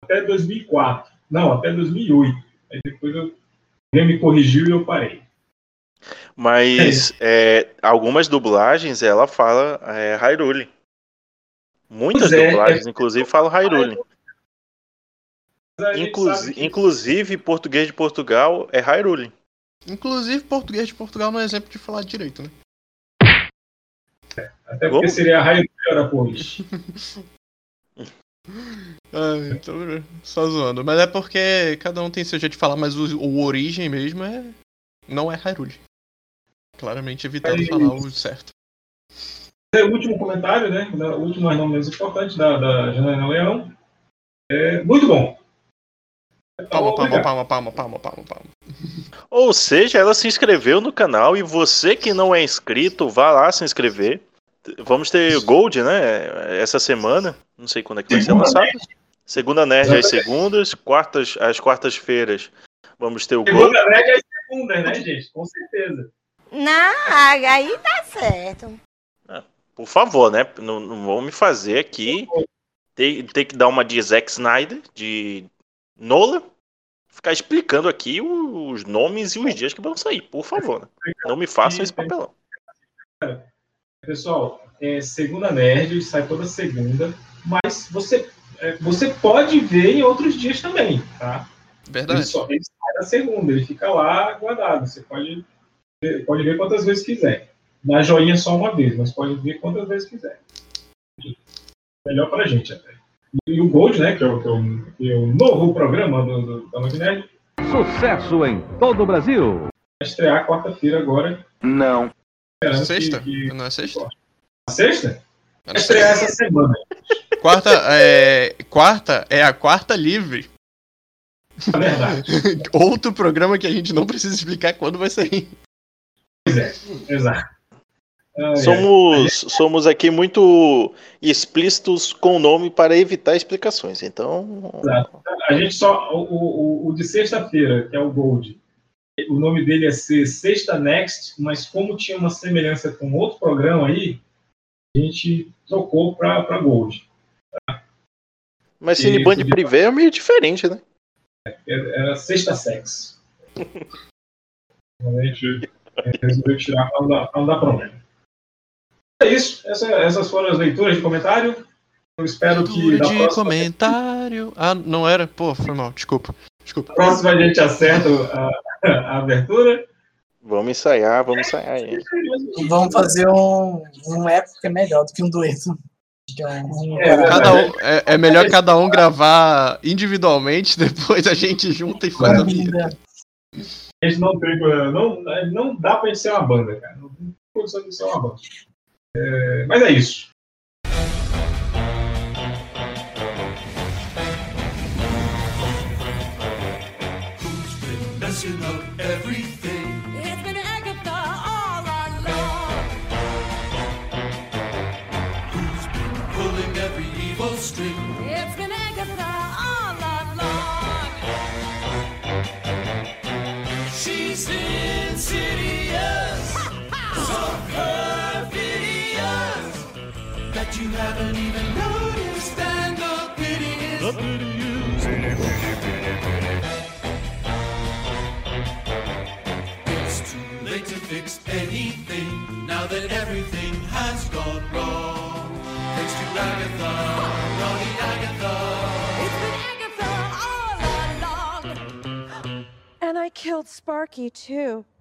até 2004. Não, até 2008. Aí depois eu, alguém me corrigiu e eu parei. Mas é, algumas dublagens ela fala é, Hyrule. Muitas Pois é, dublagens, é- inclusive, falam Hyrule. Mas a gente Inclusi- sabe que- Inclusive, português de Portugal é Hyrule. Inclusive, português de Portugal não é exemplo de falar direito, né? Até porque seria Hyrule Araponte. (laughs) Ah, então, só zoando. Mas é porque cada um tem seu jeito de falar, mas o, o origem mesmo é. Não é Hyrule. Claramente evitando Mas- falar o certo. É o último comentário, né? O último, mas não menos importante, da, da Janaína Leão. É, muito bom. Palma, palma, palma, palma, palma, palma, palma. Ou seja, ela se inscreveu no canal e você que não é inscrito, vá lá se inscrever. Vamos ter Gold, né? Essa semana. Não sei quando é que vai ser Segunda lançado. Nerd. Segunda Nerd às segundas, quartas, às quartas-feiras vamos ter o Gold. Segunda média é segunda, né, gente? Com certeza. Não, aí tá certo. Por favor, né? Não, não vão me fazer aqui ter, ter que dar uma de Zack Snyder, de Nola, ficar explicando aqui os nomes e os dias que vão sair, por favor. né? Não me façam esse papelão. Pessoal, é, segunda nerd sai toda segunda, mas você, é, você pode ver em outros dias também, tá? Verdade. Ele, só, ele sai na segunda, ele fica lá guardado. Você pode ver, pode ver quantas vezes quiser. Na joinha só uma vez, mas pode ver quantas vezes quiser. Melhor pra gente até. E o Gold, né, que é o, que é o, que é o novo programa do, do, da Nerd, Sucesso em todo o Brasil. vai estrear quarta-feira agora. Não. Esperando Sexta? que- que- Não é sexta? A sexta? Era Vai estrear essa semana. Quarta é, quarta é a quarta livre. É verdade. (laughs) Outro programa que a gente não precisa explicar quando vai sair. Pois é, exato. Somos, somos aqui muito explícitos com o nome para evitar explicações. Então, Exato. A gente só. O, o, o de sexta-feira, que é o Gold, o nome dele é ser Sexta Next, mas como tinha uma semelhança com outro programa aí, a gente trocou para Gold. mas E Cineband Privé é meio diferente, né? Era era Sexta Sex. (laughs) a gente é, resolveu tirar para não, dar- pra não dar problema. É isso. Essa- essas foram as leituras de comentário. Eu espero que Leitura de próxima, comentário. Ah, não era? Pô, foi mal, desculpa. Desculpa. próxima a gente acerta a, a abertura. Vamos ensaiar, vamos ensaiar aí. Vamos fazer um, um épico que é melhor do que um dueto. É um- Cada um, é, é melhor cada um gravar individualmente, (laughs) depois a gente junta e faz a vida. A gente não tem. Não, não dá pra gente ser uma banda, cara. Não tem condição de ser uma banda. É, mas é isso. of everything. that everything has gone wrong. Thanks to Agatha, Ronnie Agatha. It's been Agatha all along. And I killed Sparky, too. (laughs)